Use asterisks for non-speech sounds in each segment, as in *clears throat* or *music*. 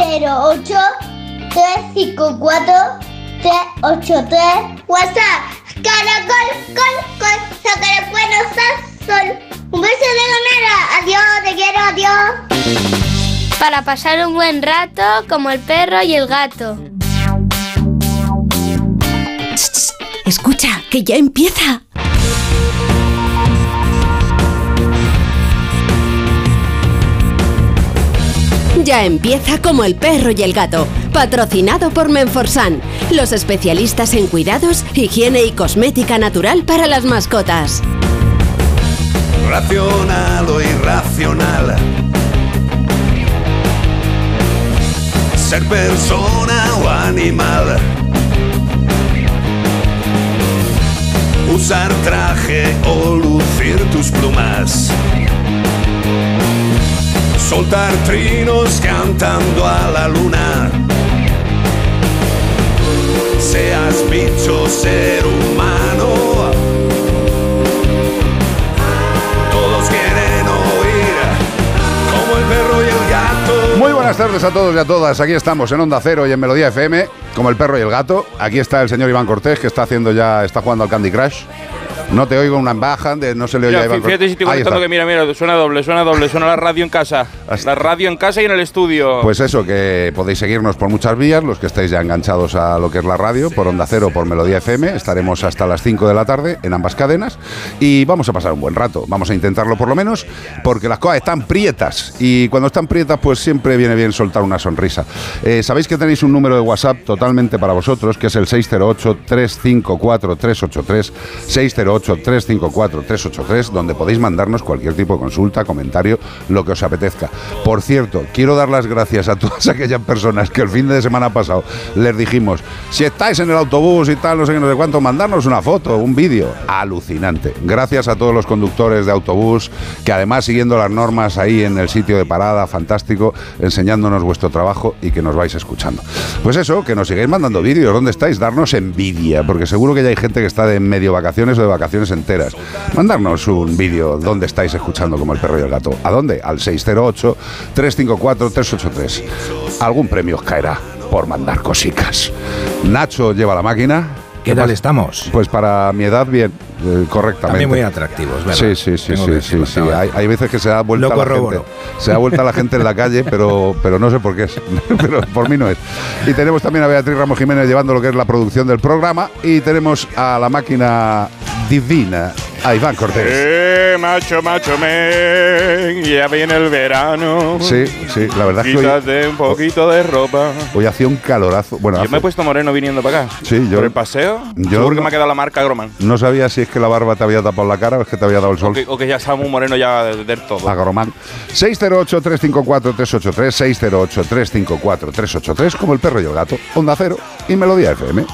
608 354 383 WhatsApp. Caracol, col, col, saca el bueno, sol. Un beso de ganera. Adiós, te quiero, adiós. Para pasar un buen rato como el perro y el gato. Escucha, que ya empieza. Ya empieza como el perro y el gato, patrocinado por Menforsan, los especialistas en cuidados, higiene y cosmética natural para las mascotas. Racional o irracional. Ser persona o animal. Usar traje o lucir tus plumas. Soltar trinos cantando a la luna. Seas bicho, ser humano. Todos quieren oír como el perro y el gato. Muy buenas tardes a todos y a todas. Aquí estamos en Onda Cero y en Melodía FM, como el perro y el gato. Aquí está el señor Iván Cortés, que está haciendo ya, está jugando al Candy Crush. No te oigo una baja, de, no se le oye a Iván fíjate si estoy está. que mira, mira, suena doble, suena doble, suena la radio en casa. La radio en casa y en el estudio. Pues eso, que podéis seguirnos por muchas vías, los que estáis ya enganchados a lo que es la radio, por Onda Cero, por Melodía FM. Estaremos hasta las 5 de la tarde en ambas cadenas y vamos a pasar un buen rato. Vamos a intentarlo por lo menos, porque las cosas están prietas y cuando están prietas, pues siempre viene bien soltar una sonrisa. Eh, Sabéis que tenéis un número de WhatsApp totalmente para vosotros, que es el 608-354-383, 608-354-383, donde podéis mandarnos cualquier tipo de consulta, comentario, lo que os apetezca. Por cierto, quiero dar las gracias a todas *laughs* aquellas personas que el fin de semana pasado les dijimos, si estáis en el autobús y tal, no sé qué, no sé cuánto, mandarnos una foto, un vídeo. Alucinante. Gracias a todos los conductores de autobús, que además siguiendo las normas ahí en el sitio de parada, fantástico, enseñándonos vuestro trabajo y que nos vais escuchando. Pues eso, que nos sigáis mandando vídeos, ¿dónde estáis? Darnos envidia, porque seguro que ya hay gente que está de medio vacaciones o de vacaciones enteras. Mandarnos un vídeo, ¿dónde estáis escuchando como el perro y el gato? ¿A dónde? Al 608-354-383. Algún premio os caerá por mandar cosicas. Nacho lleva la máquina. ¿Qué tal estamos? Pues para mi edad, bien, correctamente. También muy atractivos, ¿verdad? Sí, sí, sí, sí, que sí, sí. Hay, hay veces que se da vuelta la gente. Se da vuelta la gente en la calle, pero, pero no sé por qué es. *laughs* pero por mí no es. Y tenemos también a Beatriz Ramos Jiménez llevando lo que es la producción del programa. Y tenemos a la máquina divina, a Iván Cortés. Eh, macho, macho, men, ya viene el verano. Sí, sí, la verdad es que hoy, Quítate un poquito de ropa. hoy hacía un calorazo. Bueno, Yo hace- me he puesto moreno viniendo para acá. Sí, yo- Por el paseo. yo seguro que no- me ha quedado la marca Groman. no sabía si es que la barba te había tapado la cara o es que te había dado el O sol. que, o que ya estaba muy moreno ya de- del todo. Agromán. 608-354-383, 608-354-383, como el perro y el gato, Onda Cero y Melodía FM.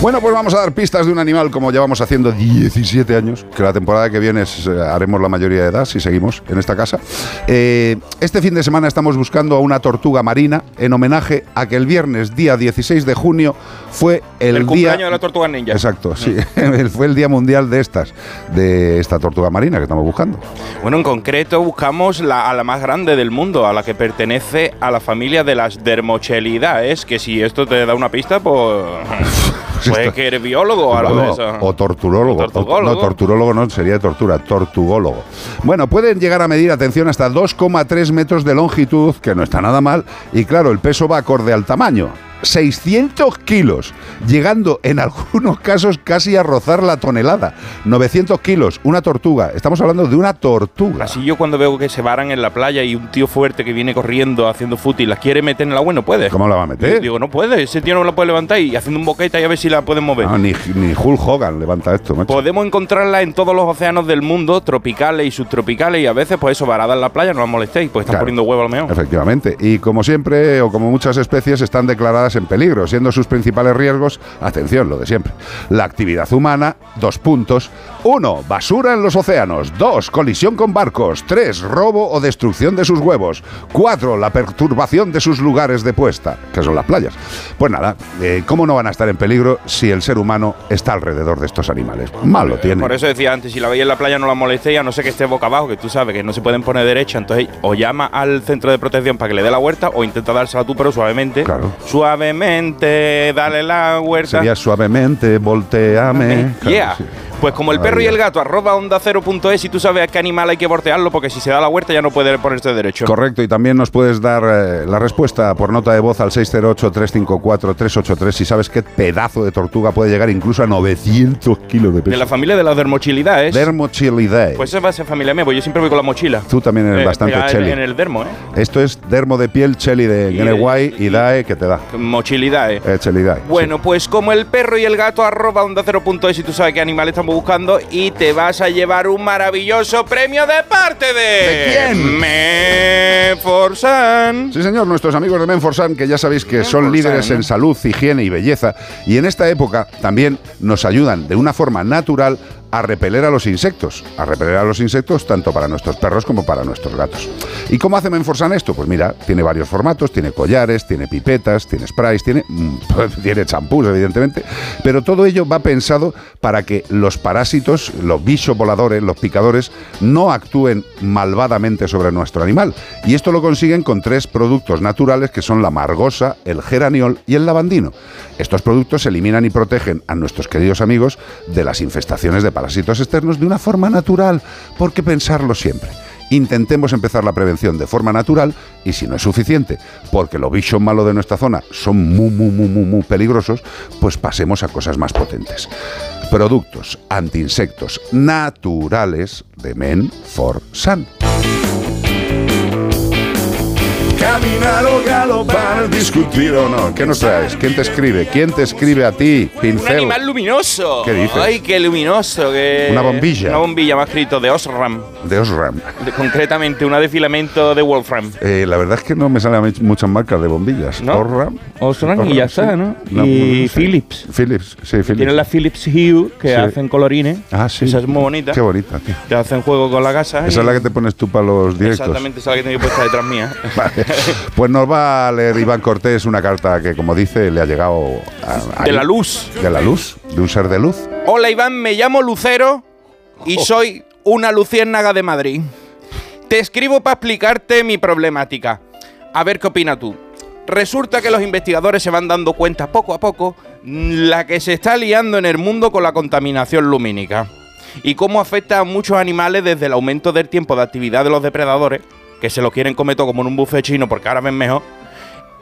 Bueno, pues vamos a dar pistas de un animal como llevamos haciendo 17 años, que la temporada que viene es, eh, haremos la mayoría de edad si seguimos en esta casa. Eh, este fin de semana estamos buscando a una tortuga marina en homenaje a que el viernes, día 16 de junio, fue el, el día... cumpleaños de la tortuga ninja. Exacto, sí. *laughs* Fue el día mundial de estas, de esta tortuga marina que estamos buscando. Bueno, en concreto buscamos la, a la más grande del mundo, a la que pertenece a la familia de las dermochelidaes, que si esto te da una pista, pues... *laughs* Pues que eres biólogo o algo de O- eso. O torturólogo. O no, torturólogo no, sería de tortura, tortugólogo. Bueno, pueden llegar a medir, atención, hasta 2,3 metros de longitud, que no está nada mal, y claro, el peso va acorde al tamaño. 600 kilos, llegando en algunos casos casi a rozar la tonelada. 900 kilos, una tortuga. Estamos hablando de una tortuga. Así yo cuando veo que se varan en la playa y un tío fuerte que viene corriendo haciendo footing las quiere meter en el agua y no puede. ¿Cómo la va a meter? Digo, no puede, ese tío no la puede levantar y haciendo un boqueta y a ver si la pueden mover. No, ni, ni Hulk Hogan levanta esto, macho. Podemos encontrarla en todos los océanos del mundo, tropicales y subtropicales, y a veces, pues eso, varada en la playa, no las molestéis, pues están Claro. poniendo huevo a lo mejor. Efectivamente. Y como siempre, o como muchas especies, están declaradas en peligro, siendo sus principales riesgos, atención, lo de siempre, la actividad humana, dos puntos, uno, basura en los océanos, dos, colisión con barcos, tres, robo o destrucción de sus huevos, cuatro, la perturbación de sus lugares de puesta, que son las playas. Pues nada, eh, ¿cómo no van a estar en peligro si el ser humano está alrededor de estos animales? Malo tiene. Por eso decía antes, si la veis en la playa no la molestéis, a no ser que esté boca abajo, que tú sabes que no se pueden poner derecha, entonces o llama al centro de protección para que le dé la huerta o intenta dársela tú, pero suavemente. Claro. Suavemente, dale la huerta. Sería suavemente, volteame. Claro, Yeah. sí. Pues como el perro y el gato, arroba onda 0.es y tú sabes a qué animal hay que voltearlo, porque si se da la huerta ya no puede ponerse derecho. Correcto, y también nos puedes dar eh, la respuesta por nota de voz al 608-354-383 si sabes qué pedazo de tortuga puede llegar incluso a 900 kilos de peso. De la familia de la dermochilidae. Dermochilidae. Pues esa va a ser familia mía, pues yo siempre voy con la mochila. Tú también eres Eh, bastante cheli. En el dermo, ¿eh? Esto es dermo de piel cheli de Y- Guinea y, y- Dae que te da. Mochilidae. Eh, chelidae. Bueno, pues como el perro y el gato arroba onda 0.es y tú sabes qué animal estamos buscando y te vas a llevar un maravilloso premio de parte de... ¿De quién? Menforsan. Sí, señor, nuestros amigos de Menforsan, que ya sabéis que son líderes ¿no? en salud, higiene y belleza, y en esta época también nos ayudan de una forma natural a repeler a los insectos, a repeler a los insectos tanto para nuestros perros como para nuestros gatos. ¿Y cómo hace Menforsan esto? Pues mira, tiene varios formatos, tiene collares, tiene pipetas, tiene sprays, tiene, mm, *laughs* tiene champús, evidentemente, pero todo ello va pensado para que los parásitos, los bichos voladores, los picadores, no actúen malvadamente sobre nuestro animal. Y esto lo consiguen con tres productos naturales que son la margosa, el geraniol y el lavandino. Estos productos eliminan y protegen a nuestros queridos amigos de las infestaciones de parásitos externos de una forma natural. ¿Por qué pensarlo siempre? Intentemos empezar la prevención de forma natural y si no es suficiente, porque los bichos malos de nuestra zona son muy, muy, muy, muy, muy peligrosos, pues pasemos a cosas más potentes. Productos antiinsectos naturales de Men for Sun. Caminar o galopar, discutir o no. ¿Qué nos traes? ¿Quién te escribe? ¿Quién te escribe a ti? Un Pincel. animal luminoso. ¿Qué dices? Ay, qué luminoso. que- Una bombilla. Una bombilla, más escrito, de Osram. De Osram. De- concretamente, una de filamento de Wolfram. Eh, la verdad es que no me salen muchas marcas de bombillas. ¿No? Osram. Osram y ya está, ¿no? Y Philips. Philips, sí, Philips. Tienen las Philips Hue que Sí. hacen colorines. Ah, sí. Esa es muy bonita. Qué bonita, tío. Que hacen juego con la casa. Esa y- es la que te pones tú para los directos. Exactamente, esa es la que tengo puesta detrás mía. *laughs* Vale. *laughs* Pues nos va a leer Iván Cortés una carta que, como dice, le ha llegado a- De la luz. De la luz, de un ser de luz. Hola Iván, me llamo Lucero y soy una luciérnaga de Madrid. Te escribo para explicarte mi problemática. A ver qué opinas tú. Resulta que los investigadores se van dando cuenta poco a poco la que se está liando en el mundo con la contaminación lumínica y cómo afecta a muchos animales desde el aumento del tiempo de actividad de los depredadores, que se lo quieren comer todo como en un buffet chino porque ahora ven mejor,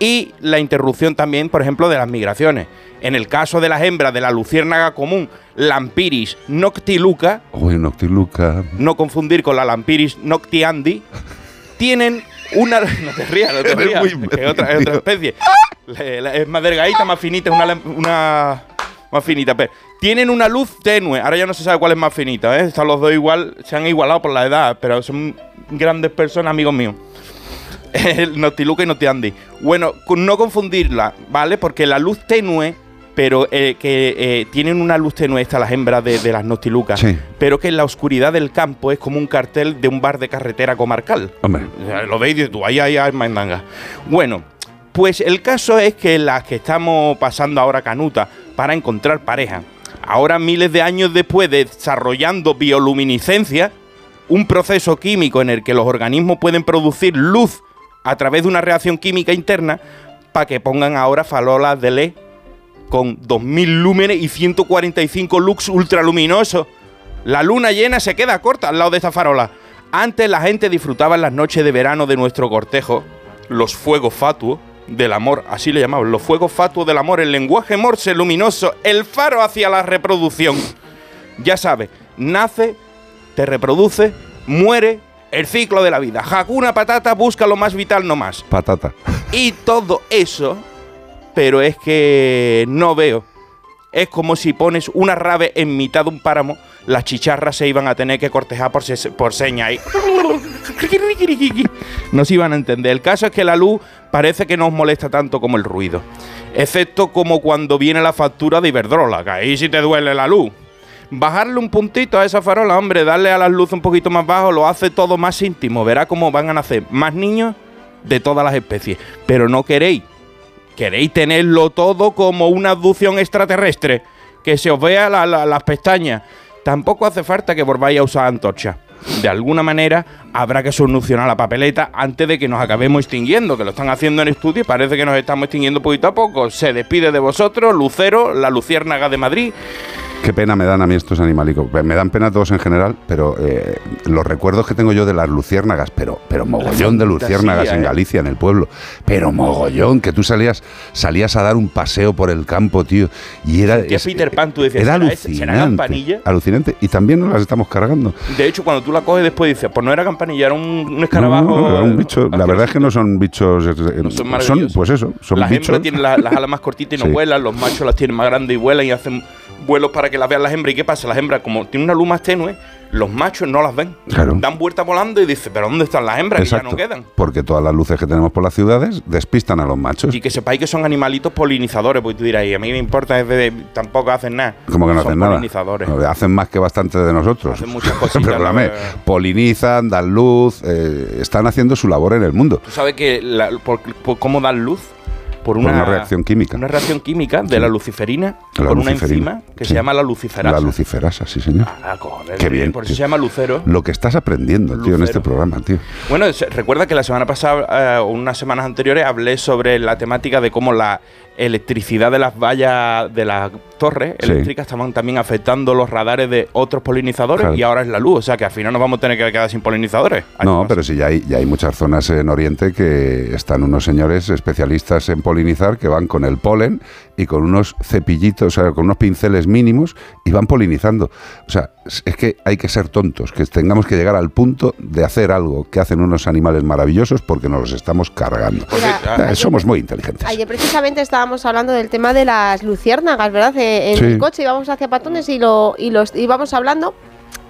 y la interrupción también, por ejemplo, de las migraciones. En el caso de las hembras de la luciérnaga común, Lampiris noctiluca, Uy, Noctiluca. no confundir con la Lampiris noctiandi, tienen una... *laughs* No te rías, no te Eres rías, muy es otra, es otra tío. especie. La- la- es más delgadita, más finita, es una, lam- una... Más finita, pero tienen una luz tenue. Ahora ya no se sabe cuál es más finita, ¿eh? Están los dos igual, se han igualado por la edad, pero son grandes personas, amigos míos. *laughs* El Noctiluca y Noctiandi. Bueno, no confundirla, ¿vale? Porque la luz tenue, pero eh, que eh, tienen una luz tenue estas las hembras de, de las Noctilucas, Sí. pero que en la oscuridad del campo es como un cartel de un bar de carretera comarcal. Hombre. Lo veis y dices tú, ahí hay mandanga. Bueno, pues el caso es que las que estamos pasando ahora canuta para encontrar pareja, ahora miles de años después de desarrollando bioluminiscencia, un proceso químico en el que los organismos pueden producir luz a través de una reacción química interna para que pongan ahora farolas de LED con 2000 lúmenes y 145 lux ultraluminosos. La luna llena se queda corta al lado de esta farola. Antes la gente disfrutaba en las noches de verano de nuestro cortejo los fuegos fatuos del amor, así le llamaban, los fuegos fatuos del amor, el lenguaje morse luminoso, el faro hacia la reproducción. Ya sabes, nace, te reproduce, muere, el ciclo de la vida. Hakuna Patata busca lo más vital no más. Patata. Y todo eso, pero es que no veo. Es como si pones una rave en mitad de un páramo las chicharras se iban a tener que cortejar por, se- por señas. y- No se iban a entender. El caso es que la luz parece que no os molesta tanto como el ruido. Excepto como cuando viene la factura de Iberdrola, que ahí sí te duele la luz. Bajarle un puntito a esa farola, hombre, darle a las luces un poquito más bajo, lo hace todo más íntimo. Verá cómo van a nacer más niños de todas las especies. Pero no queréis. Queréis tenerlo todo como una abducción extraterrestre. Que se os vea la- la- las pestañas. Tampoco hace falta que volváis a usar antorchas. De alguna manera habrá que solucionar la papeleta antes de que nos acabemos extinguiendo, que lo están haciendo en estudio y parece que nos estamos extinguiendo poquito a poco. Se despide de vosotros, Lucero, la Luciérnaga de Madrid. Qué pena me dan a mí estos animalicos. Me dan pena todos en general, pero eh, los recuerdos que tengo yo de las luciérnagas, pero, pero mogollón de luciérnagas en ¿eh? Galicia, en el pueblo. Pero mogollón, que tú salías, salías a dar un paseo por el campo, tío. Y era. Sentías Peter Pan, tú decías, era ¿será ese? ¿Será alucinante. campanilla? Alucinante. Y también nos las estamos cargando. De hecho, cuando tú la coges después dices, pues no era campanilla, era un, un escarabajo. No, un bicho. La verdad es que no son bichos. No son son, pues eso, son las bichos. hembras tienen la- las alas más cortitas y no Sí. vuelan, los machos las tienen más grandes y vuelan y hacen vuelos para que las vean las hembras. ¿Y qué pasa? Las hembras, como tienen una luz más tenue, los machos no las ven. Claro. Dan vuelta volando y dicen, ¿pero dónde están las hembras? Que ya no quedan. Porque todas las luces que tenemos por las ciudades despistan a los machos. Y que sepáis que son animalitos polinizadores, pues tú dirás, y a mí me importa, es de- tampoco hacen nada. Como que no son hacen nada. polinizadores. Hacen más que bastante de nosotros. Hacen muchas *laughs* verdad. Polinizan, dan luz, eh, están haciendo su labor en el mundo. ¿Tú sabes que la- por, por cómo dan luz? Por Por una, una reacción química. Una reacción química de Sí. la luciferina La con una enzima que sí. se llama la luciferasa. La luciferasa, sí, señor. Ah, cojones, Qué bien, Por eso tío. se llama lucero. Lo que estás aprendiendo, tío, en este programa, tío. Bueno, recuerda que la semana pasada, eh, o unas semanas anteriores, hablé sobre la temática de cómo la electricidad de las vallas de las torres Sí. eléctricas estaban también afectando los radares de otros polinizadores Claro. y ahora es la luz. O sea que al final nos vamos a tener que quedar sin polinizadores. No, pero sí, ya hay, ya hay muchas zonas en Oriente que están unos señores especialistas en polinizar que van con el polen y con unos cepillitos, o sea, con unos pinceles mínimos y van polinizando. O sea, es que hay que ser tontos, que tengamos que llegar al punto de hacer algo que hacen unos animales maravillosos porque nos los estamos cargando. Mira, ah, Eh, Somos muy inteligentes. Ayer precisamente estábamos hablando del tema de las luciérnagas, ¿verdad? Eh, En Sí. el coche íbamos hacia Patones y lo y los íbamos hablando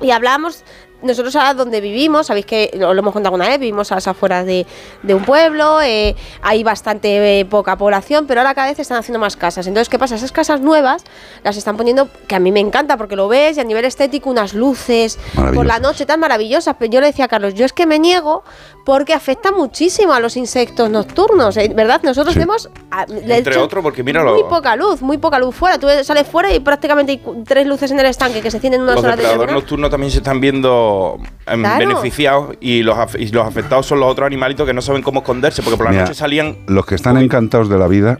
y hablábamos nosotros ahora donde vivimos, sabéis que lo, lo hemos contado una vez, vivimos a las afueras de, de un pueblo, eh, hay bastante eh, poca población, pero ahora cada vez están haciendo más casas. Entonces, ¿qué pasa? Esas casas nuevas las están poniendo, que a mí me encanta porque lo ves y a nivel estético unas luces por la noche tan maravillosas. Pero yo le decía a Carlos, yo es que me niego porque afecta muchísimo a los insectos nocturnos, eh, ¿verdad? Nosotros Sí. vemos... a- le Entre echo otros, porque míralo. Muy poca luz, muy poca luz fuera. Tú sales fuera y prácticamente hay tres luces en el estanque que se encienden en una los sola depredadores determinada. nocturnos también se están viendo em, Claro. beneficiados y los, af- y los afectados son los otros animalitos que no saben cómo esconderse porque por la Mira, noche salían Los que están encantados de la vida,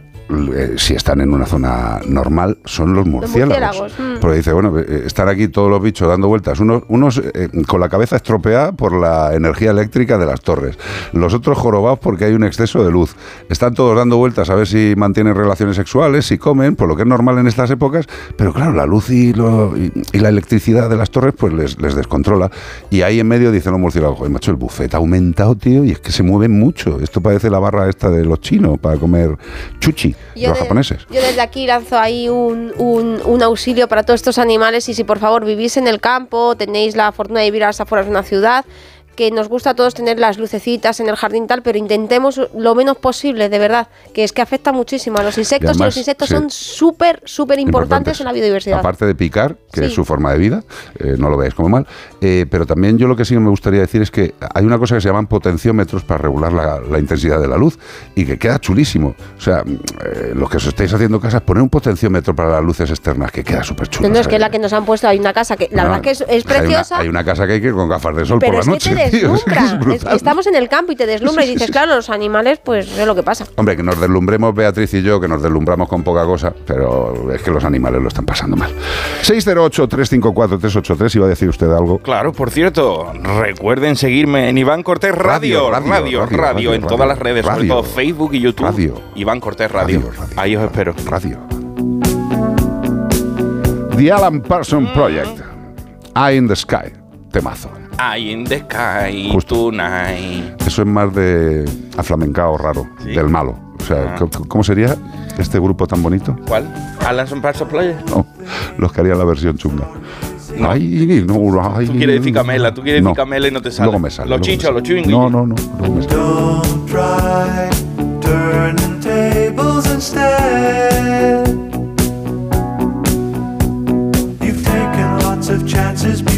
si están en una zona normal, son los murciélagos. murciélagos, mm. Porque dice, bueno, eh, están aquí todos los bichos dando vueltas. Unos, unos eh, con la cabeza estropeada por la energía eléctrica de las torres. Los otros jorobados porque hay un exceso de luz. Están todos dando vueltas a ver si mantienen relaciones sexuales, si comen, por lo que es normal en estas épocas. Pero claro, la luz y, lo- y- y la electricidad de las torres pues les, les descontrola. Y ahí en medio dicen los murciélagos, "Joder, macho, el buffet ha aumentado, tío, y es que se mueven mucho. Esto parece la barra esta de los chinos para comer chuchi, Yo los de- japoneses. Yo desde aquí lanzo ahí un, un- un auxilio para todos estos animales y si por favor vivís en el campo, tenéis la fortuna de vivir a las afueras de una ciudad, que nos gusta a todos tener las lucecitas en el jardín tal, pero intentemos lo menos posible, de verdad, que es que afecta muchísimo a los insectos y, además, los insectos sí. son súper, súper importantes en la biodiversidad. Aparte de picar, que Sí. es su forma de vida, eh, no lo veáis como mal, eh, pero también yo lo que sí me gustaría decir es que hay una cosa que se llaman potenciómetros para regular la, la intensidad de la luz y que queda chulísimo. O sea, eh, los que os estáis haciendo casas, poner un potenciómetro para las luces externas, que queda súper chulo. No, no, es que la que nos han puesto, hay una casa que la No, verdad que es, es hay una- preciosa. Hay una, casa que hay que ir con gafas de sol pero por es la que noche. *laughs* es que deslumbra. es estamos en el campo y te deslumbra y *laughs* dices, claro, los animales, pues es lo que pasa. Hombre, que nos deslumbremos Beatriz y yo, que nos deslumbramos con poca cosa, pero es que los animales lo están pasando mal. 608-354-383, iba a decir usted algo. Claro, por cierto, recuerden seguirme en Iván Cortés Radio, Radio, radio, radio, radio, radio, en radio, todas las redes, sobre todo Facebook y YouTube. radio, Iván Cortés Radio. radio, radio. Ahí os espero. Radio. The Alan Parsons Project. Eye in the Sky. Temazo. I in the sky Justo. tonight. Eso es más de aflamencado raro, Sí. del malo. O sea, Ah. ¿cómo- ¿cómo sería este grupo tan bonito? ¿Cuál? Alan Parsons Project. No, los que harían la versión chunga. No. Ay, no, ay, Tú quieres decir camela, tú quieres no. decir camela y no te sale. Luego me sale. Los luego me chinchos, los chewing No, no, no. luego me sale. Don't try turning tables instead. You've taken lots of chances before,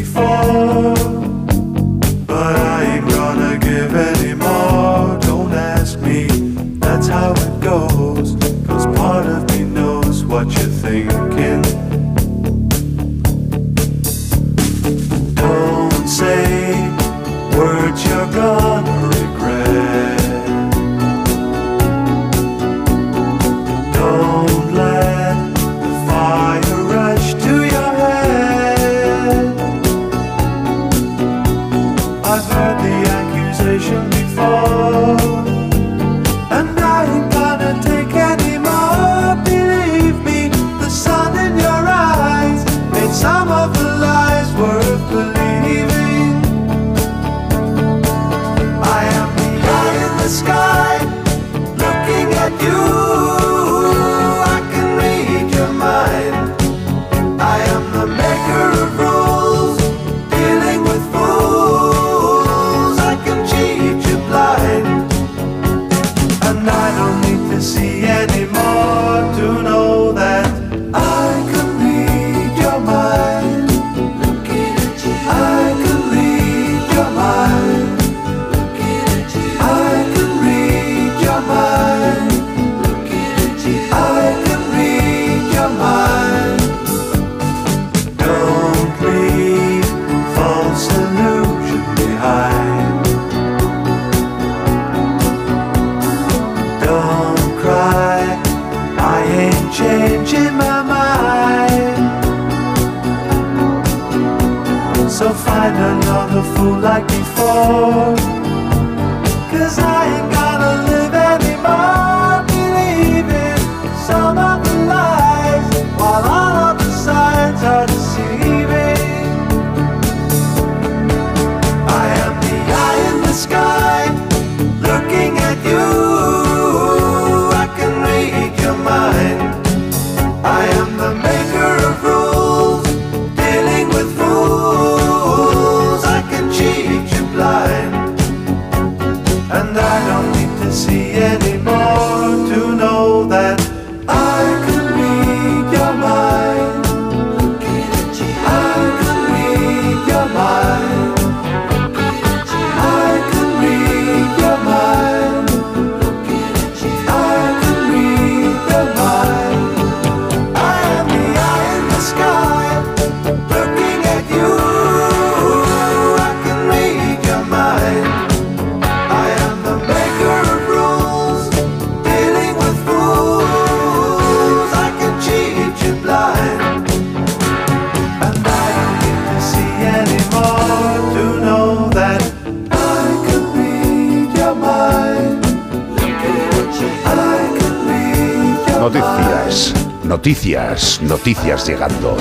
Noticias, noticias, llegando,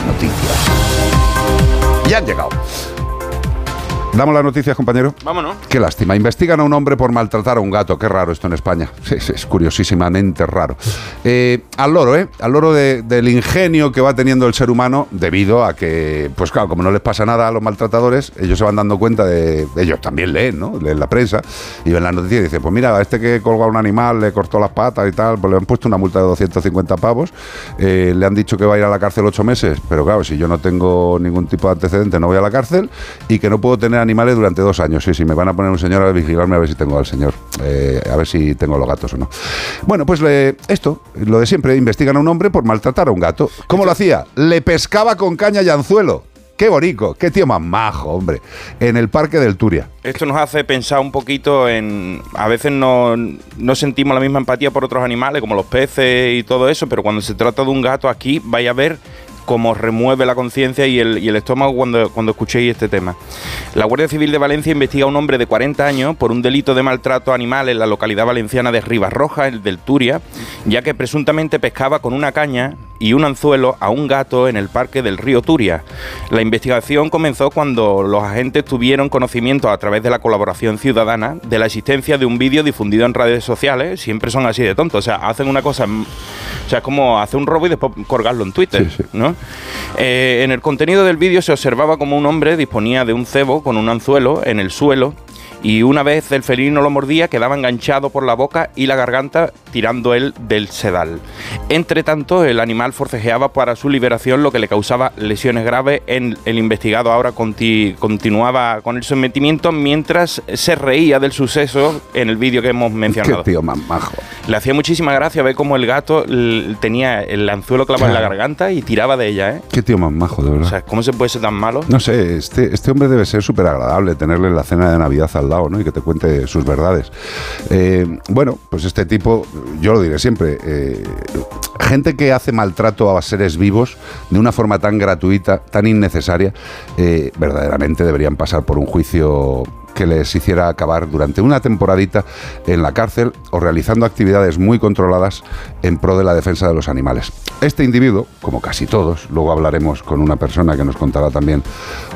Damos las noticias, compañero. Vámonos. Qué lástima. Investigan a un hombre por maltratar a un gato. Qué raro esto en España. Es, es curiosísimamente raro. Eh, al loro, ¿eh? Al loro de- del ingenio que va teniendo el ser humano debido a que, pues claro, como no les pasa nada a los maltratadores, ellos se van dando cuenta de... Ellos también leen, ¿no? Leen la prensa y ven las noticias y dicen, pues mira, a este que colgó a un animal, le cortó las patas y tal, pues le han puesto una multa de 250 pavos, eh, le han dicho que va a ir a la cárcel ocho meses, pero claro, si yo no tengo ningún tipo de antecedente no voy a la cárcel y que no puedo tener durante dos años. Sí, sí, me van a poner un señor a vigilarme a ver si tengo al señor, eh, a ver si tengo los gatos o no. Bueno, pues le- esto, lo de siempre, investigan a un hombre por maltratar a un gato. ¿Cómo lo hacía? Le pescaba con caña y anzuelo. Qué bonito, qué tío más majo, hombre. En el parque del Turia. Esto nos hace pensar un poquito en... A veces no, no sentimos la misma empatía por otros animales, como los peces y todo eso, pero cuando se trata de un gato aquí, vaya a ver cómo remueve la conciencia y el, y el estómago cuando, cuando escuchéis este tema. La Guardia Civil de Valencia investiga a un hombre de 40 años por un delito de maltrato animal en la localidad valenciana de Ribarroja, el del Turia, ya que presuntamente pescaba con una caña y un anzuelo a un gato en el parque del río Turia. La investigación comenzó cuando los agentes tuvieron conocimiento a través de la colaboración ciudadana de la existencia de un vídeo difundido en redes sociales. Siempre son así de tontos, o sea, hacen una cosa, o sea, es como hacer un robo y después colgarlo en Twitter, Sí, sí. ¿no? Eh, en el contenido del vídeo se observaba como un hombre disponía de un cebo con un anzuelo en el suelo y una vez el felino lo mordía quedaba enganchado por la boca y la garganta tirando él del sedal. Entre tanto, el animal forcejeaba para su liberación, lo que le causaba lesiones graves. En, el investigado ahora conti- continuaba con el sometimiento mientras se reía del suceso en el vídeo que hemos Qué mencionado. tío más majo. Le hacía muchísima gracia ver cómo el gato tenía el anzuelo clavado en la Claro. garganta y tiraba de ella, ¿eh? Qué tío más majo, de verdad. O sea, ¿cómo se puede ser tan malo? No sé, este, este hombre debe ser súper agradable tenerle en la cena de Navidad al lado, ¿no? Y que te cuente sus verdades. Eh, bueno, pues este tipo, yo lo diré siempre, eh, gente que hace maltrato a seres vivos de una forma tan gratuita, tan innecesaria, eh, verdaderamente deberían pasar por un juicio que les hiciera acabar durante una temporadita en la cárcel o realizando actividades muy controladas en pro de la defensa de los animales. Este individuo, como casi todos, luego hablaremos con una persona que nos contará también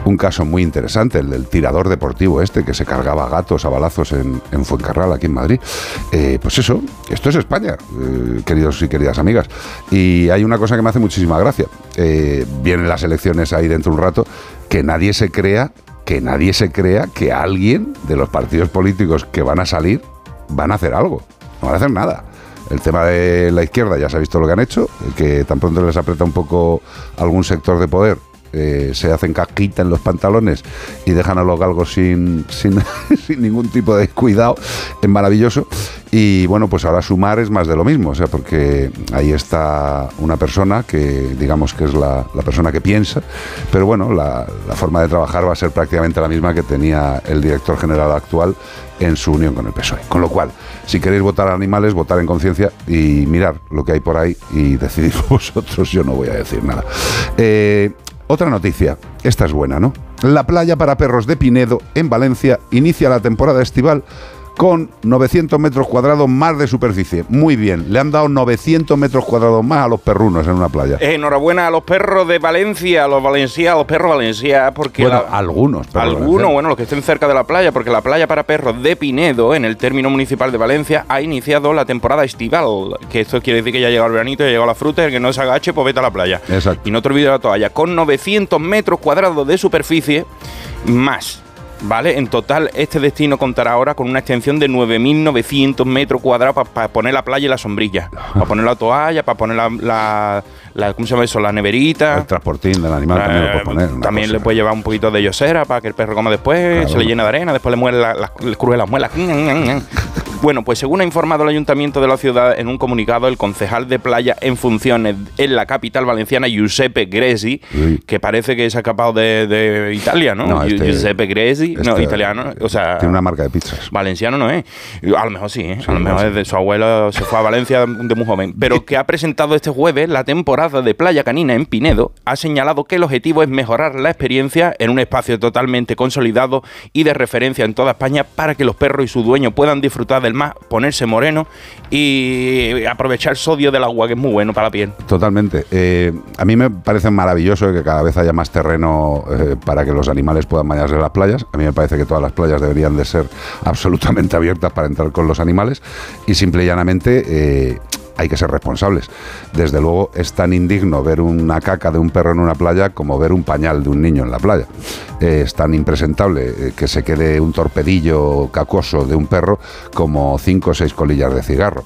un caso muy interesante, el del tirador deportivo este que se cargaba gatos a balazos en, en Fuencarral, aquí en Madrid. Eh, pues eso, esto es España, eh, queridos y queridas amigas. Y hay una cosa que me hace muchísima gracia. Eh, vienen las elecciones ahí dentro de un rato, que nadie se crea que nadie se crea que alguien de los partidos políticos que van a salir van a hacer algo. No van a hacer nada. El tema de la izquierda ya se ha visto lo que han hecho, que tan pronto les aprieta un poco algún sector de poder, eh, se hacen casquita en los pantalones y dejan a los galgos sin, sin, *laughs* sin ningún tipo de cuidado. Es maravilloso. Y bueno, pues ahora sumar es más de lo mismo, o sea, porque ahí está una persona que digamos que es la, la persona que piensa, pero bueno, la, la forma de trabajar va a ser prácticamente la misma que tenía el director general actual en su unión con el PSOE. Con lo cual, si queréis votar a animales, votar en conciencia y mirar lo que hay por ahí y decidir *laughs* vosotros, yo no voy a decir nada. Eh, otra noticia, esta es buena, ¿no? La playa para perros de Pinedo, en Valencia, inicia la temporada estival con 900 metros cuadrados más de superficie. Muy bien, le han dado 900 metros cuadrados más a los perrunos en una playa. Eh, enhorabuena a los perros de Valencia, a los valencianos, a los perros valencia, porque bueno, la- algunos. Algunos, bueno, los que estén cerca de la playa, porque la playa para perros de Pinedo, en el término municipal de Valencia, ha iniciado la temporada estival. Que esto quiere decir que ya ha llegado el veranito, ya ha llegado la fruta, y el que no se agache, pues vete a la playa. Exacto. Y no te olvides de la toalla. Con 900 metros cuadrados de superficie, más. ¿Vale? En total, este destino contará ahora con una extensión de 9.900 metros cuadrados para poner la playa y la sombrilla. Para poner la toalla, para poner la, la- la- ¿Cómo se llama eso? La neverita. El transportín del animal también lo puedes poner. Eh, También cosa. le puede llevar un poquito de yosera para que el perro coma después, Claro. se le llena de arena, después le muere la, la- le cruje las muelas. Bueno, pues según ha informado el ayuntamiento de la ciudad en un comunicado, el concejal de playa en funciones en la capital valenciana, Giuseppe Gresi, que parece que se ha escapado de, de Italia, ¿no? No, este- Giuseppe Gresi, no, este- italiano, o sea... Tiene una marca de pizzas. Valenciano no es. A lo mejor sí, ¿eh? Sí, a lo mejor sé. desde su abuelo se fue a Valencia de muy joven. Pero que ha presentado este jueves la temporada de Playa Canina en Pinedo, ha señalado que el objetivo es mejorar la experiencia en un espacio totalmente consolidado y de referencia en toda España para que los perros y su dueño puedan disfrutar del mar, ponerse moreno y aprovechar el sodio del agua, que es muy bueno para la piel. Totalmente. Eh, a mí me parece maravilloso que cada vez haya más terreno eh, para que los animales puedan bañarse en las playas. A mí me parece que todas las playas deberían de ser *laughs* absolutamente abiertas para entrar con los animales y simple y llanamente eh, hay que ser responsables. Desde luego es tan indigno ver una caca de un perro en una playa como ver un pañal de un niño en la playa. Eh, es tan impresentable eh, que se quede un torpedillo cacoso de un perro como cinco o seis colillas de cigarro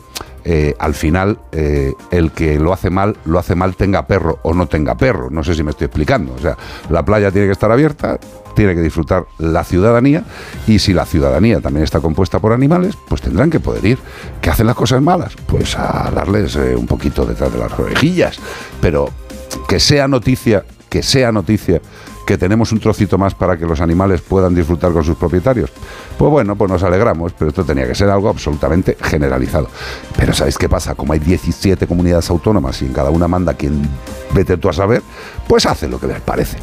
eh, al final eh, el que lo hace mal, lo hace mal tenga perro o no tenga perro. No sé si me estoy explicando. O sea, la playa tiene que estar abierta, tiene que disfrutar la ciudadanía y si la ciudadanía también está compuesta por animales, pues tendrán que poder ir. ¿Que hacen las cosas malas? Pues a darles eh, un poquito detrás de las orejillas. Pero que sea noticia, que sea noticia que tenemos un trocito más para que los animales puedan disfrutar con sus propietarios. Pues bueno, pues nos alegramos, pero esto tenía que ser algo absolutamente generalizado. Pero ¿sabéis qué pasa? Como hay 17 comunidades autónomas y en cada una manda quien vete tú a saber, pues hace lo que les parece.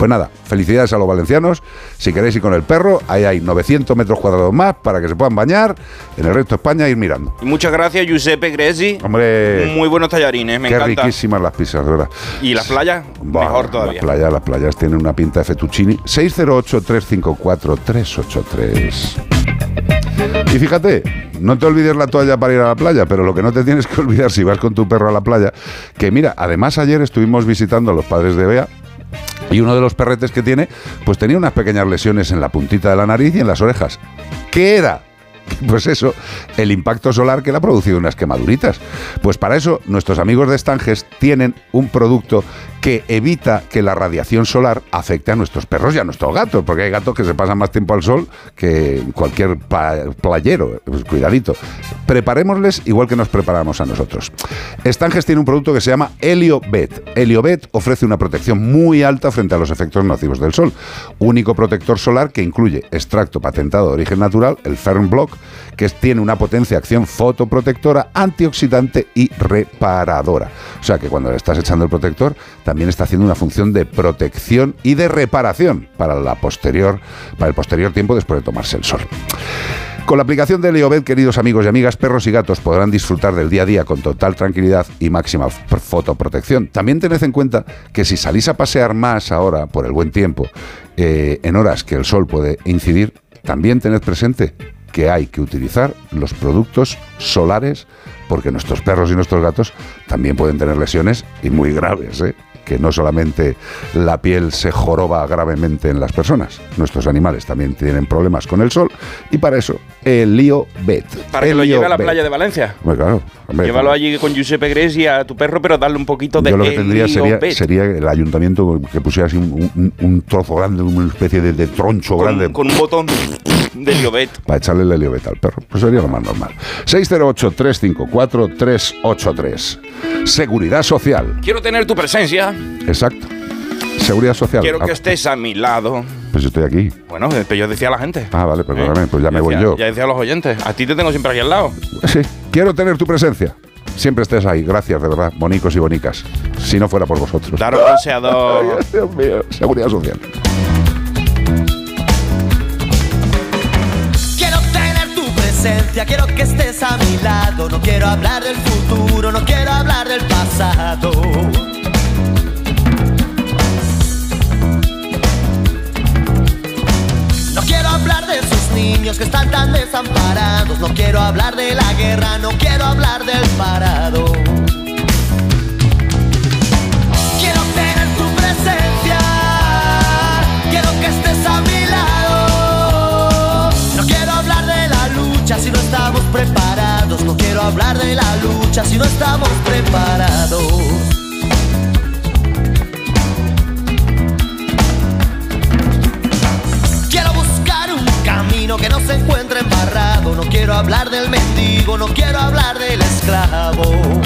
Pues nada, felicidades a los valencianos. Si queréis ir con el perro, ahí hay 900 metros cuadrados más para que se puedan bañar. En el resto de España ir mirando. Y muchas gracias, Giuseppe Gresi. Hombre, Muy buenos tallarines, me qué encanta. riquísimas las pizzas, de verdad. Y las playas, mejor todavía. Las playas, las playas tienen una pinta de fettuccini. 608-354-383. Y fíjate, no te olvides la toalla para ir a la playa, pero lo que no te tienes que *laughs* olvidar si vas con tu perro a la playa, que mira, además ayer estuvimos visitando a los padres de Bea y uno de los perretes que tiene, pues tenía unas pequeñas lesiones en la puntita de la nariz y en las orejas. ¿Qué era? Pues eso, el impacto solar que le ha producido unas quemaduritas. Pues para eso nuestros amigos de Estanges tienen un producto que evita que la radiación solar afecte a nuestros perros y a nuestros gatos, porque hay gatos que se pasan más tiempo al sol que cualquier playero. Pues cuidadito. Preparémosles igual que nos preparamos a nosotros. Estanges tiene un producto que se llama HelioBet. HelioBet ofrece una protección muy alta frente a los efectos nocivos del sol. Único protector solar que incluye extracto patentado de origen natural, el Fernblock, que tiene una potencia acción fotoprotectora, antioxidante y reparadora. O sea que cuando le estás echando el protector, también está haciendo una función de protección y de reparación para la posterior, para el posterior tiempo después de tomarse el sol. Con la aplicación de Leobet, queridos amigos y amigas, perros y gatos podrán disfrutar del día a día con total tranquilidad y máxima fotoprotección. También tened en cuenta que si salís a pasear más ahora por el buen tiempo, eh, en horas que el sol puede incidir, también tened presente que hay que utilizar los productos solares porque nuestros perros y nuestros gatos también pueden tener lesiones y muy graves, ¿eh? que no solamente la piel se joroba gravemente en las personas, nuestros animales también tienen problemas con el sol y para eso el lío Bet. Para que lo lleve a la playa de Valencia. Bueno, claro, hombre, Llévalo allí con Giuseppe Gresi a tu perro, pero darle un poquito de Yo lo que tendría sería, el ayuntamiento que pusiera así un, un- un trozo grande, una especie de, de troncho con, grande con un botón de Heliobet. para echarle el heliobet al perro. Pues sería lo más normal. 608-354-383. Seguridad social. Quiero tener tu presencia. Exacto. Seguridad social. Quiero Ah, que estés a mi lado. Pues yo estoy aquí. Bueno, eh, yo decía a la gente. Ah, vale, perdóname, ¿Eh? pues ya me voy decía- yo. Ya decía a los oyentes. A ti te tengo siempre aquí al lado. Sí, quiero tener tu presencia. Siempre estés ahí. Gracias, de verdad, bonicos y bonicas. Si no fuera por vosotros. Daros. *laughs* Ay, Dios mío. Seguridad social. Quiero que estés a mi lado. No quiero hablar del futuro, no quiero hablar del pasado. No quiero hablar de esos niños que están tan desamparados. No quiero hablar de la guerra, no quiero hablar del parado. Quiero tener tu presencia, estamos preparados. No quiero hablar de la lucha si no estamos preparados. Quiero buscar un camino que no se encuentre embarrado. No quiero hablar del mendigo, no quiero hablar del esclavo.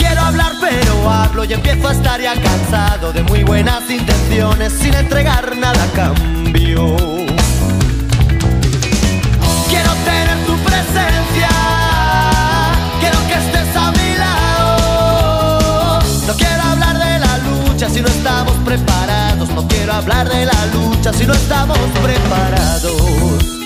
Quiero hablar pero hablo y empiezo a estar ya cansado de muy buenas intenciones sin entregar nada a cambio. Quiero tener tu presencia, quiero que estés a mi lado. No quiero hablar de la lucha si no estamos preparados. No quiero hablar de la lucha si no estamos preparados.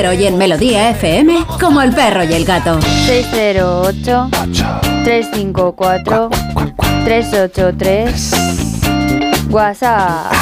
En Onda Cero y en Melodía FM, como el perro y el gato. 608-354-383. WhatsApp.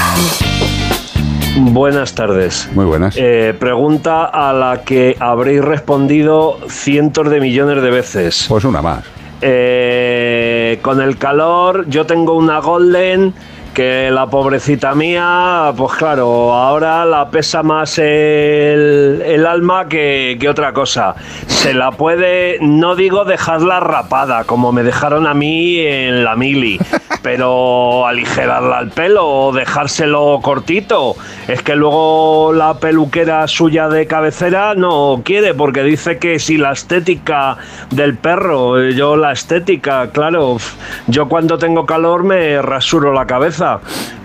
Buenas tardes. Muy buenas. Eh, pregunta a la que habréis respondido cientos de millones de veces. Pues una más. Eh, con el calor, yo tengo una Golden que la pobrecita mía, pues claro, ahora la pesa más el, el alma que, que otra cosa. Se la puede, no digo dejarla rapada, como me dejaron a mí en la mili, pero aligerarla al pelo o dejárselo cortito. Es que luego la peluquera suya de cabecera no quiere, porque dice que si la estética del perro, yo la estética, claro, yo cuando tengo calor me rasuro la cabeza.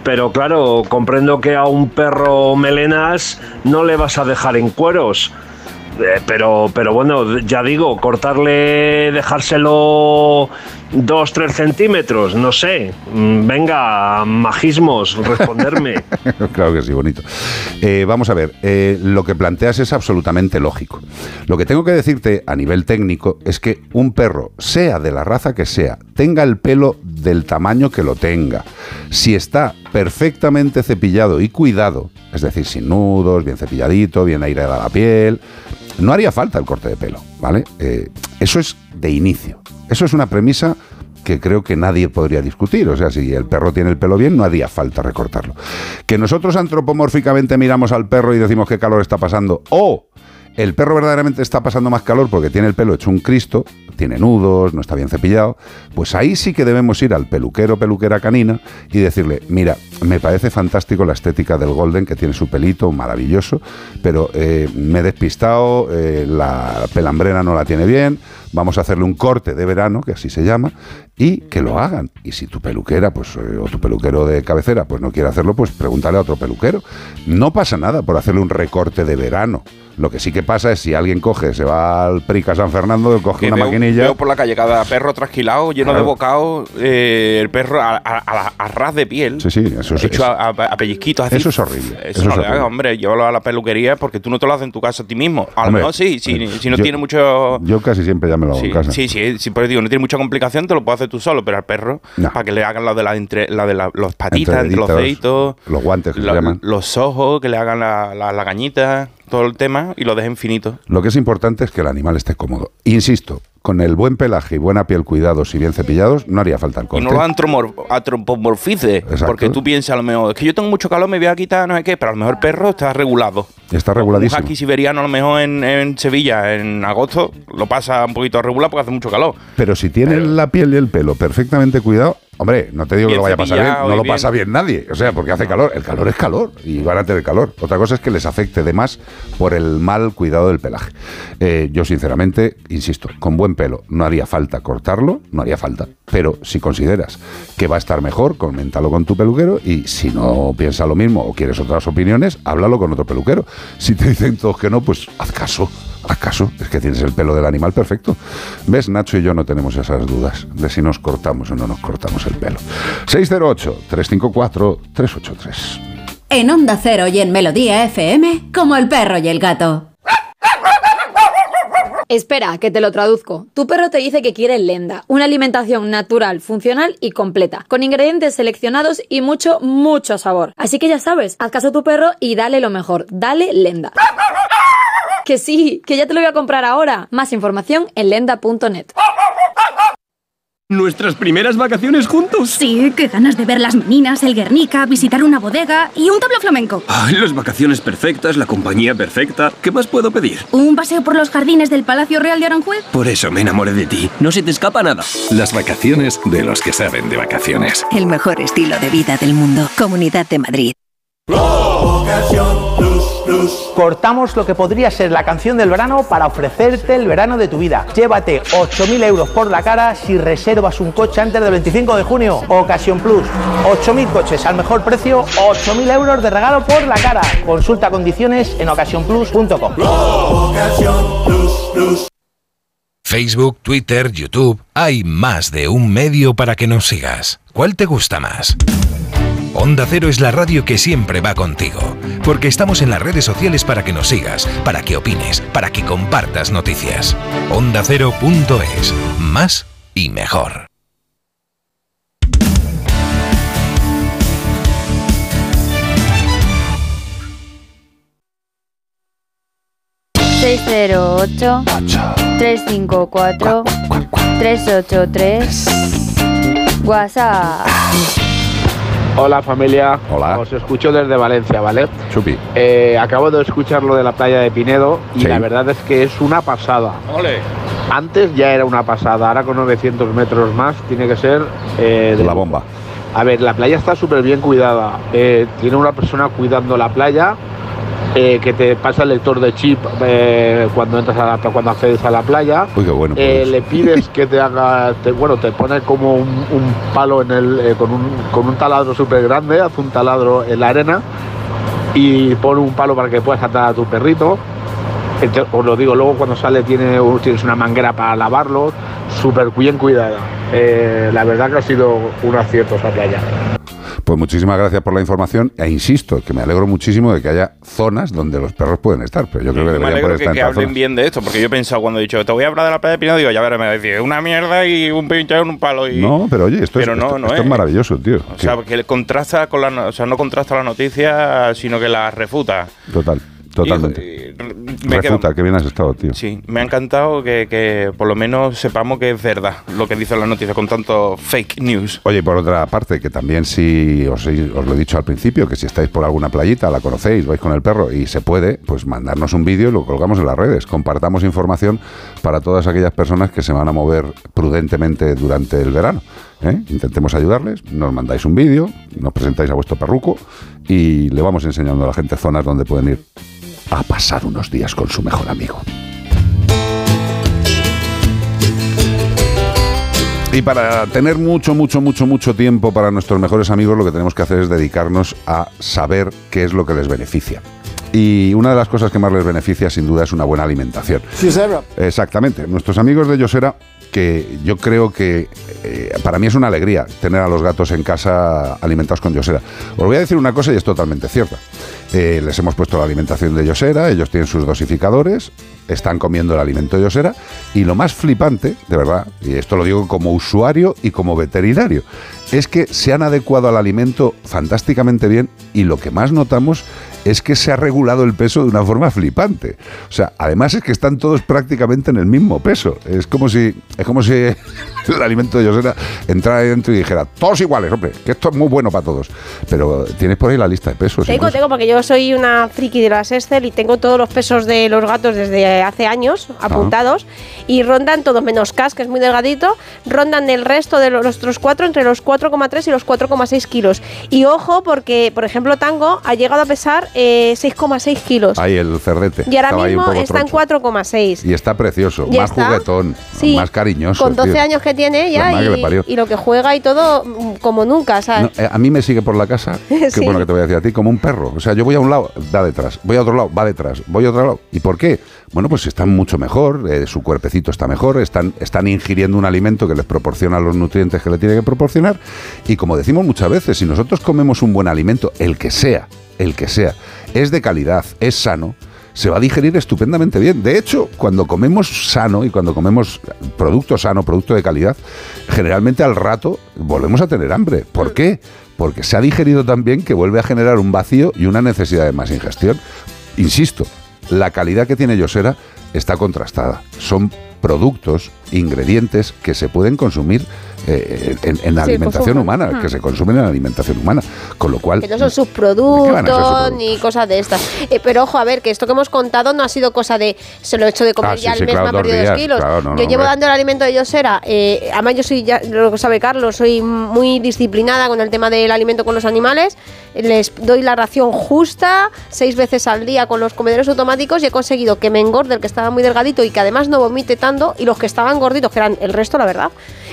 Pero claro, comprendo que a un perro melenas no le vas a dejar en cueros. Eh, pero, pero bueno, ya digo, cortarle, dejárselo dos, tres centímetros, no sé. Mm, Venga, majismos, responderme. *laughs* claro que sí, bonito. Eh, vamos a ver, eh, lo que planteas es absolutamente lógico. Lo que tengo que decirte a nivel técnico es que un perro, sea de la raza que sea, tenga el pelo del tamaño que lo tenga, si está perfectamente cepillado y cuidado, es decir, sin nudos, bien cepilladito, bien aireada la piel, no haría falta el corte de pelo, ¿vale? Eh, eso es de inicio. Eso es una premisa que creo que nadie podría discutir. O sea, si el perro tiene el pelo bien, no haría falta recortarlo. Que nosotros antropomórficamente miramos al perro y decimos qué calor está pasando, o el perro verdaderamente está pasando más calor porque tiene el pelo hecho un Cristo, tiene nudos, no está bien cepillado, pues ahí sí que debemos ir al peluquero, peluquera canina y decirle, mira, me parece fantástico la estética del Golden, que tiene su pelito maravilloso, pero eh, me he despistado, eh, la pelambrera no la tiene bien, vamos a hacerle un corte de verano, que así se llama, y que lo hagan. Y si tu peluquera, pues, eh, o tu peluquero de cabecera, pues no quiere hacerlo, pues pregúntale a otro peluquero. No pasa nada por hacerle un recorte de verano. Lo que sí que pasa es si alguien coge, se va al Prica San Fernando, coge Que una veo, maquinilla. veo por la calle cada perro trasquilado, lleno Claro. de bocado, eh, el perro a, a- a- a ras de piel. Sí, sí, eso es- Hecho es- a, pellizquitos así. Eso es horrible, Eso, eso no es le horrible. hagas, hombre. Llévalo a la peluquería porque tú no te lo haces en tu casa a ti mismo. A lo mejor sí, si, si no yo- tiene mucho. Yo casi siempre ya me lo hago Sí, en casa. sí, sí, sí, por eso digo, no tiene mucha complicación, te lo puedes hacer tú solo, pero al perro, No. para que le hagan la de, la, entre, la de la- los patitas, Entre los deditos, los guantes que se lo- llaman. los ojos, que le hagan la, la, la cañita, todo el tema y lo dejen finito. Lo que es importante es que el animal esté cómodo. Insisto, con el buen pelaje y buena piel cuidados y bien cepillados, no haría falta el Y corte. no lo antropomorfice, Exacto. porque tú piensas a lo mejor, es que yo tengo mucho calor, me voy a quitar no sé qué, pero a lo mejor el perro está regulado. Está Un reguladísimo. husky siberiano a lo mejor en, en Sevilla en agosto lo pasa un poquito regular porque hace mucho calor. Pero si tiene la piel y el pelo perfectamente cuidado, hombre, no te digo que lo vaya a pasar bien, no lo bien. pasa bien nadie, o sea, porque hace calor, el calor es calor y van a tener calor. Otra cosa es que les afecte de más por el mal cuidado del pelaje. Eh, yo sinceramente, insisto, con buen pelo no haría falta cortarlo, no haría falta, pero si consideras que va a estar mejor, coméntalo con tu peluquero y si no piensa lo mismo o quieres otras opiniones, háblalo con otro peluquero. Si te dicen todos que no, pues haz caso. ¿Acaso? Es que tienes el pelo del animal perfecto. ¿Ves? Nacho y yo no tenemos esas dudas de si nos cortamos o no nos cortamos el pelo. 608-354-383. En Onda Cero y en Melodía FM, como el perro y el gato. Espera, que te lo traduzco. Tu perro te dice que quiere lenda, una alimentación natural, funcional y completa, con ingredientes seleccionados y mucho, mucho sabor. Así que ya sabes, haz caso a tu perro y dale lo mejor, dale lenda. Que sí, que ya te lo voy a comprar ahora. Más información en lenda.net. ¿Nuestras primeras vacaciones juntos? Sí, qué ganas de ver las meninas, el Guernica, visitar una bodega y un tablo flamenco. Ay, las vacaciones perfectas, la compañía perfecta. ¿Qué más puedo pedir? Un paseo por los jardines del Palacio Real de Aranjuez. Por eso me enamoré de ti. No se te escapa nada. Las vacaciones de los que saben de vacaciones. El mejor estilo de vida del mundo. Comunidad de Madrid. Cortamos lo que podría ser la canción del verano para ofrecerte el verano de tu vida. Llévate 8.000 euros por la cara si reservas un coche antes del 25 de junio. Ocasión Plus. 8.000 coches al mejor precio, 8.000 euros de regalo por la cara. Consulta condiciones en ocasiónplus.com. Facebook, Twitter, YouTube. Hay más de un medio para que nos sigas. ¿Cuál te gusta más? Onda Cero es la radio que siempre va contigo, porque estamos en las redes sociales para que nos sigas, para que opines, para que compartas noticias. Onda Cero.es, más y mejor. ...608... ...354... ...383... WhatsApp... Hola familia, Hola. os escucho desde Valencia, ¿vale? Chupi. Eh, acabo de escuchar lo de la playa de Pinedo y Sí. la verdad es que es una pasada. Antes ya era una pasada, ahora con 900 metros más tiene que ser... eh, de La bomba. A ver, la playa está súper bien cuidada. Eh, tiene una persona cuidando la playa eh, que te pasa el lector de chip eh, cuando entras a la, cuando accedes a la playa. Uy, qué bueno. Eh, pues. le pides *laughs* que te haga, te- bueno, te pone como un, un palo en el, con, un, con un taladro súper grande, hace un taladro en la arena y pone un palo para que puedas atar a tu perrito. Ente- Os lo digo, luego cuando sale tiene, tienes una manguera para lavarlo, súper bien cuidada. Eh, la verdad que ha sido un acierto esa playa. Pues muchísimas gracias por la información e insisto que me alegro muchísimo de que haya zonas donde los perros pueden estar, pero yo creo que me deberían poder que, estar que en hablen zonas. bien de esto, porque yo he pensado cuando he dicho, te voy a hablar de la playa de Pino, digo, ya verás, me decir, una mierda y un pinche en un palo. Y, No, pero oye, esto, Pero es, no, esto, no esto es es. maravilloso, tío. O sea, que contrasta con la, o sea, no contrasta la noticia, sino que la refuta. Total, totalmente. Me quedo- Refuta, que bien has estado, tío. Sí, me ha encantado que, que por lo menos sepamos que es verdad lo que dice la noticia con tanto fake news. Oye, y por otra parte, que también si os, os lo he dicho al principio, que si estáis por alguna playita, la conocéis, vais con el perro y se puede, pues mandarnos un vídeo y lo colgamos en las redes. Compartamos información para todas aquellas personas que se van a mover prudentemente durante el verano. ¿eh? Intentemos ayudarles, nos mandáis un vídeo, nos presentáis a vuestro perruco y le vamos enseñando a la gente zonas donde pueden ir a pasar unos días con su mejor amigo. Y para tener mucho, mucho, mucho, mucho tiempo para nuestros mejores amigos, lo que tenemos que hacer es dedicarnos a saber qué es lo que les beneficia. Y una de las cosas que más les beneficia, sin duda, es una buena alimentación. Exactamente. Nuestros amigos de Yosera, que yo creo que eh, para mí es una alegría tener a los gatos en casa alimentados con Yosera. Os voy a decir una cosa y es totalmente cierta. Eh, les hemos puesto la alimentación de Yosera, ellos tienen sus dosificadores, están comiendo el alimento de Yosera y lo más flipante, de verdad, y esto lo digo como usuario y como veterinario, es que se han adecuado al alimento fantásticamente bien y lo que más notamos es que se ha regulado el peso de una forma flipante. O sea, además es que están todos prácticamente en el mismo peso. Es como si, es como si *laughs* el alimento de Yosera entrara ahí dentro y dijera, todos iguales, hombre, que esto es muy bueno para todos. Pero tienes por ahí la lista de pesos. Tengo, incluso. tengo, porque yo soy una friki de las Excel y tengo todos los pesos de los gatos desde hace años apuntados y rondan todos menos Cas, que es muy delgadito, rondan el resto de los otros cuatro entre los 4,3 y los 4,6 kilos. Y ojo, porque, por ejemplo, Tango ha llegado a pesar eh, 6,6 kilos. Ahí el cerdete. Y ahora estaba mismo está en troncho. 4,6. Y está precioso, más está. juguetón, Sí, más cariñoso. Con 12 tío. años que tiene ya que y, lo que juega y todo mm, como nunca, ¿sabes? No, eh, a mí me sigue por la casa, *laughs* que Sí. bueno que te voy a decir a ti, como un perro. O sea, yo voy a un lado, va detrás, voy a otro lado, va detrás, voy a otro lado. ¿Y por qué? Bueno, pues están mucho mejor, eh, su cuerpecito está mejor, están, están ingiriendo un alimento que les proporciona los nutrientes que le tiene que proporcionar. Y como decimos muchas veces, si nosotros comemos un buen alimento, el que sea, el que sea, es de calidad, es sano, se va a digerir estupendamente bien. De hecho, cuando comemos sano y cuando comemos producto sano, producto de calidad, generalmente al rato volvemos a tener hambre. ¿Por qué? Porque se ha digerido tan bien que vuelve a generar un vacío y una necesidad de más ingestión. Insisto, la calidad que tiene Yosera está contrastada. Son productos, ingredientes que se pueden consumir eh, en, en la Sí, alimentación humana, que se consumen en la alimentación humana. Con lo cual, Que no son sus ¿Qué van a ser productos subproductos? ni cosas de estas. Eh, pero ojo, a ver, que esto que hemos contado no ha sido cosa de se lo he hecho de comer Ah, sí, ya sí, mes, claro, me ha perdido días, dos kilos. claro, no, yo no, llevo dando el alimento de Yosera. Eh, además, yo soy, ya, lo sabe Carlos, soy muy disciplinada con el tema del alimento con los animales. Les doy la ración justa seis veces al día con los comederos automáticos y he conseguido que me engorde el que estaba muy delgadito y que además no vomite tanto. Y los que estaban gorditos, que eran el resto, la verdad,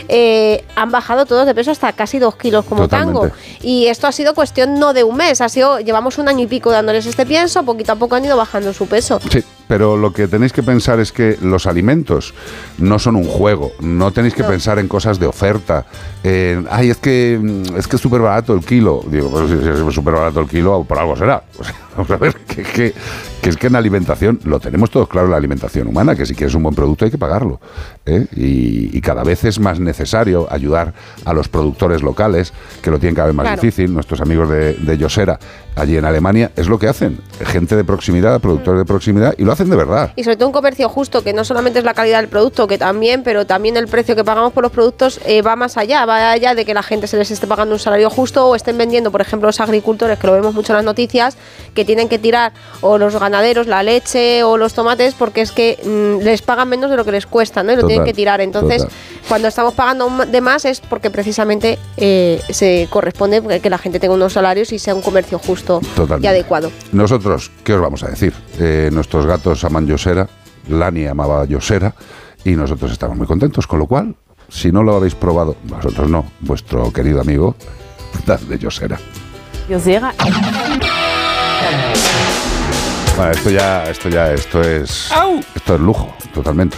eh, han bajado todos de peso hasta casi dos kilos como Totalmente. tango. Y esto ha sido cuestión no de un mes, ha sido, llevamos un año y pico dándoles este pienso, poquito a poco han ido bajando su peso. Sí, pero lo que tenéis que pensar es que los alimentos no son un juego. No tenéis que pensar en cosas de oferta. En, Ay, es que es que es súper barato el kilo. Digo, pues si es súper barato el kilo, por algo será. *laughs* O sea, vamos a ver, que, que- que es que en la alimentación, lo tenemos todos claro en la alimentación humana, que si quieres un buen producto hay que pagarlo. ¿eh? Y, y cada vez es más necesario ayudar a los productores locales, que lo tienen cada vez más Claro. difícil. Nuestros amigos de, de Yosera, allí en Alemania, es lo que hacen. Gente de proximidad, productores de proximidad, y lo hacen de verdad. Y sobre todo un comercio justo, que no solamente es la calidad del producto, que también, pero también el precio que pagamos por los productos eh, va más allá, va allá de que la gente se les esté pagando un salario justo o estén vendiendo, por ejemplo, los agricultores, que lo vemos mucho en las noticias, que tienen que tirar o los ganaderos la leche o los tomates porque es que mm, les pagan menos de lo que les cuesta, ¿no? Y lo Total, tienen que tirar. Entonces, total. cuando estamos pagando de más es porque precisamente eh, se corresponde que la gente tenga unos salarios y sea un comercio justo y adecuado. Nosotros, ¿qué os vamos a decir? Eh, nuestros gatos aman Yosera, Lani amaba Yosera, y nosotros estamos muy contentos, con lo cual, si no lo habéis probado, vosotros no, vuestro querido amigo, *laughs* dadle Yosera. Yosera. Bueno, esto ya, esto ya, esto es, esto es lujo, totalmente.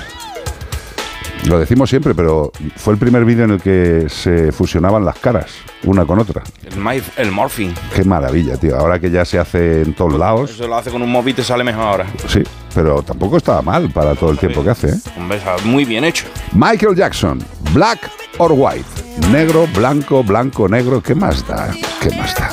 Lo decimos siempre, pero fue el primer vídeo en el que se fusionaban las caras, una con otra. El, maíz- el morphing. Qué maravilla, tío. Ahora que ya se hace en todos lados, Eso lo hace con un móvil y te sale mejor ahora. sí, pero tampoco estaba mal para todo el tiempo que hace, ¿eh? Hombre, está muy bien hecho. Michael Jackson, Black or White. Negro, blanco, blanco, negro. ¿Qué más da? ¿Qué más da?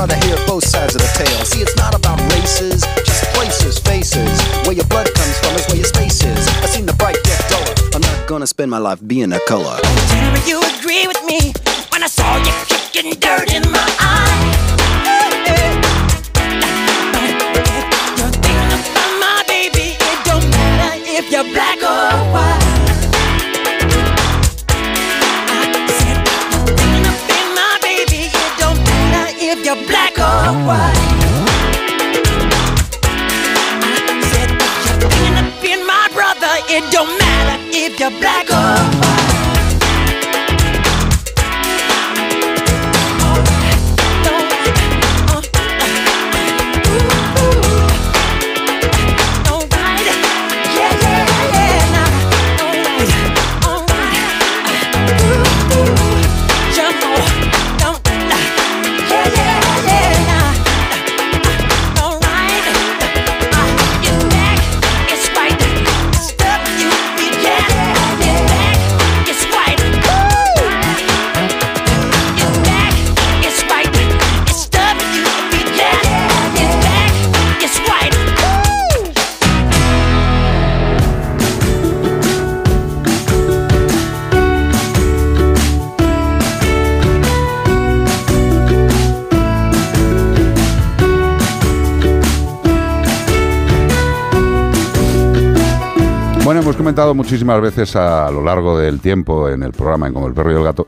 Rather hear both sides of the tale. See, it's not about races, just places, faces. Where your blood comes from is where your space is. I seen the bright get duller. I'm not gonna spend my life being a color. Tell you agree with me when I saw you kicking dirt in my It don't matter if you're black muchísimas veces a lo largo del tiempo en el programa, en Como el perro y el gato,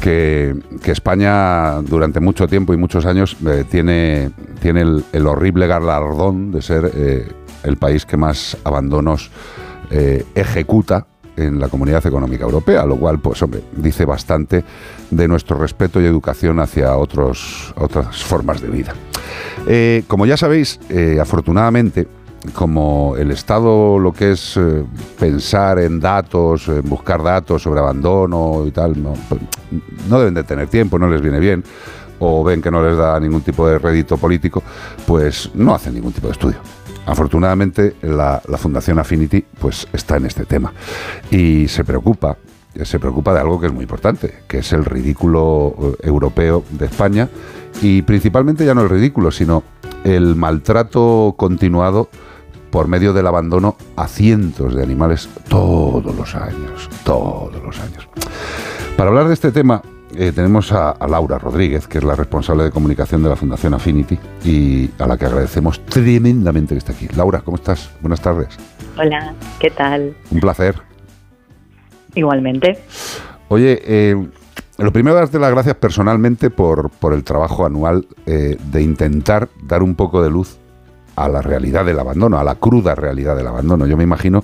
que, España durante mucho tiempo y muchos años eh, tiene, tiene el, horrible galardón de ser eh, el país que más abandonos eh, ejecuta en la Comunidad Económica Europea, lo cual, pues hombre, dice bastante de nuestro respeto y educación hacia otros, otras formas de vida. Como ya sabéis, afortunadamente, como el Estado lo que es eh, pensar en datos, en buscar datos sobre abandono y tal, no, pues, no deben de tener tiempo, no les viene bien, o ven que no les da ningún tipo de rédito político, pues no hacen ningún tipo de estudio. Afortunadamente la, la Fundación Affinity pues está en este tema y se preocupa se preocupa de algo que es muy importante, que es el ridículo eh, europeo de España y principalmente ya no el ridículo, sino el maltrato continuado por medio del abandono a cientos de animales todos los años, todos los años. Para hablar de este tema eh, tenemos a, a Laura Rodríguez, que es la responsable de comunicación de la Fundación Affinity y a la que agradecemos tremendamente que esté aquí. Laura, ¿cómo estás? Buenas tardes. Hola, ¿qué tal? Un placer. Igualmente. Oye, eh, lo primero darte las gracias personalmente por, por el trabajo anual eh, de intentar dar un poco de luz a la realidad del abandono, a la cruda realidad del abandono. Yo me imagino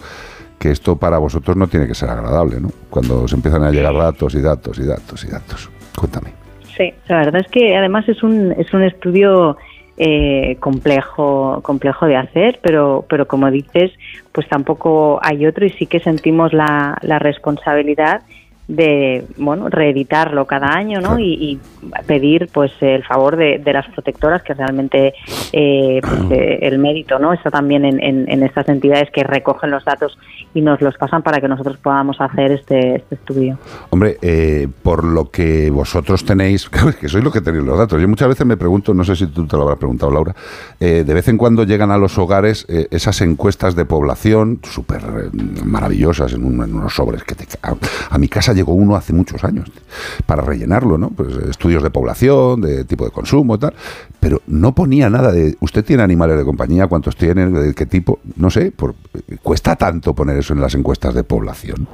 que esto para vosotros no tiene que ser agradable, ¿no? Cuando se empiezan a llegar datos y datos y datos y datos. Cuéntame. Sí, la verdad es que además es un, es un estudio eh, complejo complejo de hacer, pero, pero como dices, pues tampoco hay otro y sí que sentimos la, la responsabilidad de bueno reeditarlo cada año ¿no? y, y pedir pues el favor de, de las protectoras que realmente eh, pues, *clears throat* eh, el mérito no está también en, en, en estas entidades que recogen los datos y nos los pasan para que nosotros podamos hacer este, este estudio Hombre, eh, por lo que vosotros tenéis, *laughs* que sois los que tenéis los datos. Yo muchas veces me pregunto, no sé si tú te lo habrás preguntado, Laura, eh, de vez en cuando llegan a los hogares esas encuestas de población súper maravillosas en, un- en unos sobres que te ca- a, mi casa llegó uno hace muchos años para rellenarlo, ¿no? Pues eh, estudios de población, de tipo de consumo tal, pero no ponía nada de usted tiene animales de compañía, cuántos tiene, de qué tipo, no sé, por, cuesta tanto poner eso en las encuestas de población.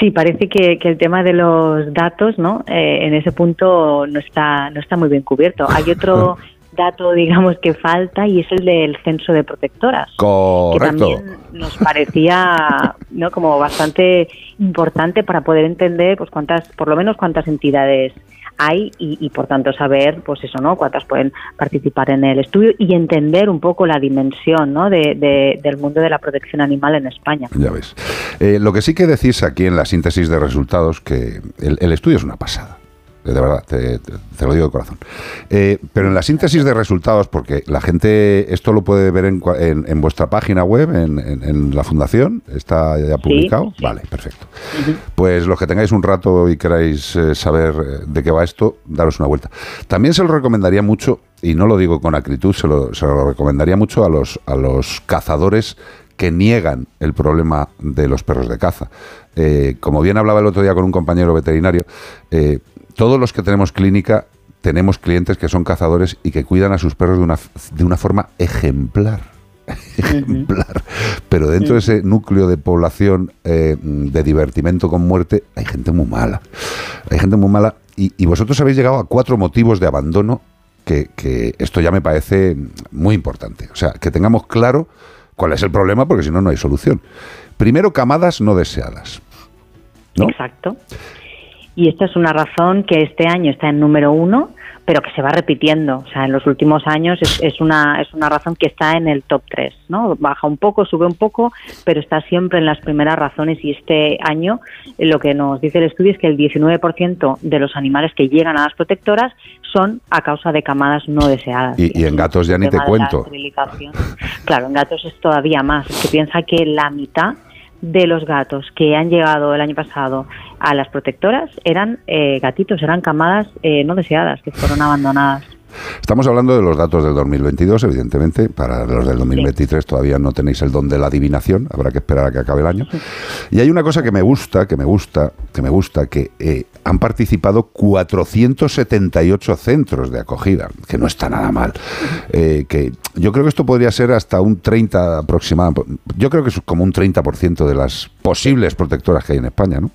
Sí, parece que, que el tema de los datos, ¿no? Eh, en ese punto no está no está muy bien cubierto. Hay otro *laughs* dato, digamos, que falta y es el del censo de protectoras. que Correcto. también nos parecía *laughs* no como bastante importante para poder entender pues cuántas por lo menos cuántas entidades hay y, y, por tanto saber pues eso no cuántas pueden participar en el estudio y entender un poco la dimensión ¿no? de, de- del mundo de la protección animal en España Ya ves. Eh, lo que sí que decís aquí en la síntesis de resultados, que el, el estudio es una pasada. De verdad, te, te- te lo digo de corazón. Eh, pero en la síntesis de resultados, porque la gente esto lo puede ver en, en- en vuestra página web, en, la fundación, está ya publicado. Vale, perfecto. Pues los que tengáis un rato y queráis eh, saber eh, de qué va esto, daros una vuelta. También se lo recomendaría mucho, y no lo digo con acritud, se lo, se lo recomendaría mucho a los, a los cazadores que niegan el problema de los perros de caza. Eh, como bien hablaba el otro día con un compañero veterinario, eh, todos los que tenemos clínica tenemos clientes que son cazadores y que cuidan a sus perros de una, de una forma ejemplar. ejemplar. Pero dentro de ese núcleo de población eh, de divertimento con muerte hay gente muy mala. Hay gente muy mala. Y, y vosotros habéis llegado a cuatro motivos de abandono que, que esto ya me parece muy importante. O sea, que tengamos claro cuál es el problema, porque si no, no hay solución. Primero, camadas no deseadas. ¿no? Exacto. Y esta es una razón que este año está en número uno, pero que se va repitiendo. O sea, en los últimos años es, es una, es una razón que está en el top 3, ¿no? Baja un poco, sube un poco, pero está siempre en las primeras razones. Y este año eh, lo que nos dice el estudio es que el 19% de los animales que llegan a las protectoras son a causa de camadas no deseadas. Y, y en gatos ya ni te cuento. Claro, en gatos es todavía más. Es que piensa que la mitad de los gatos que han llegado el año pasado a las protectoras eran eh, gatitos, eran camadas eh, no deseadas, que fueron abandonadas. Estamos hablando de los datos del 2022, evidentemente. Para los del 2023 todavía no tenéis el don de la adivinación. Habrá que esperar a que acabe el año. Y hay una cosa que me gusta, que me gusta, que me gusta, que eh, han participado 478 centros de acogida, que no está nada mal. Eh, que yo creo que esto podría ser hasta un 30 aproximado. Yo creo que es como un 30% de las posibles protectoras que hay en España, ¿no?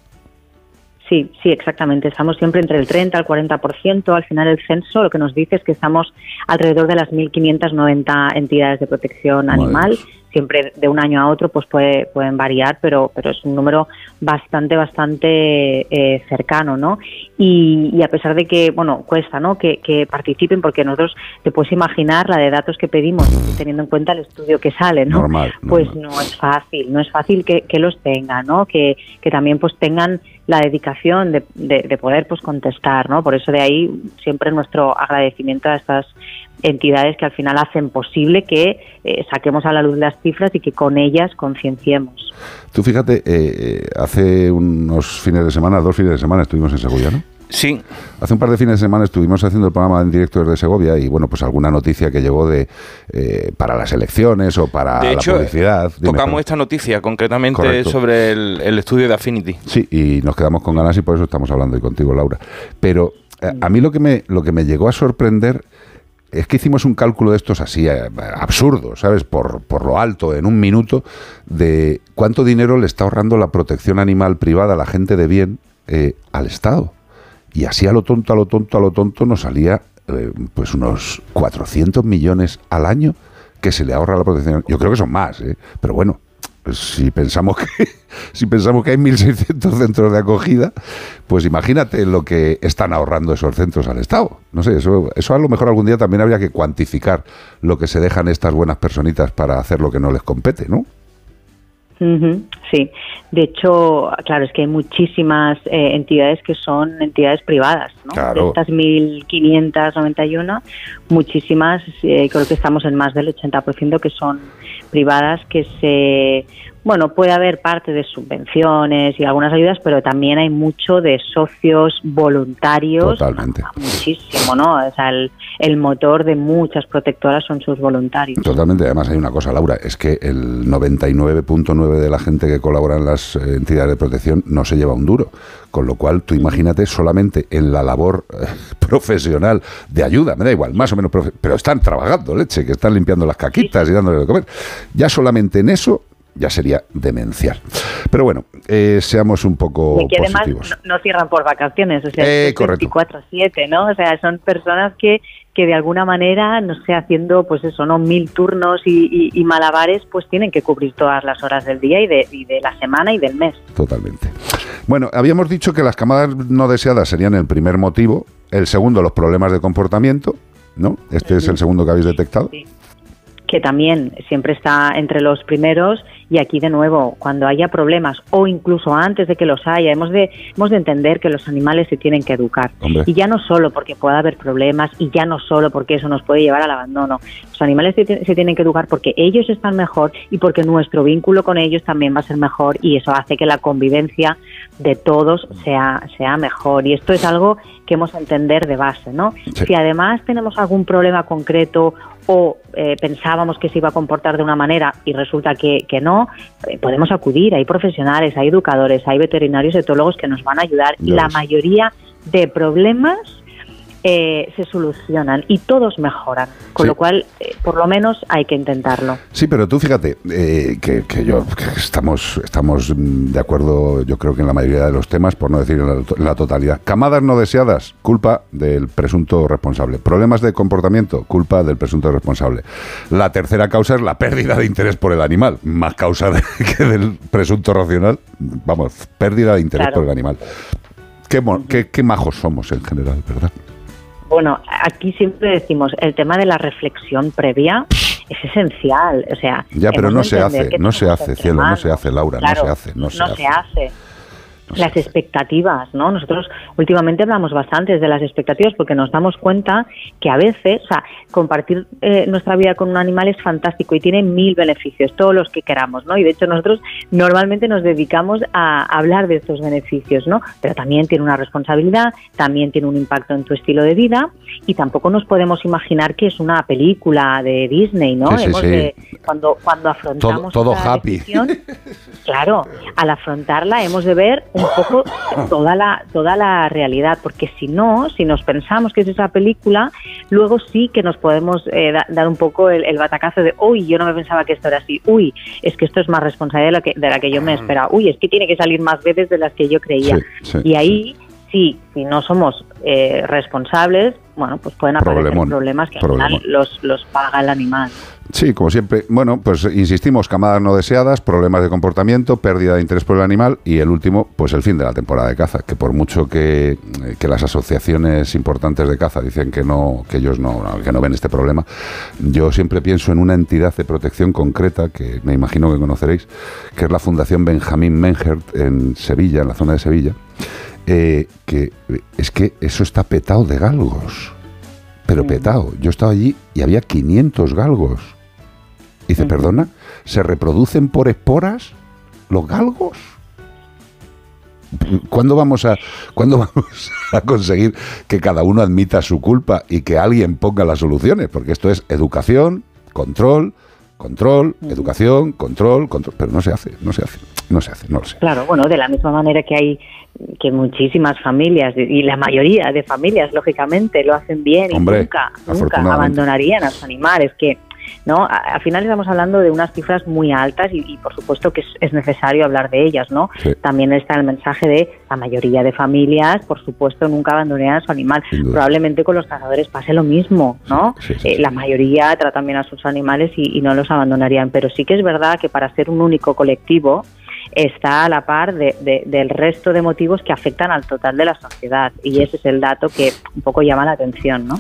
Sí, sí, exactamente. Estamos siempre entre el 30 al 40%. Al final el censo lo que nos dice es que estamos alrededor de las 1.590 entidades de protección animal siempre de un año a otro pues puede, pueden variar, pero, pero es un número bastante, bastante eh, cercano, ¿no? Y, y a pesar de que, bueno, cuesta, ¿no? Que, que participen, porque nosotros te puedes imaginar la de datos que pedimos, teniendo en cuenta el estudio que sale, ¿no? Normal, Pues no es fácil, no es fácil que, que los tengan, ¿no? Que, que también pues tengan la dedicación de, de, de poder pues contestar, ¿no? Por eso de ahí siempre nuestro agradecimiento a estas entidades que al final hacen posible que eh, saquemos a la luz las cifras y que con ellas concienciemos. Tú fíjate, eh, eh, hace unos fines de semana, dos fines de semana estuvimos en Segovia, ¿no? Sí. Hace un par de fines de semana estuvimos haciendo el programa en directo desde Segovia y bueno, pues alguna noticia que llegó de eh, para las elecciones o para De hecho, la publicidad. Dime, tocamos esta noticia concretamente Correcto. sobre el, el estudio de Affinity. Sí, y nos quedamos con ganas y por eso estamos hablando hoy contigo, Laura. Pero eh, a mí lo que me lo que me llegó a sorprender es que hicimos un cálculo de estos así eh, absurdo, ¿sabes? Por, por lo alto, en un minuto, de cuánto dinero le está ahorrando la protección animal privada, la gente de bien, eh, al Estado. Y así a lo tonto, a lo tonto, a lo tonto nos salía eh, pues unos 400 millones al año que se le ahorra la protección. Yo creo que son más, ¿eh? pero bueno, si pensamos que *laughs* si pensamos que hay 1.600 centros de acogida, pues imagínate lo que están ahorrando esos centros al Estado. No sé, eso, eso a lo mejor algún día también habría que cuantificar lo que se dejan estas buenas personitas para hacer lo que no les compete, ¿no? Sí, de hecho, claro, es que hay muchísimas eh, entidades que son entidades privadas, ¿no? Claro. De estas 1.591, muchísimas, eh, creo que estamos en más del 80% que son privadas que se... Bueno, puede haber parte de subvenciones y algunas ayudas, pero también hay mucho de socios voluntarios. Totalmente. Muchísimo, ¿no? O sea, el, el motor de muchas protectoras son sus voluntarios. Totalmente. Además hay una cosa, Laura, es que el 99.9 de la gente que colabora en las eh, entidades de protección no se lleva un duro. Con lo cual, tú imagínate solamente en la labor eh, *laughs* profesional de ayuda, me da igual, más o menos, pero están trabajando, leche, que están limpiando las caquitas y dándole de comer. Ya solamente en eso ya sería demencial. Pero bueno, eh, seamos un poco Y que además positivos. no, no cierran por vacaciones, o sea, Eh, es correcto. 24-7, ¿no? O sea, son personas que, que de alguna manera, no sé, haciendo, pues eso, ¿no? Mil turnos y, y- y malabares, pues tienen que cubrir todas las horas del día y de, y de la semana y del mes. Totalmente. Bueno, habíamos dicho que las camadas no deseadas serían el primer motivo, el segundo los problemas de comportamiento, ¿no? Este es el segundo que habéis detectado. Que también siempre está entre los primeros y aquí de nuevo cuando haya problemas o incluso antes de que los haya hemos de hemos de entender que los animales se tienen que educar Hombre. y ya no solo porque pueda haber problemas y ya no solo porque eso nos puede llevar al abandono los animales se, ti- se tienen que educar porque ellos están mejor y porque nuestro vínculo con ellos también va a ser mejor y eso hace que la convivencia de todos sea sea mejor y esto es algo que hemos de entender de base no Sí. si además tenemos algún problema concreto o eh, pensábamos que se iba a comportar de una manera y resulta que, que no, eh, podemos acudir. Hay profesionales, hay educadores, hay veterinarios, etólogos que nos van a ayudar. La mayoría de problemas eh, se solucionan y todos mejoran. Con Sí. lo cual, eh, por lo menos hay que intentarlo. Sí, pero tú fíjate eh, que, que yo que estamos estamos de acuerdo, yo creo que en la mayoría de los temas, por no decir en la, en la totalidad. Camadas no deseadas, culpa del presunto responsable. Problemas de comportamiento, culpa del presunto responsable. La tercera causa es la pérdida de interés por el animal, más causa de- *laughs* que del presunto racional. Vamos, pérdida de interés Claro. por el animal. Qué, qué, qué majos somos en general, ¿verdad? Bueno, aquí siempre decimos, el tema de la reflexión previa es esencial. O sea, Ya, pero no se hace, no se hace, cielo, no se hace, Laura, no se hace, no se hace. hace. Las expectativas, ¿no? Nosotros últimamente hablamos bastante de las expectativas porque nos damos cuenta que a veces, o sea, compartir eh, nuestra vida con un animal es fantástico y tiene mil beneficios, todos los que queramos, ¿no? Y de hecho nosotros normalmente nos dedicamos a hablar de estos beneficios, ¿no? Pero también tiene una responsabilidad, también tiene un impacto en tu estilo de vida y tampoco nos podemos imaginar que es una película de Disney, ¿no? Sí, Hemos sí. de- cuando, cuando Todo, afrontamos todo happy. decisión, *laughs* Claro, al afrontarla hemos de ver un poco toda la toda la realidad, porque si no, si nos pensamos que es esa película, luego sí que nos podemos eh, da- dar un poco el, el batacazo de, uy, yo no me pensaba que esto era así, uy, es que esto es más responsabilidad de, lo que, de la que yo me esperaba, uy, es que tiene que salir más veces de las que yo creía. Sí, sí, y ahí sí, si no somos eh, responsables, bueno, pues pueden aparecer Problemón, problemas que al final los, los paga el animal. Sí, como siempre. Bueno, pues insistimos, camadas no deseadas, problemas de comportamiento, pérdida de interés por el animal y el último, pues el fin de la temporada de caza, que por mucho que, eh, que las asociaciones importantes de caza dicen que no, que ellos no, que no ven este problema, yo siempre pienso en una entidad de protección concreta que me imagino que conoceréis, que es la Fundación Benjamín Menhert en Sevilla, en la zona de Sevilla, eh, que eh, es que eso está petado de galgos. Pero petado. Yo estaba allí y había 500 galgos. Dice, perdona, ¿se reproducen por esporas los galgos? ¿Cuándo vamos a cuándo *laughs* vamos a conseguir que cada uno admita su culpa y que alguien ponga las soluciones? Porque esto es educación, control, control, educación, control, control, pero no se hace, no se hace, no se hace, no lo sé. Claro, bueno, de la misma manera que hay que muchísimas familias y la mayoría de familias, lógicamente, lo hacen bien y nunca, nunca abandonarían a sus animales. Que no, al final estamos hablando de unas cifras muy altas y, y por supuesto que es, es necesario hablar de ellas, ¿no? Sí. También está el mensaje de la mayoría de familias, por supuesto, nunca abandonarían a su animal. Probablemente con los cazadores pase lo mismo, ¿no? Eh, la mayoría tratan bien a sus animales y, y no los abandonarían, pero sí que es verdad que para ser un único colectivo está a la par de- de- del resto de motivos que afectan al total de la sociedad y ese es el dato que un poco llama la atención, ¿no?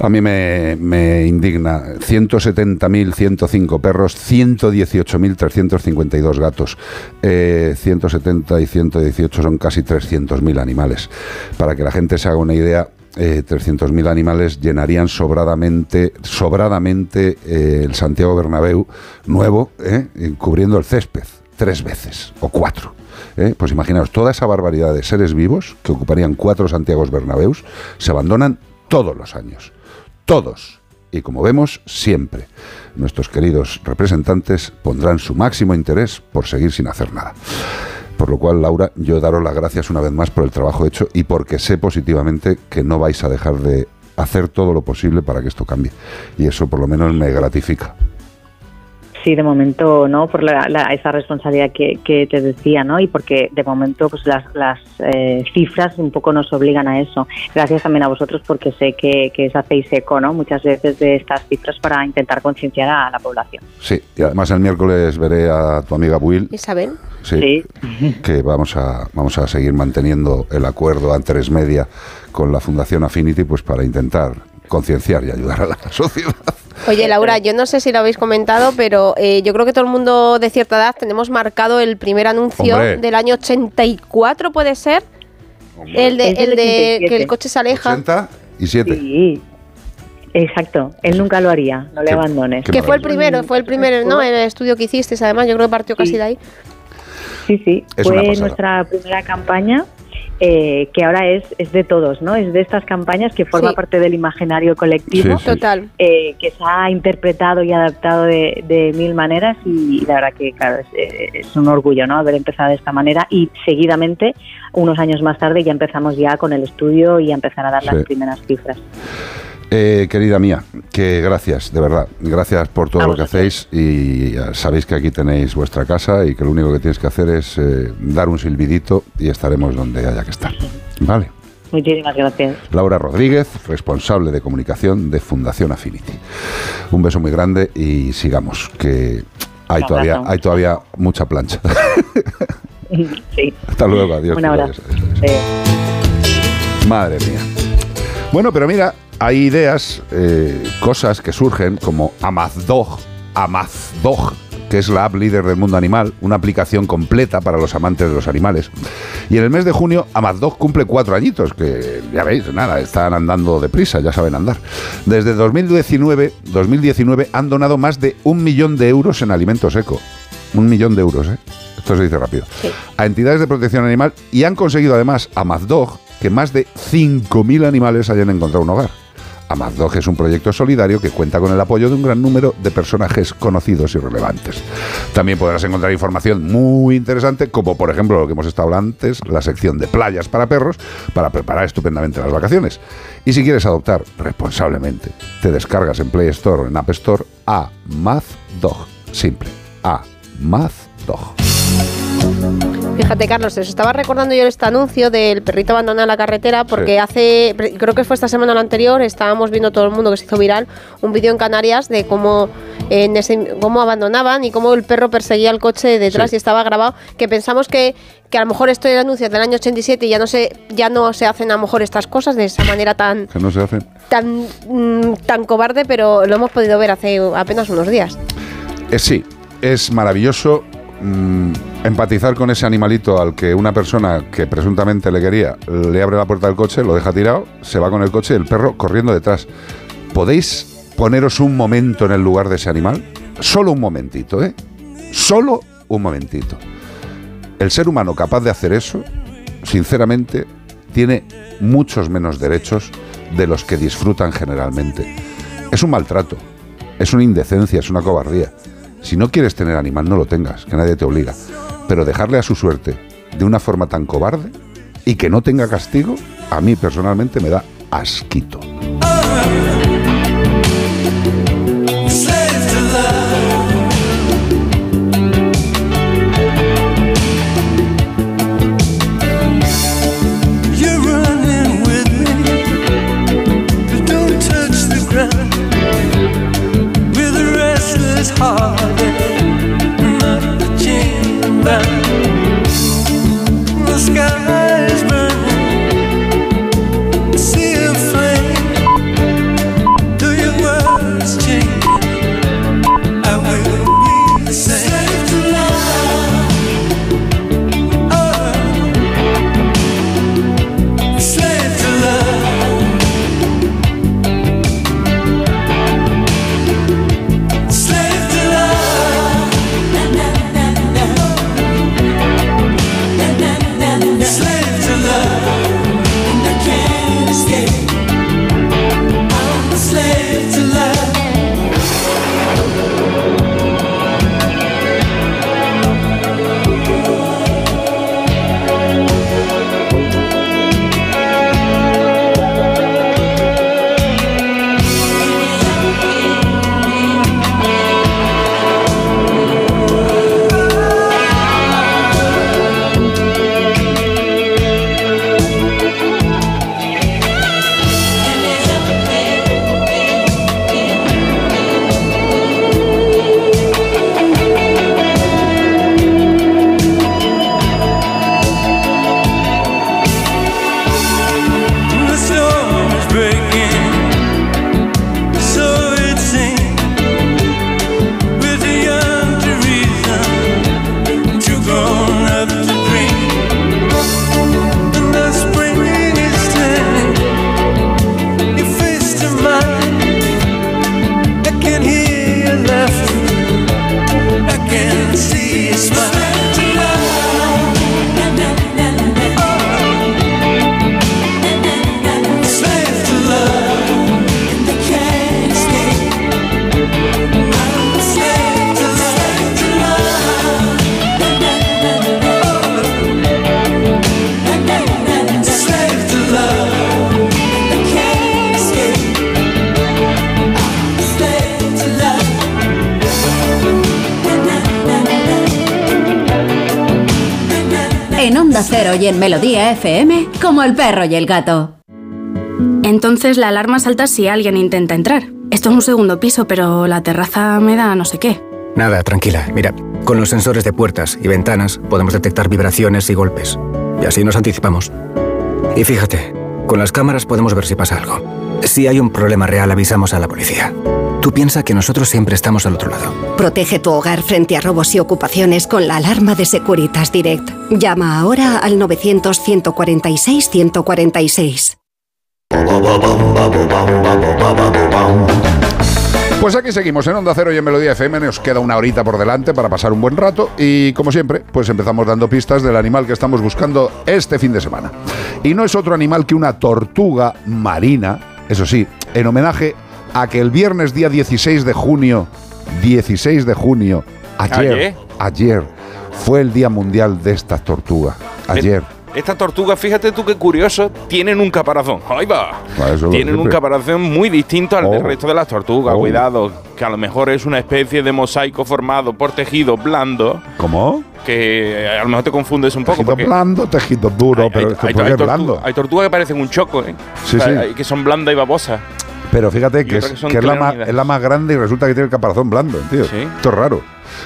A mí me, me indigna 170.105 perros, 118.352 gatos, eh, 170 y 118 son casi 300.000 animales. Para que la gente se haga una idea, eh, 300.000 animales llenarían sobradamente, sobradamente eh, el Santiago Bernabéu nuevo, eh, cubriendo el césped tres veces o cuatro. ¿eh? Pues imaginaos, toda esa barbaridad de seres vivos que ocuparían cuatro Santiagos Bernabéus se abandonan todos los años. Todos. Y como vemos, siempre. Nuestros queridos representantes pondrán su máximo interés por seguir sin hacer nada. Por lo cual, Laura, yo daros las gracias una vez más por el trabajo hecho y porque sé positivamente que no vais a dejar de hacer todo lo posible para que esto cambie. Y eso por lo menos me gratifica. Sí, de momento no, por la, la- esa responsabilidad que, que te decía, ¿no? Y porque de momento pues las, las eh, cifras un poco nos obligan a eso. Gracias también a vosotros porque sé que, que os hacéis eco, ¿no? Muchas veces de estas cifras para intentar concienciar a la población. Sí, y además el miércoles veré a tu amiga Will Isabel. Sí, que vamos a, vamos a seguir manteniendo el acuerdo a tres media con la Fundación Affinity pues para intentar concienciar y ayudar a la *laughs* sociedad. Oye, Laura, yo no sé si lo habéis comentado, pero eh, yo creo que todo el mundo de cierta edad tenemos marcado el primer anuncio Hombre. del año 84, ¿puede ser? El de, el de 87. que el coche se aleja. 80 y 7. Sí, exacto. Él nunca lo haría, no le abandones. Que fue el primero, fue el primero, ¿no? En el estudio que hicisteis, además, yo creo que partió casi de ahí. Sí, sí, Es fue nuestra primera campaña. Eh, que ahora es, es de todos, ¿no? Es de estas campañas que forma Sí. parte del imaginario colectivo, Sí, sí. Total. eh, que se ha interpretado y adaptado de, de mil maneras y la verdad que, claro, es, eh, es un orgullo, ¿no? Haber empezado de esta manera y seguidamente, unos años más tarde, ya empezamos ya con el estudio y a empezar a dar Sí. las primeras cifras. Eh, querida mía, que gracias, de verdad, gracias por todo lo que hacéis y sabéis que aquí tenéis vuestra casa y que lo único que tienes que hacer es eh, dar un silbidito y estaremos donde haya que estar. Vale. Muchísimas gracias. Laura Rodríguez, responsable de comunicación de Fundación Affinity. Un beso muy grande y sigamos, que hay Un todavía, abrazo. hay todavía mucha plancha. *laughs* Sí. Hasta luego, adiós. Un abrazo. adiós. Eh, Madre mía. Bueno, pero mira, hay ideas, eh, cosas que surgen como Amazdog, Amazdog, que es la app líder del mundo animal, una aplicación completa para los amantes de los animales. Y en el mes de junio, Amazdog cumple cuatro añitos, que ya veis, nada, están andando deprisa, ya saben andar. Desde 2019, 2019 han donado más de un millón de euros en alimento seco. Un millón de euros, ¿eh? Esto se dice rápido. A entidades de protección animal y han conseguido además a Mazdog que más de 5.000 animales hayan encontrado un hogar. Amazdog es un proyecto solidario que cuenta con el apoyo de un gran número de personajes conocidos y relevantes. También podrás encontrar información muy interesante, como por ejemplo lo que hemos estado hablando antes, la sección de playas para perros, para preparar estupendamente las vacaciones. Y si quieres adoptar responsablemente, te descargas en Play Store o en App Store a Mazdog. Simple. A Mazdog. Fíjate, Carlos, os estaba recordando yo este anuncio del perrito abandonado en la carretera porque Sí. hace, creo que fue esta semana o la anterior, estábamos viendo todo el mundo que se hizo viral un vídeo en Canarias de cómo, en ese- cómo abandonaban y cómo el perro perseguía el coche detrás Sí. y estaba grabado, que pensamos que, que a lo mejor esto era anuncio del año 87 y ya no, se, ya no se hacen a lo mejor estas cosas de esa manera tan, Que no se hacen. tan, mm, tan cobarde, pero lo hemos podido ver hace apenas unos días. Eh, sí, es maravilloso mm, empatizar con ese animalito al que una persona que presuntamente le quería le abre la puerta del coche, lo deja tirado, se va con el coche y el perro corriendo detrás. ¿Podéis poneros un momento en el lugar de ese animal? Solo un momentito, ¿eh? Solo un momentito. El ser humano capaz de hacer eso, sinceramente, tiene muchos menos derechos de los que disfrutan generalmente. Es un maltrato, es una indecencia, es una cobardía. Si no quieres tener animal, no lo tengas, que nadie te obliga. Pero dejarle a su suerte de una forma tan cobarde y que no tenga castigo, a mí personalmente me da asquito. Y en Melodía FM, como el perro y el gato. Entonces la alarma salta si alguien intenta entrar. Esto es un segundo piso, pero la terraza me da no sé qué. Nada, tranquila. Mira, con los sensores de puertas y ventanas podemos detectar vibraciones y golpes. Y así nos anticipamos. Y fíjate, con las cámaras podemos ver si pasa algo. Si hay un problema real, avisamos a la policía. Tú piensa que nosotros siempre estamos al otro lado. Protege tu hogar frente a robos y ocupaciones con la alarma de Securitas Direct. Llama ahora al 900-146-146. Pues aquí seguimos en Onda Cero y en Melodía FM. Nos queda una horita por delante para pasar un buen rato. Y como siempre, pues empezamos dando pistas del animal que estamos buscando este fin de semana. Y no es otro animal que una tortuga marina, eso sí, en homenaje a que el viernes día 16 de junio, 16 de junio, ayer, Ayer. Fue el Día Mundial de esta tortuga. Ayer. Estas tortugas, fíjate tú qué curioso, tienen un caparazón. Ahí va. Eso lo Tienen un caparazón muy distinto al del Oh. resto de las tortugas. Oh. Cuidado, que a lo mejor es una especie de mosaico formado por tejido blando. ¿Cómo? Que a lo mejor te confundes un poco. Tejido porque blando, tejido duro, pero hay, ¿por hay qué tortu- blando? hay tortugas que parecen un choco, ¿eh? Sí, O sea, sí. que son blandas y babosas. Pero fíjate que, es, que son que es la más, clerónidas. es la más grande y resulta que tiene el caparazón blando, tío. Esto es raro.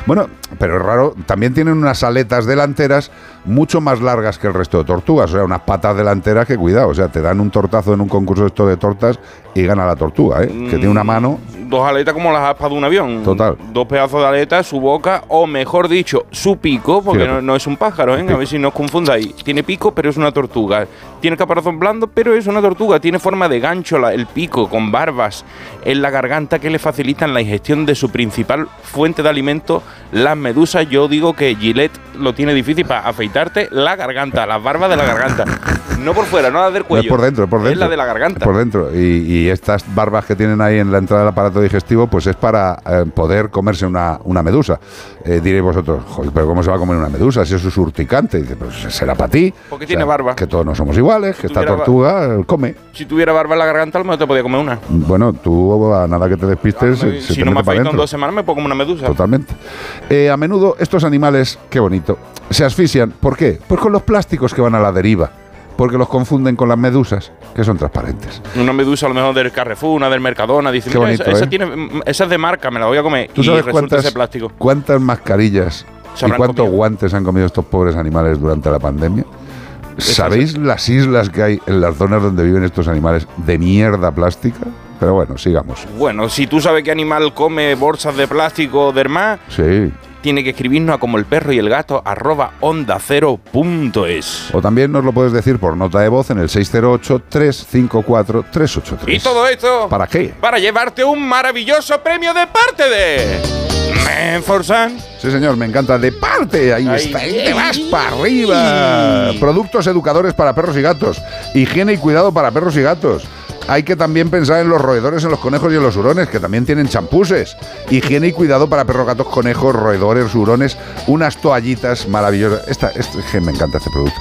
Bueno, pero es raro. También tienen unas aletas delanteras mucho más largas que el resto de tortugas. O sea, unas patas delanteras que cuidado. O sea, te dan un tortazo en un concurso de esto de tortas y gana la tortuga, ¿eh? Que tiene una mano. Dos aletas como las aspas de un avión. Total. Dos pedazos de aletas, su boca, o mejor dicho, su pico, porque no, no es un pájaro, ¿eh? A ver si no os confundáis. Tiene pico, pero es una tortuga. Tiene caparazón blando, pero es una tortuga. Tiene forma de gancho la- el pico, con barbas en la garganta que le facilitan la ingestión de su principal fuente de alimento, las medusas. Yo digo que Gillette lo tiene difícil para afeitarte la garganta, las barbas de la garganta. No por fuera, no las del No cuello. es por dentro, es por dentro. Es la de la garganta. Por dentro. Y, y estas barbas que tienen ahí en la entrada del aparato digestivo, pues es para eh, poder comerse una, una medusa. Eh, diréis vosotros, "Joder, pero ¿cómo se va a comer una medusa? Si eso es urticante. Dice, pues será para ti. Porque O tiene barba. Que todos no somos iguales, que esta tortuga eh, come. Si tuviera barba en la garganta, mejor te podía comer una. Bueno, tú a nada que te despistes, se, se si te no me afeito en dos semanas, me pongo como una medusa. Totalmente. Eh, a menudo estos animales, qué bonito, se asfixian. ¿Por qué? Pues con los plásticos que van a la deriva. Porque los confunden con las medusas, que son transparentes. Una medusa a lo mejor del Carrefour, una del Mercadona. Dice, Qué mira, bonito, esa, esa ¿eh? tiene, esa es de marca, me la voy a comer. ¿Tú y sabes cuántas, ese plástico. cuántas mascarillas y cuántos comido. guantes han comido estos pobres animales durante la pandemia? ¿Sabéis las islas que hay en las zonas donde viven estos animales de mierda plástica? Pero bueno, sigamos. Bueno, si tú sabes qué animal come bolsas de plástico o demás, Sí. Tiene que escribirnos a como el perro y el gato arroba onda cero punto es. O también nos lo puedes decir por nota de voz en el 608-354-383. Y todo esto ¿Para qué? para llevarte un maravilloso premio de parte de Menforsan. Sí, señor, me encanta. De parte, ahí Ay, está, ahí te vas para arriba. Productos educadores para perros y gatos. Higiene y cuidado para perros y gatos. Hay que también pensar en los roedores, en los conejos y en los hurones, que también tienen champuses. Higiene y cuidado para perros, gatos, conejos, roedores, hurones. Unas toallitas maravillosas. Esta, que me encanta este producto.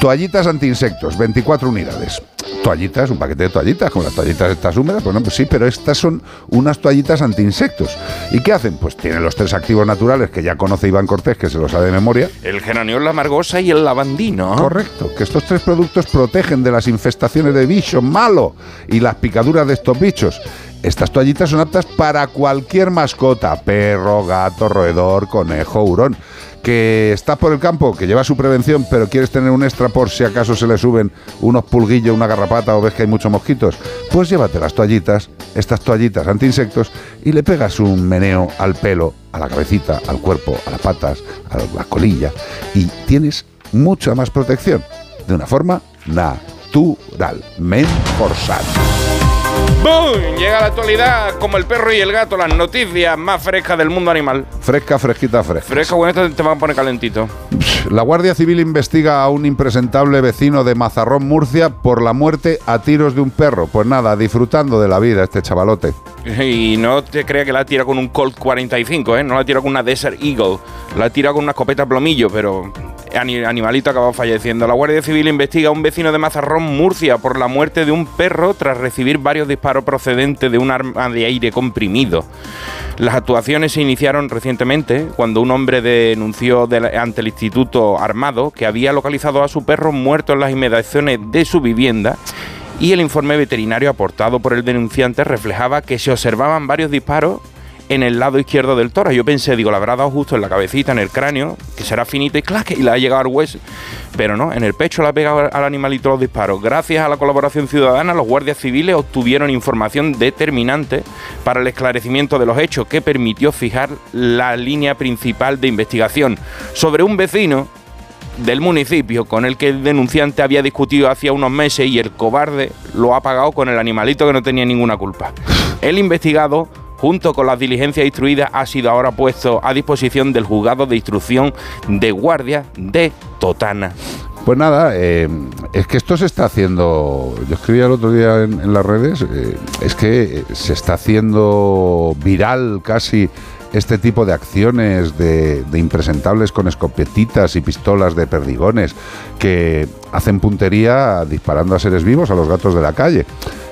Toallitas anti-insectos, 24 unidades. Toallitas, un paquete de toallitas, como las toallitas estas húmedas, bueno, pues sí, pero estas son unas toallitas anti-insectos. ¿Y qué hacen? Pues tienen los tres activos naturales que ya conoce Iván Cortés, que se lo sabe de memoria. El geraniol, la margosa y el lavandino. Correcto, que estos tres productos protegen de las infestaciones de bicho malo y las picaduras de estos bichos. Estas toallitas son aptas para cualquier mascota, perro, gato, roedor, conejo, hurón. Que estás por el campo, que lleva su prevención, pero quieres tener un extra por si acaso se le suben unos pulguillos, una garrapata o ves que hay muchos mosquitos, pues llévate las toallitas, estas toallitas anti-insectos, y le pegas un meneo al pelo, a la cabecita, al cuerpo, a las patas, a la colilla, y tienes mucha más protección, de una forma natural. Menforsan. ¡Bum! Llega la actualidad como el perro y el gato, las noticias más frescas del mundo animal. Fresca, fresquita, fresca. Fresca, bueno, esto te va a poner calentito. La Guardia Civil investiga a un impresentable vecino de Mazarrón, Murcia, por la muerte a tiros de un perro. Pues nada, disfrutando de la vida este chavalote. Y no te creas que la tira con un Colt 45, ¿eh? No la tira con una Desert Eagle. La tira con una escopeta plomillo, pero animalito acabó falleciendo. La Guardia Civil investiga a un vecino de Mazarrón, Murcia, por la muerte de un perro tras recibir varios disparos procedentes de un arma de aire comprimido. Las actuaciones se iniciaron recientemente cuando un hombre denunció ante el Instituto Armado que había localizado a su perro muerto en las inmediaciones de su vivienda y el informe veterinario aportado por el denunciante reflejaba que se observaban varios disparos en el lado izquierdo del toro. Yo pensé, digo, la habrá dado justo en la cabecita, en el cráneo, que será finito y clac, y le ha llegado al hueso. Pero no, en el pecho le ha pegado al animalito los disparos. Gracias a la colaboración ciudadana, los guardias civiles obtuvieron información determinante para el esclarecimiento de los hechos que permitió fijar la línea principal de investigación sobre un vecino del municipio con el que el denunciante había discutido hacía unos meses y el cobarde lo ha pagado con el animalito que no tenía ninguna culpa. El investigado, junto con las diligencias instruidas, ha sido ahora puesto a disposición del juzgado de instrucción de guardia de Totana. Pues nada, eh, es que esto se está haciendo. Yo escribía el otro día en, las redes, eh, es que se está haciendo viral casi este tipo de acciones de, de impresentables con escopetitas y pistolas de perdigones que hacen puntería disparando a seres vivos, a los gatos de la calle.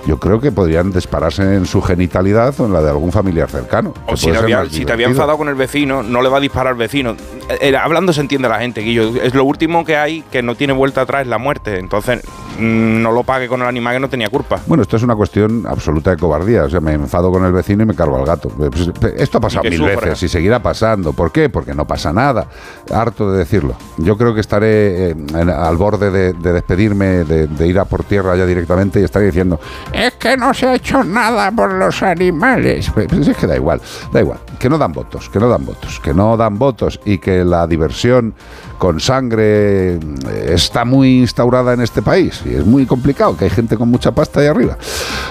Yo creo que podrían dispararse en su genitalidad o en la de algún familiar cercano. O si, te había, más si te había divertido. enfadado con el vecino, no le va a disparar al vecino. Eh, eh, hablando se entiende la gente, Guillo. Es lo último que hay que no tiene vuelta atrás, la muerte. Entonces, mm, no lo pague con el animal que no tenía culpa. Bueno, esto es una cuestión absoluta de cobardía. O sea, me enfado con el vecino y me cargo al gato. Eh, pues, esto ha pasado mil sufra. veces y seguirá pasando. ¿Por qué? Porque no pasa nada. Harto de decirlo. Yo creo que estaré eh, en- al borde de, de despedirme, de, de ir a por tierra ya directamente y estaré diciendo, es que no se ha hecho nada por los animales. Pues pues es que da igual, da igual. Que no dan votos, que no dan votos, que no dan votos y que la diversión con sangre eh, está muy instaurada en este país y es muy complicado, que hay gente con mucha pasta ahí arriba.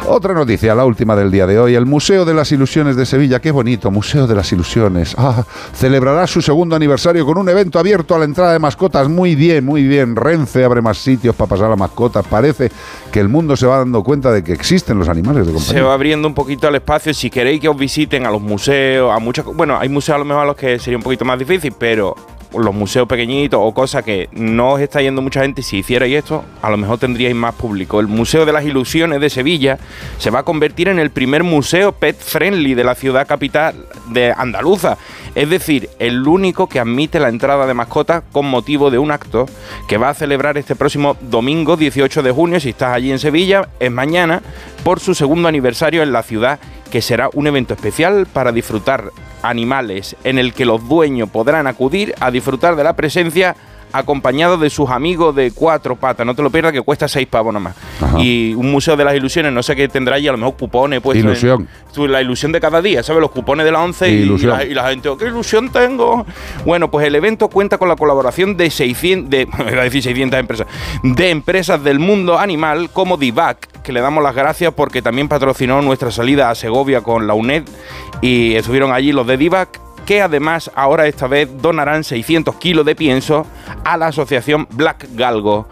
Otra noticia, la última del día de hoy, el Museo de las Ilusiones de Sevilla, qué bonito, Museo de las Ilusiones, ah, celebrará su segundo aniversario con un evento abierto a la entrada de mascotas, muy bien, muy bien, Renfe abre más sitios para pasar a mascotas, parece que el mundo se va dando cuenta de que existen los animales de Se compañía. va abriendo un poquito el espacio. Si queréis que os visiten a los museos, Bueno, hay museos a lo mejor a los que sería un poquito más difícil, pero los museos pequeñitos o cosas que no os está yendo mucha gente, si hicierais esto, a lo mejor tendríais más público. El Museo de las Ilusiones de Sevilla se va a convertir en el primer museo pet friendly de la ciudad capital de Andaluza. Es decir, el único que admite la entrada de mascotas con motivo de un acto que va a celebrar este próximo domingo 18 de junio, si estás allí en Sevilla, es mañana, por su segundo aniversario en la ciudad, que será un evento especial para disfrutar animales en el que los dueños podrán acudir a disfrutar de la presencia acompañados de sus amigos de cuatro patas. No te lo pierdas que cuesta seis pavos nomás. Ajá. Y un museo de las ilusiones, no sé qué tendrá allí, a lo mejor cupones en- Ilusión. la ilusión de cada día, ¿sabes? Los cupones de la 11 y, Ilusión. la, y la gente, "Oh, ¿qué ilusión tengo? Bueno, pues el evento cuenta con la colaboración de 600, de, *laughs* iba a decir 600 empresas, de empresas del mundo animal como Divac, que le damos las gracias porque también patrocinó nuestra salida a Segovia con la UNED y estuvieron allí los de Divac que además ahora esta vez donarán 600 kilos de pienso a la asociación Black Galgo,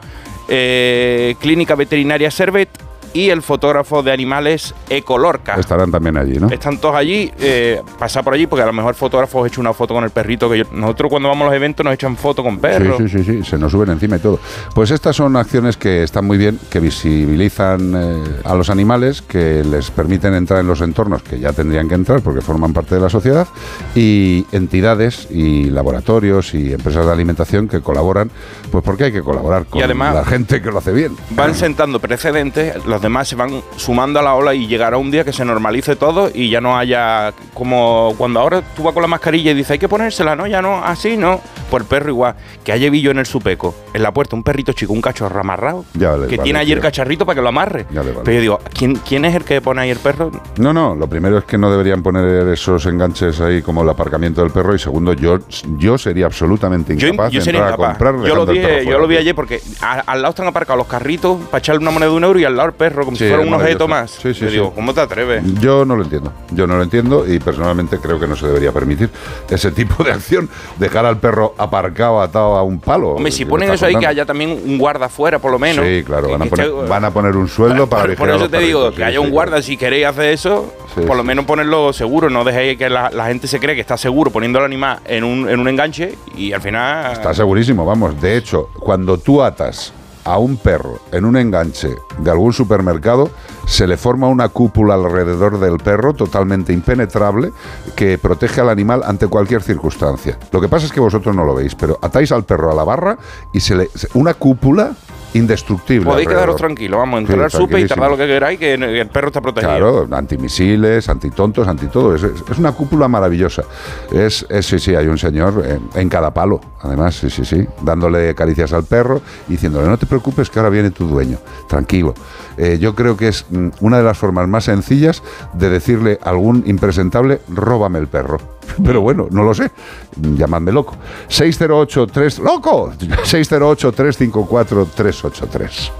eh, Clínica Veterinaria Servet y el fotógrafo de animales Ecolorca. Estarán también allí, ¿no? Están todos allí, eh, pasa por allí, porque a lo mejor el fotógrafo os echa una foto con el perrito. que yo- Nosotros cuando vamos a los eventos nos echan foto con perros. Sí, sí, sí, sí, se nos suben encima y todo. Pues estas son acciones que están muy bien, que visibilizan eh, a los animales, que les permiten entrar en los entornos que ya tendrían que entrar porque forman parte de la sociedad, y entidades y laboratorios y empresas de alimentación que colaboran, pues porque hay que colaborar con además- la gente que lo hace bien. Van sentando precedentes, los demás se van sumando a la ola y llegará un día que se normalice todo y ya no haya como cuando ahora tú vas con la mascarilla y dices hay que ponérsela, no, ya no, así no. Por el perro igual, que haya billo en el supeco, en la puerta, un perrito chico, un cachorro amarrado, Ya que vale, tiene tío. cacharrito para que lo amarre. Ya vale. Pero yo digo, ¿quién, ¿quién es el que pone ahí el perro? No, no, lo primero es que no deberían poner esos enganches ahí como el aparcamiento del perro y segundo, yo, yo sería absolutamente incapaz yo de sería entrar a incapaz. comprar Yo lo vi, yo lo ayer porque al lado están aparcados los carritos para echarle una moneda de un euro y al lado el perro, como Sí, si fuera un objeto más. Sí, sí, digo, ¿cómo te atreves? Yo no lo entiendo, yo no lo entiendo y personalmente creo que no se debería permitir ese tipo de acción, dejar al perro aparcado atado a un palo. Hombre, si ¿Qué me ponen eso ahí, que haya también un guarda afuera, por lo menos. Sí, claro, van a, poner, esté- van a poner un sueldo *laughs* para Por, vigilar por eso te digo, que haya un guarda, si queréis hacer eso, por lo menos ponerlo seguro, no dejéis que la, la gente se cree que está seguro poniendo al animal en un, en un enganche y al final... Está segurísimo, vamos. De hecho, cuando tú atas a un perro en un enganche de algún supermercado, se le forma una cúpula alrededor del perro totalmente impenetrable que protege al animal ante cualquier circunstancia. Lo que pasa es que vosotros no lo veis, pero atáis al perro a la barra y se le una cúpula indestructible. Podéis alrededor. quedaros tranquilos, vamos, Sí, entrar al supe y tardar lo que queráis, que el perro está protegido. Claro, antimisiles, antitontos, antitodo. Es, es- es una cúpula maravillosa. Es, es- sí, sí, hay un señor en, en cada palo, además, sí, sí, sí, dándole caricias al perro y diciéndole, no te preocupes que ahora viene tu dueño, tranquilo. Eh, yo creo que es mm, una de las formas más sencillas de decirle a algún impresentable, róbame el perro. *laughs* Pero bueno, no lo sé. Llamadme loco. 608-3... ¡Loco! *laughs* 608-354-383.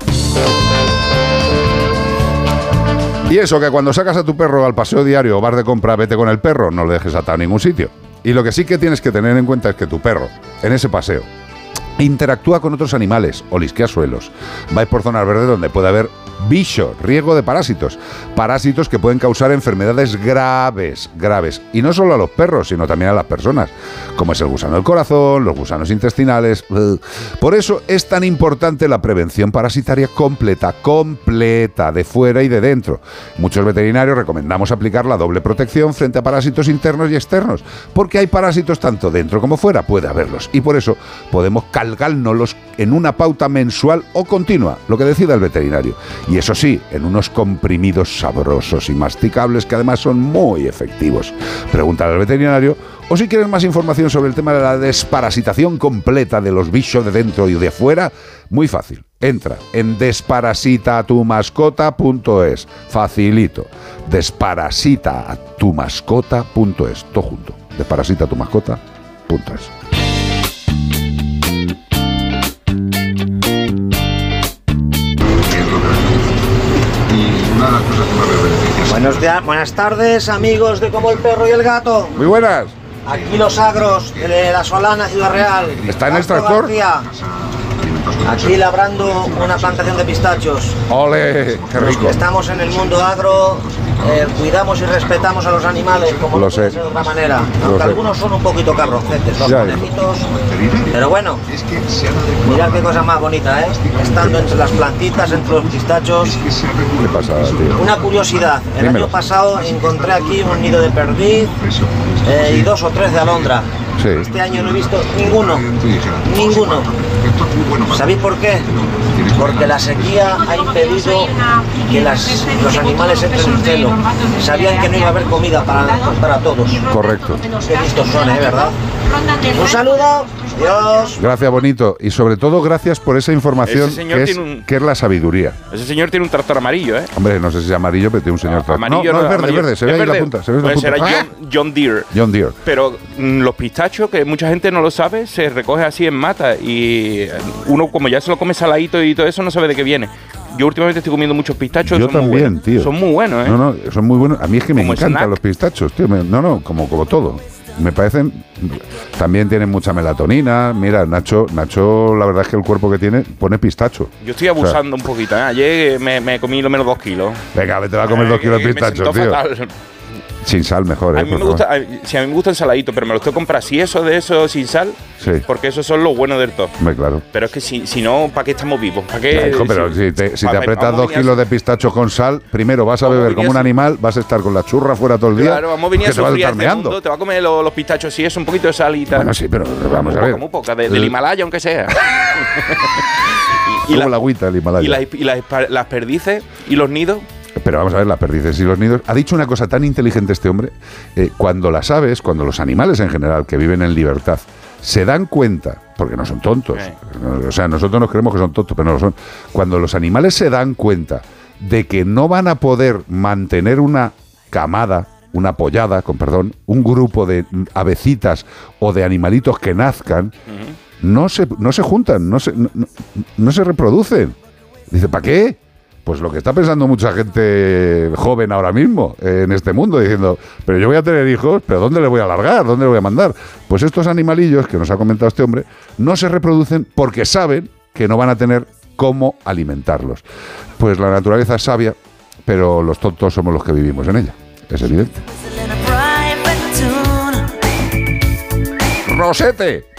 Y eso, que cuando sacas a tu perro al paseo diario o bar de compra, vete con el perro, no le dejes atado a ningún sitio. Y lo que sí que tienes que tener en cuenta es que tu perro, en ese paseo, interactúa con otros animales o lisquea suelos. Vais por zonas verdes donde puede haber Bicho, riesgo de parásitos. Parásitos que pueden causar enfermedades graves, graves. Y no solo a los perros, sino también a las personas, como es el gusano del corazón, los gusanos intestinales. Por eso es tan importante la prevención parasitaria completa, completa, de fuera y de dentro. Muchos veterinarios recomendamos aplicar la doble protección frente a parásitos internos y externos, porque hay parásitos tanto dentro como fuera, puede haberlos. Y por eso podemos calgárnoslos en una pauta mensual o continua, lo que decida el veterinario. Eso sí, en unos comprimidos sabrosos y masticables que además son muy efectivos. Pregúntale al veterinario o si quieres más información sobre el tema de la desparasitación completa de los bichos de dentro y de fuera, muy fácil. Entra en desparasitatumascota.es. Facilito. Desparasitatumascota.es. Todo junto. Desparasitatumascota.es. Buenos días, buenas tardes, amigos de Como el Perro y el Gato. Muy buenas. Aquí los agros de la Solana, Ciudad Real. ¿Está en el tractor? García. Aquí labrando una plantación de pistachos. ¡Ole! ¡Qué rico! Estamos en el mundo agro, eh, cuidamos y respetamos a los animales como Lo no sé. de otra manera. Lo Aunque sé. algunos son un poquito carrocetes, los conejitos. Pero bueno, mirad qué cosa más bonita, ¿eh? Estando entre las plantitas, entre los pistachos. ¿Qué pasa, tío? Una curiosidad, el Dímelo. año pasado encontré aquí un nido de perdiz eh, y dos o tres de alondra. Sí. Este año no he visto ninguno, ninguno. ¿Sabéis por qué? Porque la sequía ha impedido que las- los animales entren en celo. Sabían que no iba a haber comida para, para todos. Correcto. Qué listos son, ¿eh? ¿Verdad? Un saludo, Dios. Gracias, bonito. Y sobre todo, gracias por esa información que es, un- que es la sabiduría. Ese señor tiene un tractor amarillo, ¿eh? Hombre, no sé si es amarillo, pero tiene un señor tractor. Amarillo no, no, es verde, amarillo. verde. Se ve ¿Es ahí la punta. Se ve la Pues punta. será ¡Ah! John, John Deere. John Deere. Pero mm, los pistachos, que mucha gente no lo sabe, se recoge así en mata y eh, uno como ya se lo come saladito y todo eso no sabe de qué viene. Yo últimamente estoy comiendo muchos pistachos. Yo son muy también, buenos. tío. Son muy buenos, ¿eh? No, no, son muy buenos. A mí es que me encantan snack. los pistachos, tío. No, no, como, como todo. Me parecen. También tienen mucha melatonina. Mira, Nacho, Nacho, la verdad es que el cuerpo que tiene pone pistacho. Yo estoy O sea, abusando un poquito, ¿eh? Ayer me, me comí lo menos dos kilos. venga, vete a comer dos kilos de me pistacho, tío. fatal. Sin sal mejor, ¿eh? A mí me gusta, a- si a mí me gusta el saladito, pero me lo estoy comprando si eso de eso sin sal, Sí, porque eso son lo bueno del todo. claro. Pero es que si, si no, ¿para qué estamos vivos? Pero si te, si te apretas dos kilos de pistacho con sal, primero vas a beber como un animal, vas a estar con la churra fuera todo el día. Claro, vamos a venir a que te vas a sufrir este mundo, te va a comer lo- los pistachos y eso, un poquito de sal y tal. Bueno, sí, pero vamos a ver. poca, muy poca, de- del El- Himalaya aunque sea. *laughs* Como la agüita del Himalaya. y, las, y las, pa- las perdices y los nidos. Pero vamos a ver, las perdices y los nidos. Ha dicho una cosa tan inteligente este hombre. eh, cuando las aves, cuando los animales en general que viven en libertad, se dan cuenta, porque no son tontos, no, o sea, nosotros nos creemos que son tontos, pero no lo son. Cuando los animales se dan cuenta de que no van a poder mantener una camada, una pollada, con perdón, un grupo de avecitas o de animalitos que nazcan, no se, no se juntan, no se, no, no- no se reproducen. Dice, ¿para qué? Pues lo que está pensando mucha gente joven ahora mismo en este mundo, diciendo, pero yo voy a tener hijos, pero ¿dónde le voy a largar? ¿Dónde le voy a mandar? Pues estos animalillos que nos ha comentado este hombre no se reproducen porque saben que no van a tener cómo alimentarlos. Pues la naturaleza es sabia, pero los tontos somos los que vivimos en ella. Es evidente. Rosete.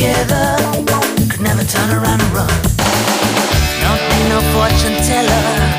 Together. Could never turn around and run. Don't need no fortune teller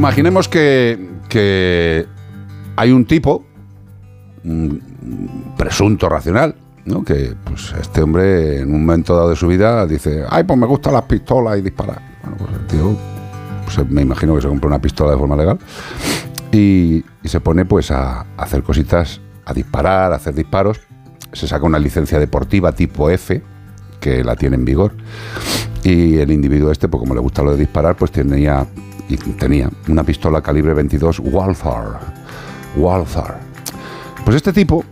imaginemos que, que hay un tipo, un presunto racional, ¿no? que pues, este hombre en un momento dado de su vida dice, ay, pues me gustan las pistolas y disparar. Bueno, pues el tío, pues, me imagino que se compra una pistola de forma legal y, y se pone pues a, a hacer cositas, a disparar, a hacer disparos. Se saca una licencia deportiva tipo F, que la tiene en vigor. Y el individuo este, pues como le gusta lo de disparar, pues tenía, y tenía una pistola calibre 22 Walther. Walther. Pues este tipo,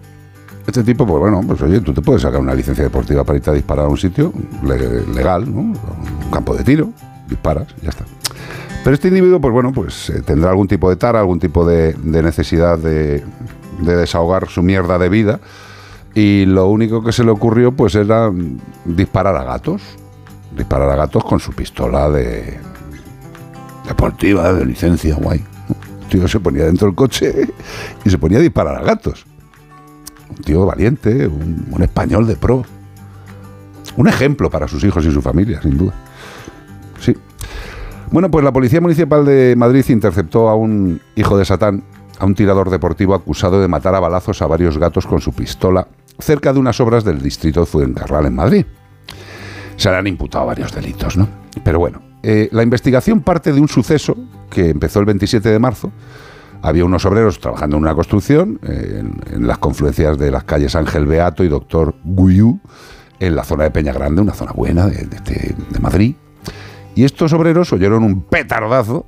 este tipo, pues bueno, pues oye, tú te puedes sacar una licencia deportiva para irte a disparar a un sitio le- legal, ¿no? Un campo de tiro, disparas, ya está. Pero este individuo, pues bueno, pues eh, tendrá algún tipo de tara, algún tipo de, de necesidad de, de desahogar su mierda de vida. Y lo único que se le ocurrió, pues era disparar a gatos. Disparar a gatos con su pistola de deportiva, de licencia, guay. El tío se ponía dentro del coche *laughs* y se ponía a disparar a gatos. Un tío valiente, un, español de pro. Un ejemplo para sus hijos y su familia, sin duda. Sí. Bueno, pues la Policía Municipal de Madrid interceptó a un hijo de Satán, a un tirador deportivo acusado de matar a balazos a varios gatos con su pistola cerca de unas obras del distrito de Fuencarral en Madrid. Se le han imputado varios delitos, ¿no? Pero bueno, eh, la investigación parte de un suceso que empezó el 27 de marzo. Había unos obreros trabajando en una construcción eh, en, las confluencias de las calles Ángel Beato y Doctor Guyú, en la zona de Peña Grande, una zona buena de, de- de Madrid. Y estos obreros oyeron un petardazo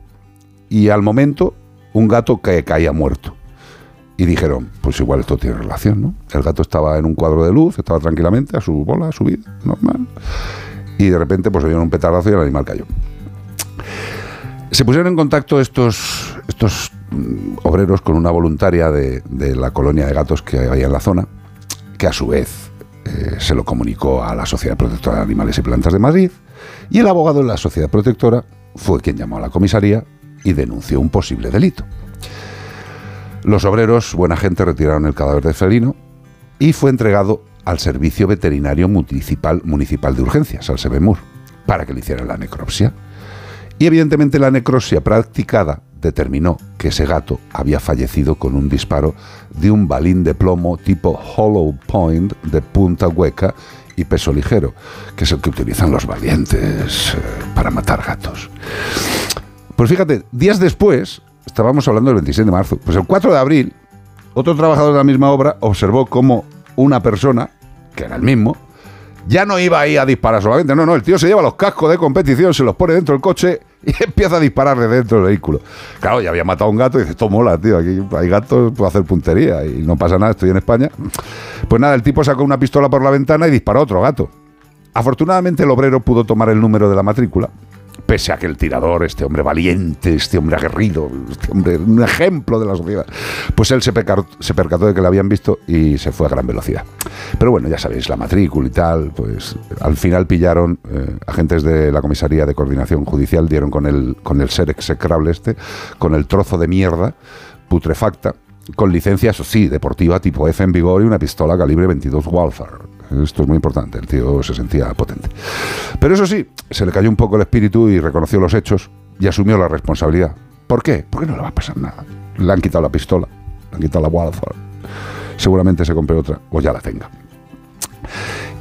y al momento un gato que caía muerto. Y dijeron, pues igual esto tiene relación, ¿no? El gato estaba en un cuadro de luz, estaba tranquilamente a su bola, a su vida, normal. Y de repente pues oyeron un petardazo y el animal cayó. Se pusieron en contacto estos, estos mm, obreros con una voluntaria de, de la colonia de gatos que había en la zona, que a su vez eh, se lo comunicó a la Sociedad Protectora de Animales y Plantas de Madrid, y el abogado de la Sociedad Protectora fue quien llamó a la comisaría y denunció un posible delito. Los obreros, buena gente, retiraron el cadáver del felino y fue entregado al Servicio Veterinario Municipal, Municipal de Urgencias, al SEBEMUR, para que le hicieran la necropsia. Y evidentemente la necropsia practicada determinó que ese gato había fallecido con un disparo de un balín de plomo tipo hollow point de punta hueca y peso ligero, que es el que utilizan los valientes eh, para matar gatos. Pues fíjate, días después, estábamos hablando del 26 de marzo, pues el 4 de abril, otro trabajador de la misma obra observó cómo una persona, que era el mismo, ya no iba ahí a disparar solamente, no, no, el tío se lleva los cascos de competición, se los pone dentro del coche y *laughs* empieza a disparar de dentro del vehículo. Claro, ya había matado a un gato y dice, esto mola, tío, aquí hay gatos, puedo hacer puntería y no pasa nada, estoy en España. Pues nada, el tipo sacó una pistola por la ventana y disparó a otro gato. Afortunadamente el obrero pudo tomar el número de la matrícula, pese a que el tirador, este hombre valiente, este hombre aguerrido, este hombre, un ejemplo de la sociedad, pues él se, pecar- se percató de que le habían visto y se fue a gran velocidad. Pero bueno, ya sabéis, la matrícula y tal, pues al final pillaron, eh, agentes de la comisaría de coordinación judicial dieron con el, con el ser execrable este, con el trozo de mierda putrefacta, con licencia, eso sí, deportiva tipo F en vigor y una pistola calibre 22 Walther. Esto es muy importante, el tío se sentía potente. Pero eso sí, se le cayó un poco el espíritu y reconoció los hechos y asumió la responsabilidad. ¿Por qué? Porque no le va a pasar nada. Le han quitado la pistola, le han quitado la Walther. Seguramente se compre otra o ya la tenga.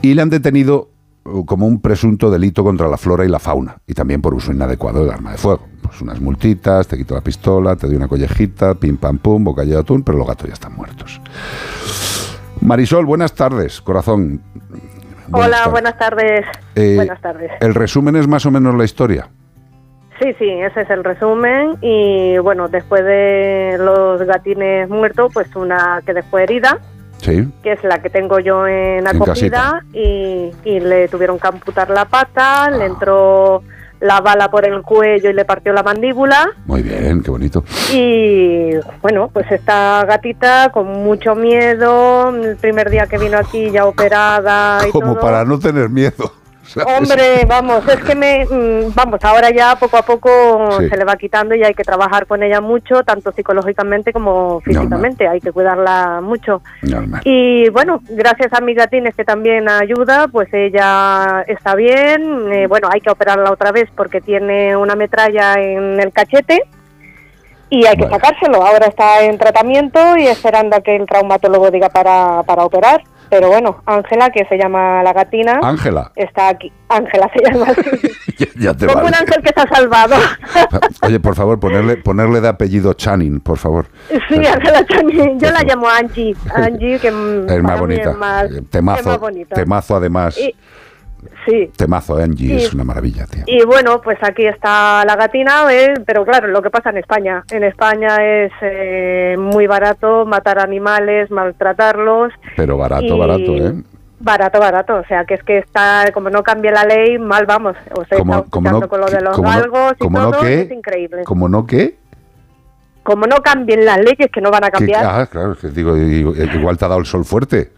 Y le han detenido uh, como un presunto delito contra la flora y la fauna y también por uso inadecuado del arma de fuego. Pues unas multitas, te quito la pistola, te doy una collejita, pim pam pum, bocadillo de atún, pero los gatos ya están muertos. Marisol, buenas tardes, corazón. Hola, tardes. buenas tardes. Eh, buenas tardes. El resumen es más o menos la historia. Sí, sí, ese es el resumen. Y bueno, después de los gatines muertos, pues una que fue herida, Sí. que es la que tengo yo en En acogida, y, y le tuvieron que amputar la pata, le entró la bala por el cuello y le partió la mandíbula. Muy bien, qué bonito. Y bueno, pues esta gatita con mucho miedo, el primer día que vino aquí ya operada y Como todo. para no tener miedo. ¿Sabes? *laughs* Hombre, vamos, es que me, mm, vamos, ahora ya poco a poco Sí. se le va quitando y hay que trabajar con ella mucho, tanto psicológicamente como físicamente, hay que cuidarla mucho. Normal. Y bueno, gracias a mis gatines que también ayuda, pues ella está bien. Eh, bueno, hay que operarla otra vez porque tiene una metralla en el cachete y hay que sacárselo. Ahora está en tratamiento y esperando a que el traumatólogo diga para, para operar. Pero bueno, Ángela, que se llama la gatina, Ángela, está aquí. Ángela se llama así. *laughs* ya, ya te vale. un ángel que ha salvado. *laughs* Oye, por favor, ponerle, ponerle de apellido Channing, por favor. Sí, Ángela Chani. Yo la llamo Angie. Angie, que *laughs* Es más bonita. Es más, Eh, es Temazo, más bonita. temazo además. Y- sí. Temazo, Angie, Y- es una maravilla, tío. Y bueno, pues aquí está la gatina, eh, pero claro, lo que pasa en España. En España es eh, muy barato matar animales, maltratarlos. Pero barato, y- barato, ¿eh? Barato, barato. O sea, que es que está, como no cambie la ley, mal vamos. O sea, Como- como no- con lo de los como no- galgos y como no todo, qué, es increíble. Como no qué, Como no cambien las leyes, que no van a cambiar. ah, claro, es que digo, igual te ha dado el sol fuerte,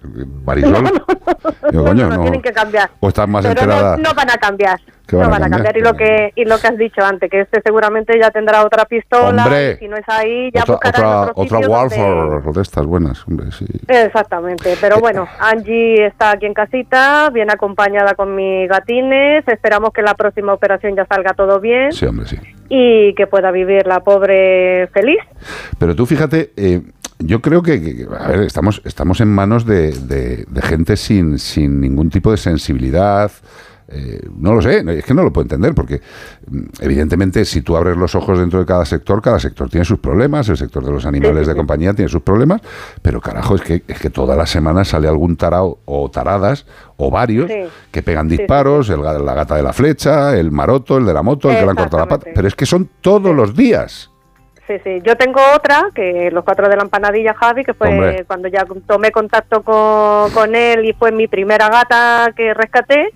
Marisol. *laughs* Digo, coño, no, no. tienen que cambiar. O estás más Pero enterada. no, no van a cambiar. ¿Qué No van a van cambiar? cambiar. Y lo que y lo que has dicho antes, que este seguramente ya tendrá otra pistola. Hombre. y si no es ahí, ya otra buscarán otra, otro otra sitio donde- Warfare de estas buenas, hombre, sí. Exactamente, pero bueno, Angie está aquí en casita, bien acompañada con mis gatines, esperamos que la próxima operación ya salga todo bien Sí, hombre, sí. Y que pueda vivir la pobre feliz. Pero tú fíjate, eh, yo creo que, a ver, estamos, estamos en manos de, de- de gente sin, sin ningún tipo de sensibilidad. Eh, no lo sé, es que no lo puedo entender, porque mm, evidentemente si tú abres los ojos dentro de cada sector, cada sector tiene sus problemas, el sector de los animales de compañía tiene sus problemas, pero carajo, es que, es que todas las semanas sale algún tarao o taradas o varios Sí. que pegan disparos, el la gata de la flecha, el maroto, el de la moto, el que le han cortado la pata, pero es que son todos los días. Sí, sí. Yo tengo otra, que los cuatro de la empanadilla, Javi, que fue Hombre. cuando ya tomé contacto con, con él y fue mi primera gata que rescaté.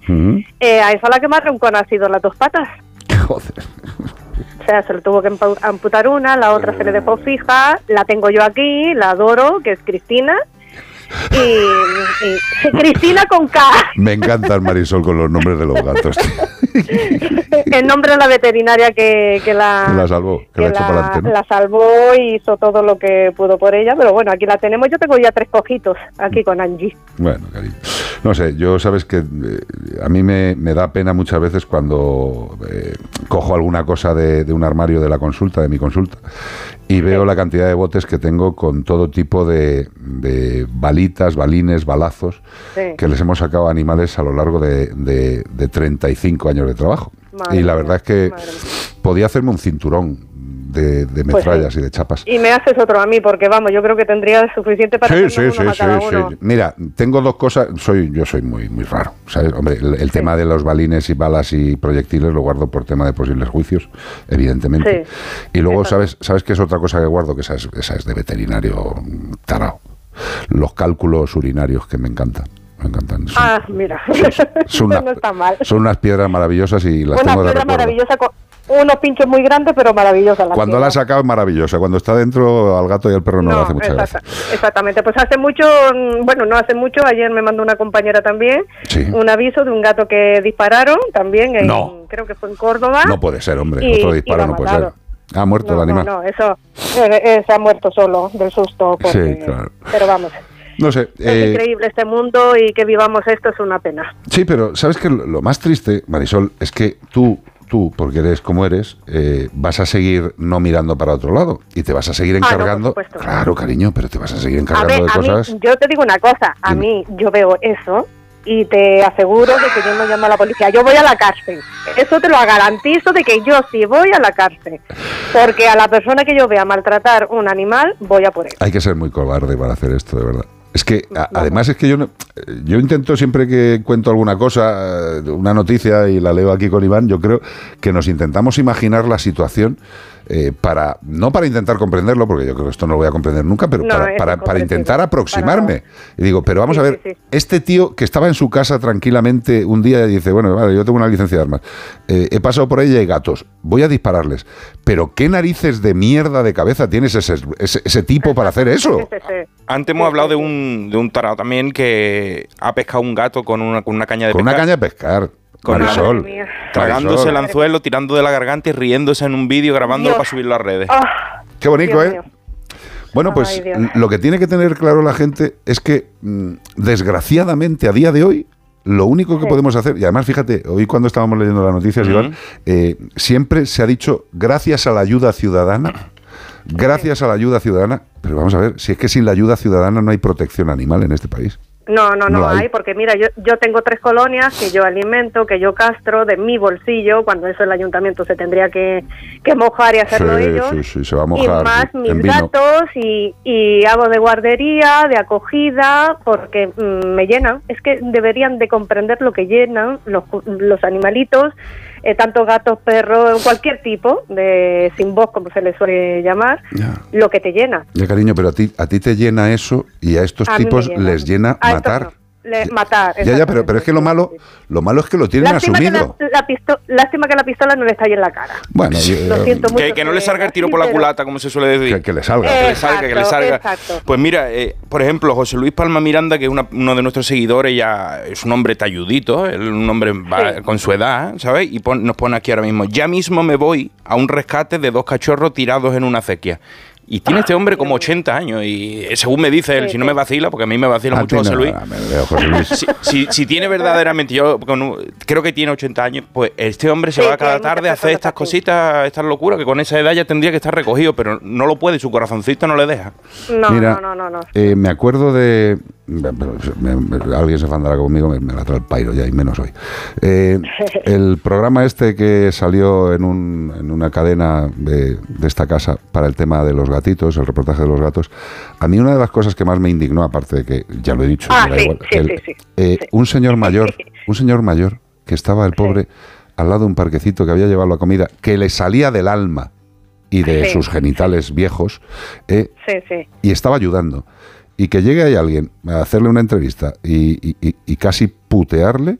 Eh, a esa la que más roncona ha sido las dos patas. *laughs* Joder. O sea, se le tuvo que amputar una, la otra se le dejó fija, la tengo yo aquí, la adoro, que es Cristina. Y, y- Cristina con K, Me encanta el Marisol con los nombres de los gatos. el nombre de la veterinaria que, que la, Que la salvó, que la echó para adelante, ¿no? la salvó y hizo todo lo que pudo por ella, pero bueno, aquí la tenemos. Yo tengo ya tres cojitos aquí con Angie. Bueno, cariño. No sé, yo sabes que eh, a mí me, me da pena muchas veces cuando eh, cojo alguna cosa de, de un armario de la consulta, de mi consulta, y veo la cantidad de botes que tengo con todo tipo de, de balitas, balines, balazos Sí. que les hemos sacado a animales a lo largo de, de- de 35 años de trabajo. Madre y la mía, verdad es que podía hacerme un cinturón de, de Pues sí. metrallas y de chapas. Y me haces otro a mí, porque vamos, yo creo que tendría suficiente para Sí, sí, uno sí, a sí, uno. sí. Mira, tengo dos cosas. Soy, yo soy muy, muy raro, ¿sabes? Hombre, el, el tema de los balines y balas y proyectiles lo guardo por tema de posibles juicios, evidentemente. y luego, ¿sabes, ¿sabes qué es otra cosa que guardo? Que esa es, esa es de veterinario tarao. Los cálculos urinarios que me encantan. Me encantan. Son, Ah, mira, son *laughs* no una- está mal. son unas piedras maravillosas y las Una tengo de piedra recuerdo. maravillosa, con unos pinchos muy grandes, pero maravillosa. la Cuando la sacado es maravillosa. Cuando está dentro, al gato y al perro no, le hace mucha exacta- gracia. Exactamente, pues hace mucho, mm, bueno, no hace mucho, ayer me mandó una compañera también Sí. un aviso de un gato que dispararon también, en, No. creo que fue en Córdoba. No puede ser, hombre. Y- Otro disparo no puede ser. Ha muerto no, el animal. no, no, eso eh, eh, se ha muerto solo del susto. porque- Sí, claro. Pero vamos, No sé. es eh, increíble este mundo y que vivamos esto es una pena. Sí, pero sabes que lo más triste, Marisol, es que tú, tú, porque eres como eres, eh, vas a seguir no mirando para otro lado y te vas a seguir Ah, no, encargando. claro, cariño, pero te vas a seguir A encargando ver, de a cosas. mí, yo te digo una cosa, a mí yo veo eso y te aseguro de que yo no llamo a la policía, yo voy a la cárcel. Eso te lo garantizo de que yo sí voy a la cárcel. Porque a la persona que yo vea maltratar un animal, voy a por él. Hay que ser muy cobarde para hacer esto, de verdad. Es que, a- además, es que yo no- yo intento siempre que cuento alguna cosa, eh, una noticia y la leo aquí con Iván, yo creo que nos intentamos imaginar la situación eh, para, no para intentar comprenderlo, porque yo creo que esto no lo voy a comprender nunca, pero No, para, para- para intentar para aproximarme. Y digo, pero vamos Sí, a ver, sí, sí. este tío que estaba en su casa tranquilamente un día y dice, bueno, vale, yo tengo una licencia de armas, eh, he pasado por ella y hay gatos, voy a dispararles. Pero ¿qué narices de mierda de cabeza tienes ese, ese, ese tipo para hacer eso? *laughs* Antes hemos hablado de un, de un tarado también que ha pescado un gato con una, con una caña de Con una pescar. caña de pescar. Con Marisol. Madre mía. Tragándose el anzuelo, tirando de la garganta y riéndose en un vídeo, grabándolo Dios. para subirlo a redes. Qué bonito, Dios ¿eh? Bueno, pues Ay, lo que tiene que tener claro la gente es que, mm, desgraciadamente, a día de hoy, lo único que Sí. podemos hacer, y además fíjate, hoy cuando estábamos leyendo las noticias, Ujú. Iván, eh, siempre se ha dicho, gracias a la ayuda ciudadana, gracias a la ayuda ciudadana. Pero vamos a ver, si es que sin la ayuda ciudadana no hay protección animal en este país. No, no, no, No hay. hay. porque mira, yo, yo tengo tres colonias que yo alimento, que yo castro de mi bolsillo, cuando eso el ayuntamiento se tendría que, que mojar y hacerlo sí, ellos. sí, sí, se va a y mojar más mis gatos y, y hago de guardería, de acogida, porque mm, me llenan. Es que deberían de comprender lo que llenan los, los animalitos, eh, tanto gatos, perros, cualquier tipo de sin voz, como se les suele llamar, lo que te llena. Ya, cariño, pero a ti, a ti te llena eso y a estos A tipos llena. les llena A matar. Le- matar. Ya, ya, pero, pero es que lo malo, lo malo es que lo tienen Lástima que, asumido. la, la pisto- lástima que la pistola no le está ahí en la cara. Bueno, yo- Lo siento mucho. Que, que no le salga el tiro sí, por la culata, como se suele decir. Que, que le salga. Que le salga, que le salga. exacto. Pues mira, eh, por ejemplo, José Luis Palma Miranda, que es una- uno de nuestros seguidores, ya es un hombre talludito, un hombre va- con su edad, ¿sabes? Y pon- nos pone aquí ahora mismo, ya mismo me voy a un rescate de dos cachorros tirados en una acequia. Y tiene este hombre como 80 años y eh, según me dice él, si no me vacila, porque a mí me vacila A mucho José Luis. me veo, José Luis. Si, si- si tiene verdaderamente, yo creo que tiene 80 años, pues este hombre se Sí, va cada tarde a hacer estas así. cositas, estas locuras, que con esa edad ya tendría que estar recogido, pero no lo puede, su corazoncito no le deja. No, Mira, no, no, no. no. Eh, me acuerdo de. Me- me- me- alguien se fandará conmigo, me, la trae el pairo ya, y menos hoy. Eh, *laughs* el programa este que salió en, un- en una cadena de, de esta casa para el tema de los gatitos, el reportaje de los gatos, a mí una de las cosas que más me indignó, aparte de que ya lo he dicho, Ah, me da sí, igual, sí, el- sí, sí, eh, un señor mayor, *laughs* un señor mayor que estaba el pobre al lado de un parquecito que había llevado la comida, que le salía del alma y de sus genitales viejos, eh, y estaba ayudando. Y que llegue ahí alguien a hacerle una entrevista y, y- y- y casi putearle.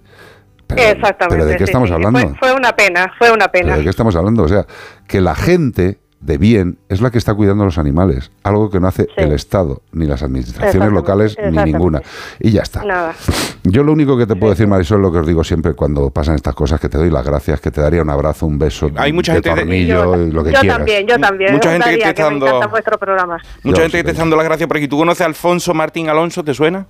Pero, Exactamente. ¿pero ¿de qué sí, estamos sí. hablando? Fue, fue una pena, fue una ¿Pero pena. ¿De qué estamos hablando? O sea, que la gente de bien es la que está cuidando a los animales, algo que no hace el Estado, ni las administraciones locales, ni ninguna. Y ya está. Nada. *laughs* Yo lo único que te puedo decir, Marisol, lo que os digo siempre cuando pasan estas cosas, que te doy las gracias, que te daría un abrazo, un beso, Hay mucha de gente de- tornillo, y lo que yo quieras. también, yo también. Mucha gente que Daría, te está me dando-. Mucha Yo gente que te está dando las gracias por aquí. ¿Tú conoces a Alfonso Martín Alonso? ¿Te suena?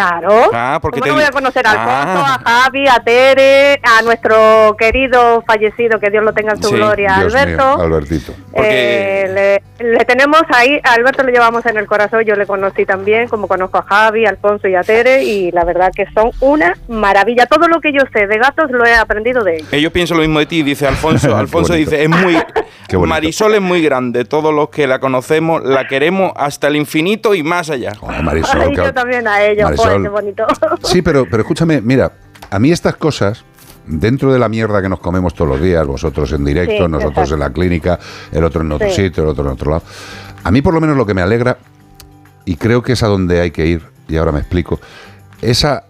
Claro. Ah, porque ¿Cómo te no voy a conocer a Alfonso, Ah. a Javi, a Tere, a nuestro querido fallecido, que Dios lo tenga en su Sí, gloria, Dios Alberto? mío, Albertito. Eh, le, le tenemos ahí, a Alberto lo llevamos en el corazón, yo le conocí también, como conozco a Javi, a Alfonso y a Tere, y la verdad que son una maravilla. Todo lo que yo sé de gatos lo he aprendido de ellos. Ellos piensan lo mismo de ti, dice Alfonso. *laughs* Alfonso dice, es muy... *laughs* Marisol es muy grande. Todos los que la conocemos la queremos hasta el infinito y más allá. Oh, Marisol, Ay, que- yo también a ellos, Marisol. Bonito. *laughs* Sí, pero, pero escúchame, mira, a mí estas cosas, dentro de la mierda que nos comemos todos los días, vosotros en directo, Sí, nosotros exacto. en la clínica, el otro en otro Sí. sitio, el otro en otro lado, a mí por lo menos lo que me alegra, y creo que es a donde hay que ir, y ahora me explico, es a,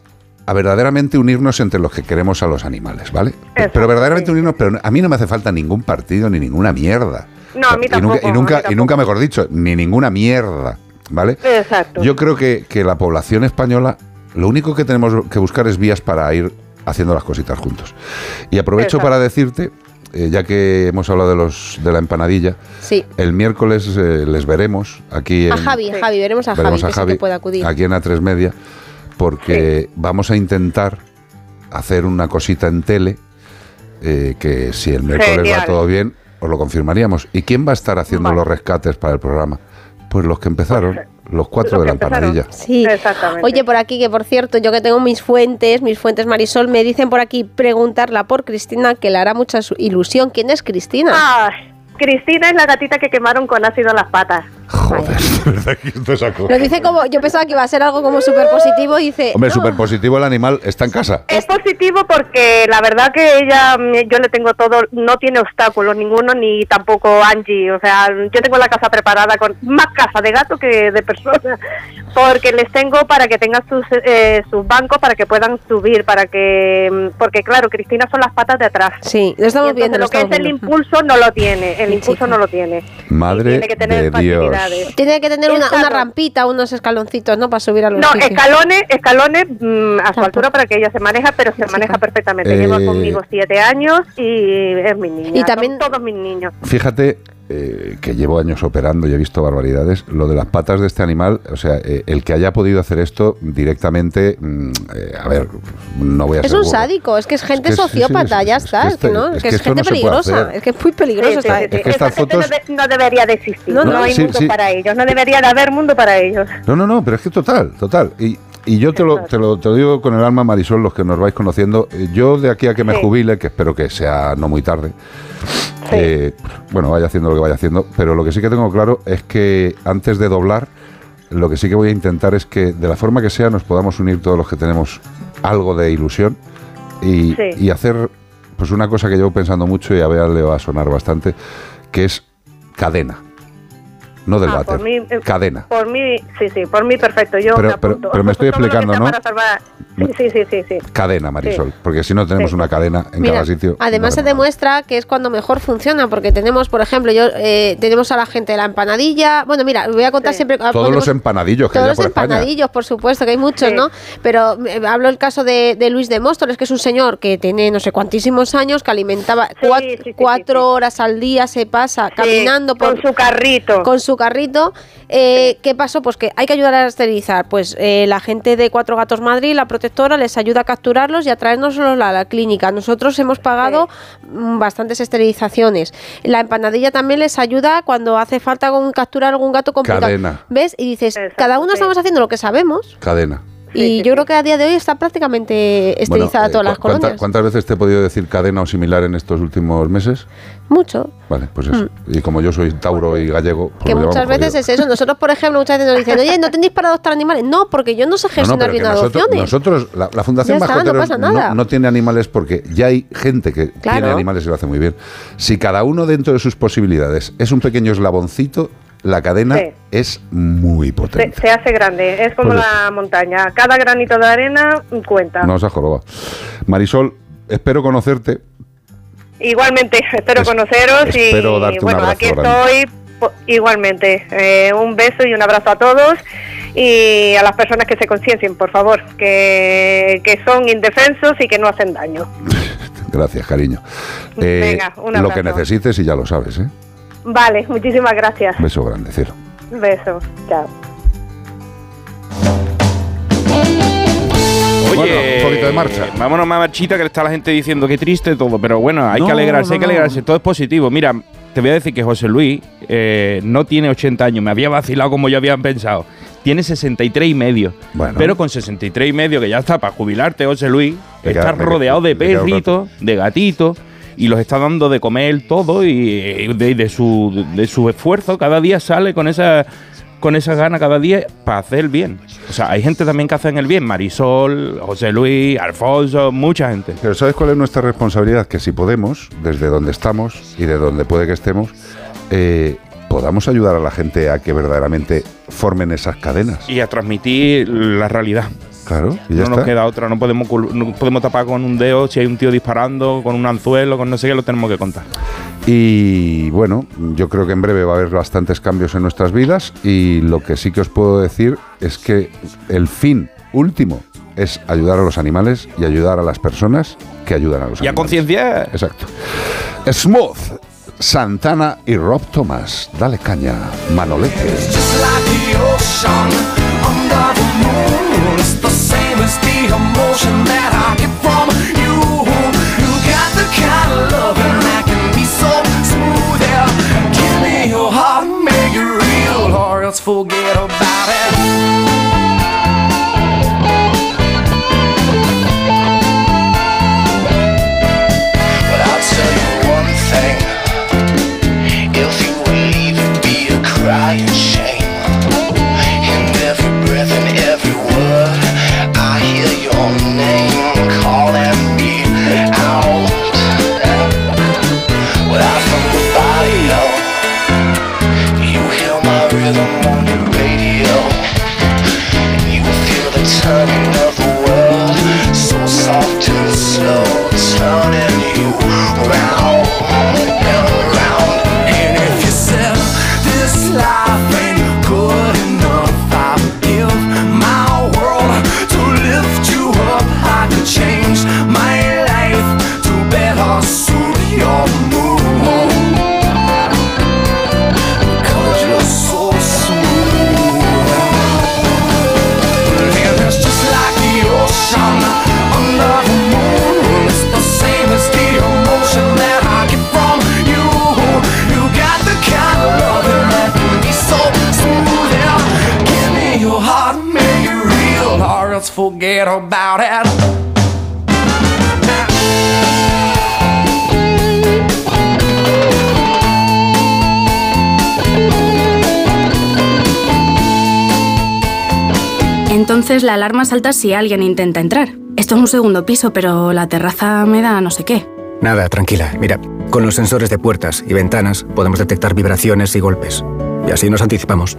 a verdaderamente unirnos entre los que queremos a los animales, ¿vale? Pero verdaderamente unirnos, pero a mí no me hace falta ningún partido ni ninguna mierda. No, a mí y nunca, tampoco, y a mí nunca, y nunca mejor dicho, ni ninguna mierda, ¿vale? Exacto. Yo creo que, que la población española, lo único que tenemos que buscar es vías para ir haciendo las cositas juntos. Y aprovecho Exacto. para decirte, eh, ya que hemos hablado de los de la empanadilla, Sí. el miércoles eh, les veremos aquí en, A Javi, Javi, veremos a Javi, a que puede acudir. aquí en A3 Media, porque vamos a intentar hacer una cosita en tele, eh, que si el miércoles va todo bien, os lo confirmaríamos. ¿Y quién va a estar haciendo los rescates para el programa? Pues los que empezaron, los cuatro de la empanadilla. Sí. Exactamente. Oye, por aquí, que por cierto, yo que tengo mis fuentes, mis fuentes Marisol, me dicen por aquí preguntarla por Cristina, que le hará mucha su- ilusión. ¿Quién es Cristina? Ay, Cristina es la gatita que quemaron con ácido en las patas. Joder, *laughs* de verdad que esto es acojonante. Lo dice como, yo pensaba que iba a ser algo como súper positivo y dice... Hombre, "No". súper positivo el animal, está en casa. Es positivo porque la verdad que ella, yo le tengo todo, no tiene obstáculos ninguno, ni tampoco Angie. O sea, yo tengo la casa preparada con más casa de gato que de persona, *laughs* porque les tengo para que tengan sus, eh, sus bancos, para que puedan subir, para que, mm, porque claro, Cristina son las patas de atrás. Sí, lo estamos viendo, lo Lo que es el impulso no lo tiene, el impulso no lo tiene. Madre tiene que tener de facilidades. Dios. Tiene que tener una, rampita, unos escaloncitos, ¿no? Para subir a los No, sitios. escalones, escalones mm, a su altura para que ella se maneja, pero se maneja perfectamente. Lleva Eh, conmigo siete años y es mi niña. Y también- son todos mis niños. Fíjate eh, que llevo años operando y he visto barbaridades, lo de las patas de este animal, o sea, eh, el que haya podido hacer esto directamente, mm, eh, a ver, no voy a Es ser un burro. sádico, es que es gente que sí, sí, sociópata, es- ya es está, que es que, no, es es que que es esto gente no se puede peligrosa, hacer. es que es muy peligroso. Sí, esta sí, gente. Es que estas Esa gente fotos- no, de- no debería de existir. No, No, no, hay sí, mundo sí. para ellos. No debería de haber mundo para ellos. No, no, no, pero es que total, total. Y, y yo te lo, te, lo, te lo digo con el alma, Marisol, los que nos vais conociendo. eh, Yo de aquí a que me Sí. jubile, que espero que sea no muy tarde, eh, bueno, vaya haciendo lo que vaya haciendo, pero lo que sí que tengo claro es que antes de doblar, lo que sí que voy a intentar es que de la forma que sea nos podamos unir todos los que tenemos algo de ilusión y, Sí. y hacer pues una cosa que llevo pensando mucho y a Bea le va a sonar bastante, que es cadena. No del Ah, váter, por mí, eh, cadena. Por mí, sí, sí, por mí perfecto. Yo Pero- me pero- apunto. pero me estoy explicando, ¿no? salvar- Sí, sí, sí, sí, sí. Cadena, Marisol, Sí. porque si no tenemos Sí. una cadena en Mira, cada sitio. Además se no demuestra que es cuando mejor funciona, porque tenemos, por ejemplo, yo eh, tenemos a la gente de la empanadilla. Bueno, mira, voy a contar siempre. nada. Todos los empanadillos que Todos hay los por España. empanadillos, por supuesto, que hay muchos, ¿no? Pero eh, hablo el caso de, de Luis de Móstoles, que es un señor que tiene no sé cuantísimos años, que alimentaba cuat- cuatro, horas al día, se pasa caminando por, con su carrito. Con su carrito. Eh, ¿Qué pasó? Pues que hay que ayudar a esterilizar. Pues eh, la gente de Cuatro Gatos Madrid, la protectora, les ayuda a capturarlos y a traérnoslos a la clínica. Nosotros hemos pagado mm, bastantes esterilizaciones. La empanadilla también les ayuda cuando hace falta con- capturar algún gato complicado. Cadena. ¿Ves? Y dices, cada uno estamos haciendo lo que sabemos. Cadena. Y yo creo que a día de hoy está prácticamente Bueno, esterilizada eh, todas las ¿cu- cuánta- colonias. ¿Cuántas veces te he podido decir cadena o similar en estos últimos meses? Mucho. Vale, pues eso. Y como yo soy tauro y gallego, pues Que muchas veces jodido. es eso. Nosotros, por ejemplo, muchas veces nos dicen, oye, ¿no tenéis para adoptar animales? No, porque yo no sé No, no, gestionar pero que bien nosotros, adopciones. nosotros, la, la Fundación está, no Mascoteros pasa nada. no tiene animales porque ya hay gente que Claro. tiene animales y lo hace muy bien. Si cada uno dentro de sus posibilidades es un pequeño eslaboncito, la cadena Sí. es muy Se, potente. se hace grande. Es como Pues la montaña. Cada granito de arena cuenta. No os ha jorobado. Marisol, espero conocerte. Igualmente, *laughs* espero Es- conoceros y darte un bueno, abrazo aquí grande. estoy igualmente. Eh, un beso y un abrazo a todos y a las personas que se conciencien, por favor, que, que son indefensos y que no hacen daño. *laughs* Gracias, cariño. Eh, Venga, un lo que necesites y ya lo sabes, ¿eh? Vale, muchísimas gracias. Beso grande, cielo. Beso. Chao. Oye, Bueno, un poquito de marcha. Vámonos más marchita que le está la gente diciendo que triste todo, pero bueno, hay No, que alegrarse, no, hay que alegrarse, todo es positivo. Mira, te voy a decir que José Luis eh, no tiene 80 años, me había vacilado como yo habían pensado. Tiene 63 y medio. Bueno. Pero con 63 y medio, que ya está para jubilarte, José Luis, estás rodeado de perritos, de gatitos, y los está dando de comer todo y de, de su, de su esfuerzo. Cada día sale con esa con esa gana cada día para hacer el bien. O sea, hay gente también que hace el bien. Marisol, José Luis, Alfonso, mucha gente. Pero ¿sabes cuál es nuestra responsabilidad? Que si podemos, desde donde estamos y de donde puede que estemos, eh, podamos ayudar a la gente a que verdaderamente formen esas cadenas. Y a transmitir la realidad. Claro, y ya no nos está. queda otra, no podemos, no podemos tapar con un dedo si hay un tío disparando, con un anzuelo, con no sé qué, lo tenemos que contar. Y bueno, yo creo que en breve va a haber bastantes cambios en nuestras vidas y lo que sí que os puedo decir es que el fin último es ayudar a los animales y ayudar a las personas que ayudan a los Y a animales. conciencia. Exacto. Smooth, Santana y Rob Thomas. Dale caña, Manolete. Emotion that I get from you. You got the kind of loving that can be so smooth. Yeah. Give me your heart, make it real, or else forget forget about it. Entonces la alarma salta si alguien intenta entrar. Esto es un segundo piso, pero la terraza me da no sé qué. Nada, tranquila. Mira, con los sensores de puertas y ventanas podemos detectar vibraciones y golpes. Y así nos anticipamos.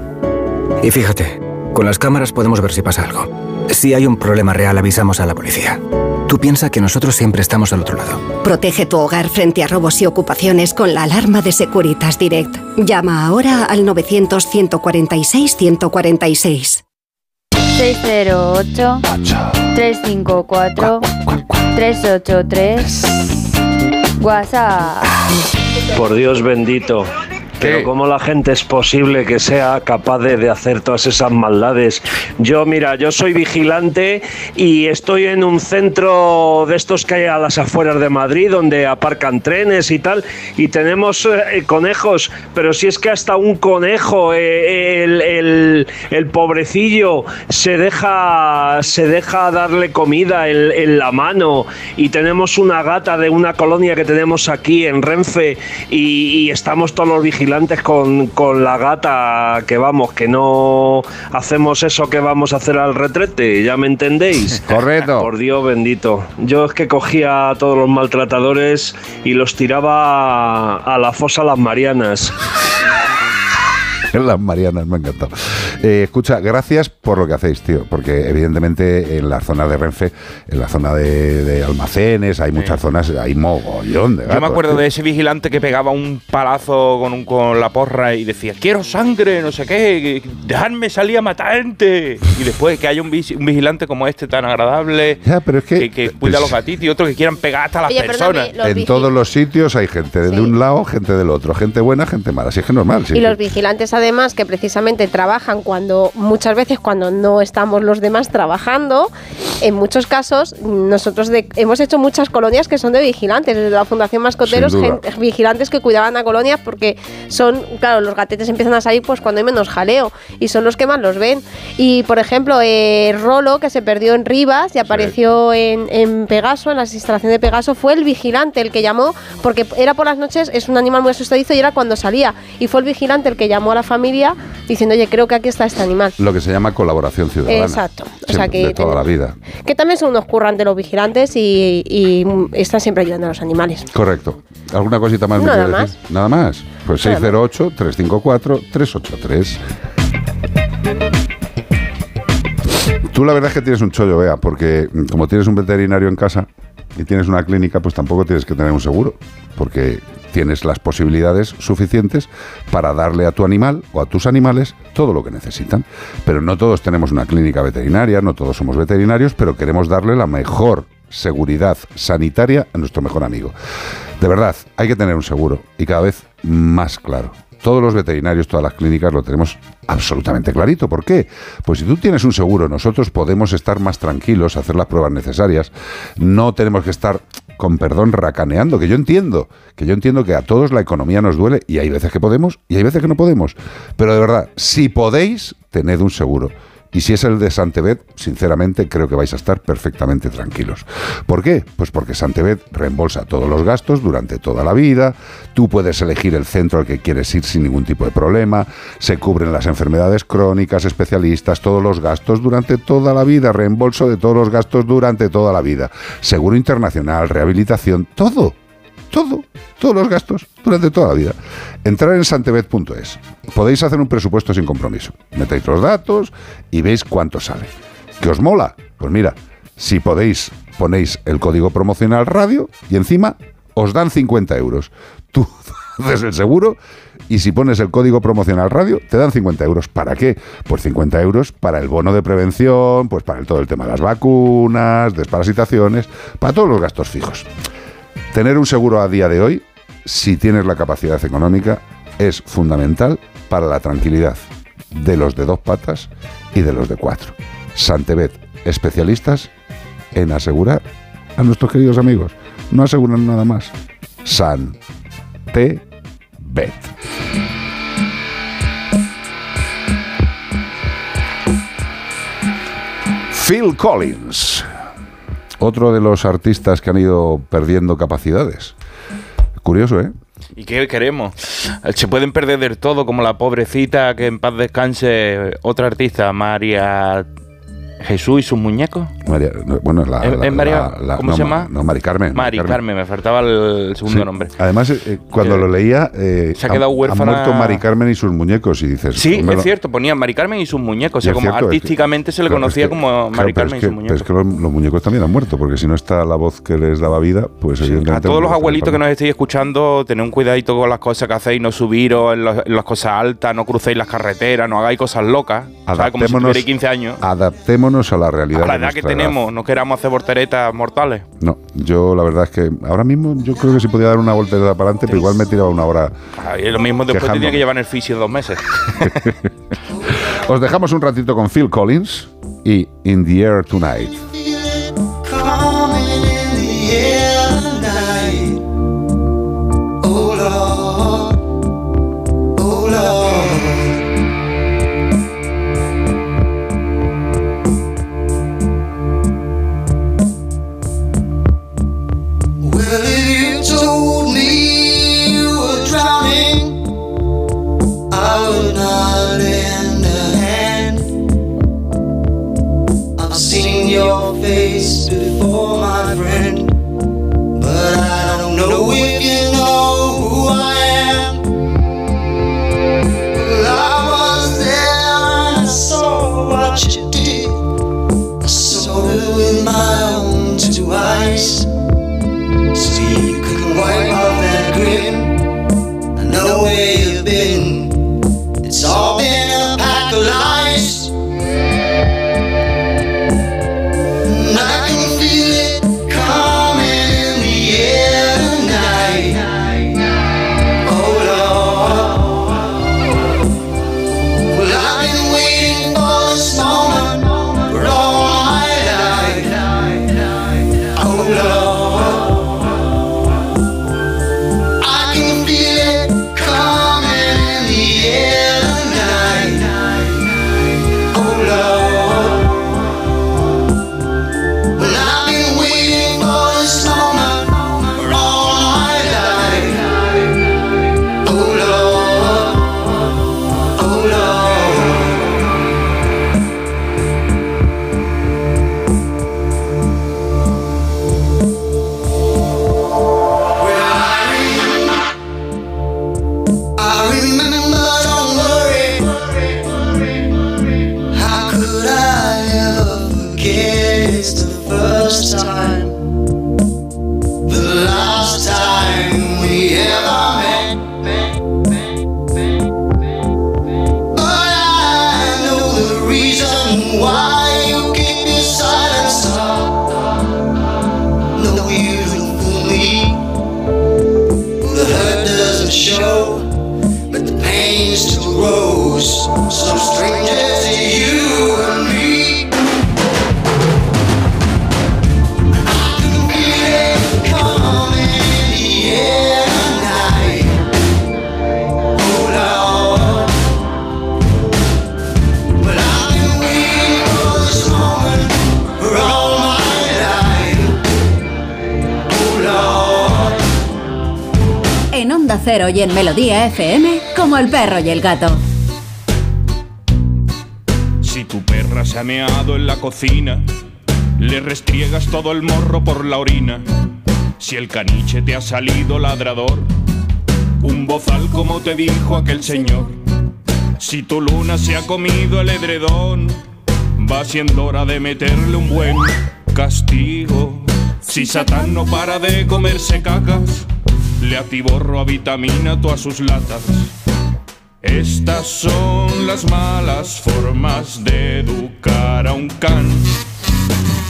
Y fíjate, con las cámaras podemos ver si pasa algo. Si hay un problema real, avisamos a la policía. Tú piensa que nosotros siempre estamos al otro lado. Protege tu hogar frente a robos y ocupaciones con la alarma de Securitas Direct. Llama ahora al 900-146-146. 608 354 383 WhatsApp. Por Dios bendito. Pero cómo la gente es posible que sea capaz de, de hacer todas esas maldades. Yo, mira, yo soy vigilante y estoy en un centro de estos que hay a las afueras de Madrid, donde aparcan trenes y tal, y tenemos eh, conejos, pero si es que hasta un conejo, eh, el, el- el pobrecillo, se deja, se deja darle comida en, en la mano, y tenemos una gata de una colonia que tenemos aquí en Renfe, y, y estamos todos los vigilantes con, con la gata, que vamos, que no hacemos eso que vamos a hacer al retrete, ¿ya me entendéis? *laughs* Correcto. Por Dios bendito. Yo es que cogía a todos los maltratadores y los tiraba a la fosa Las Marianas. *laughs* *laughs* Las Marianas, me ha encantado. Eh, escucha, gracias por lo que hacéis, tío, porque evidentemente en la zona de Renfe, en la zona de, de almacenes, hay muchas zonas, hay mogollón de Yo me gatos, acuerdo tío. de ese vigilante que pegaba un palazo con, un- con la porra y decía, quiero sangre, no sé qué, dejadme salir a matar gente. Y después que haya un, vigilante como este tan agradable, que, que cuida a los gatitos y otro que quieran pegar hasta las Oye, personas. En todos los sitios hay gente de un lado, gente del otro, gente buena, gente mala. Así es que es normal. sí. Y los vigilantes además que precisamente trabajan cuando muchas veces cuando no estamos los demás trabajando, en muchos casos nosotros de- hemos hecho muchas colonias que son de vigilantes, desde la Fundación Mascoteros, gente- vigilantes que cuidaban a colonias porque son, claro, los gatetes empiezan a salir pues cuando hay menos jaleo y son los que más los ven. Y por ejemplo, eh, Rolo, que se perdió en Rivas y apareció en, en Pegaso, en las instalaciones de Pegaso, fue el vigilante el que llamó, porque era por las noches, es un animal muy asustadizo y era cuando salía. Y fue el vigilante el que llamó a la familia diciendo, oye, creo que aquí está este animal. Lo que se llama colaboración ciudadana. Exacto. O sea que de toda la vida. Que también son unos currantes los vigilantes y, y, están siempre ayudando a los animales. Correcto. ¿Alguna cosita más? me Nada quieres decir? Nada más. Pues Nada más. 608-354-383. Tú la verdad es que tienes un chollo, vea, porque como tienes un veterinario en casa y tienes una clínica, pues tampoco tienes que tener un seguro, porque tienes las posibilidades suficientes para darle a tu animal o a tus animales todo lo que necesitan. Pero no todos tenemos una clínica veterinaria, no todos somos veterinarios, pero queremos darle la mejor seguridad sanitaria a nuestro mejor amigo. De verdad, hay que tener un seguro y cada vez más claro. Todos los veterinarios, todas las clínicas lo tenemos absolutamente clarito. ¿Por qué? Pues si tú tienes un seguro, nosotros podemos estar más tranquilos, hacer las pruebas necesarias. No tenemos que estar, con perdón, racaneando, que yo entiendo, que yo entiendo que a todos la economía nos duele y hay veces que podemos y hay veces que no podemos. Pero de verdad, si podéis, tened un seguro. Y si es el de Santebet, sinceramente creo que vais a estar perfectamente tranquilos. ¿Por qué? Pues porque Santebet reembolsa todos los gastos durante toda la vida, tú puedes elegir el centro al que quieres ir sin ningún tipo de problema, se cubren las enfermedades crónicas, especialistas, todos los gastos durante toda la vida, reembolso de todos los gastos durante toda la vida, seguro internacional, rehabilitación, todo todo, todos los gastos durante toda la vida. Entrar en santebet.es. Podéis hacer un presupuesto sin compromiso. Metéis los datos y veis cuánto sale. ¿Que os mola? Pues mira, si podéis, ponéis el código promocional radio y encima os dan 50 euros. *laughs* Tú haces el seguro y si pones el código promocional radio te dan 50 euros. ¿Para qué? Pues 50 euros para el bono de prevención, pues para todo el tema de las vacunas, desparasitaciones, para todos los gastos fijos. Tener un seguro a día de hoy, si tienes la capacidad económica, es fundamental para la tranquilidad de los de dos patas y de los de cuatro. Santebet, especialistas en asegurar a nuestros queridos amigos. No aseguran nada más. Santebet. Phil Collins, otro de los artistas que han ido perdiendo capacidades. Curioso, ¿eh? ¿Y qué queremos? Se pueden perder del todo, como la pobrecita que en paz descanse otra artista, María Jesús y sus muñecos. María- no, bueno, la, ¿Es- la- María- cómo no, se llama? No, Mari Carmen. Mari Carmen, me faltaba el segundo Sí. nombre. Además, eh, cuando lo leía, eh, se ha quedado huérfana- Han muerto Mari Carmen y sus muñecos y dices... Sí, es cierto, ponía Mari Carmen y sus muñecos. O sea, Y es como cierto, es que- artísticamente se le claro, conocía es que- como Mari Carmen es y sus pero muñecos. es que los, los muñecos también han muerto, porque si no está la voz que les daba vida, pues evidentemente... A todos los abuelitos que nos estéis escuchando, tened un cuidadito con las cosas que hacéis, no subiros en, los- en las cosas altas, no crucéis las carreteras, no hagáis cosas locas. ¿sabes? Como si Adaptémonos- tuvierais 15 años. Adaptémonos a la realidad A la edad que nuestra edad. tenemos, no queramos hacer volteretas mortales. No, yo la verdad es que ahora mismo yo creo que sí podía dar una voltereta para adelante, pero igual me tiraba una hora. Ahí lo mismo después Quejándome. tenía que llevar en el fisio dos meses. *laughs* Os dejamos un ratito con Phil Collins y In the Air Tonight. Coming in the air tonight. Face before, my friend, Lord. En Onda Cero y en Melodía FM, como el perro y el gato. Si tu perra se ha meado en la cocina, le restriegas todo el morro por la orina. Si el caniche te ha salido ladrador, un bozal como te dijo aquel señor. Si tu luna se ha comido el edredón, va siendo hora de meterle un buen castigo. Si Satán no para de comerse cacas, le atiborro a vitamina todas sus latas. Estas son las malas formas de educar a un can.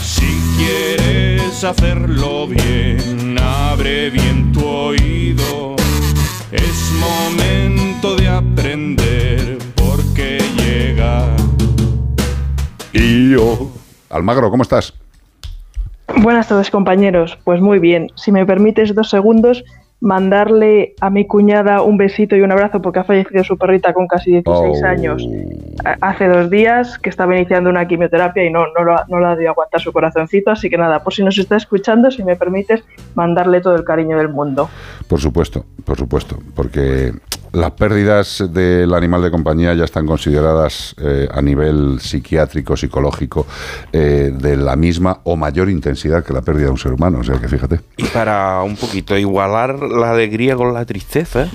Si quieres hacerlo bien, abre bien tu oído. Es momento de aprender porque llega. Y yo. Almagro, ¿cómo estás? Buenas tardes compañeros, pues muy bien. Si me permites dos segundos, mandarle a mi cuñada un besito y un abrazo porque ha fallecido su perrita con casi 16 Oh. años a- hace dos días, que estaba iniciando una quimioterapia y no, no, lo, ha- no lo ha debido aguantar su corazoncito. Así que nada, por si nos está escuchando, si me permites, mandarle todo el cariño del mundo. Por supuesto, por supuesto, porque las pérdidas del animal de compañía ya están consideradas eh, a nivel psiquiátrico, psicológico, eh, de la misma o mayor intensidad que la pérdida de un ser humano. O sea que fíjate. Y para un poquito igualar la alegría con la tristeza,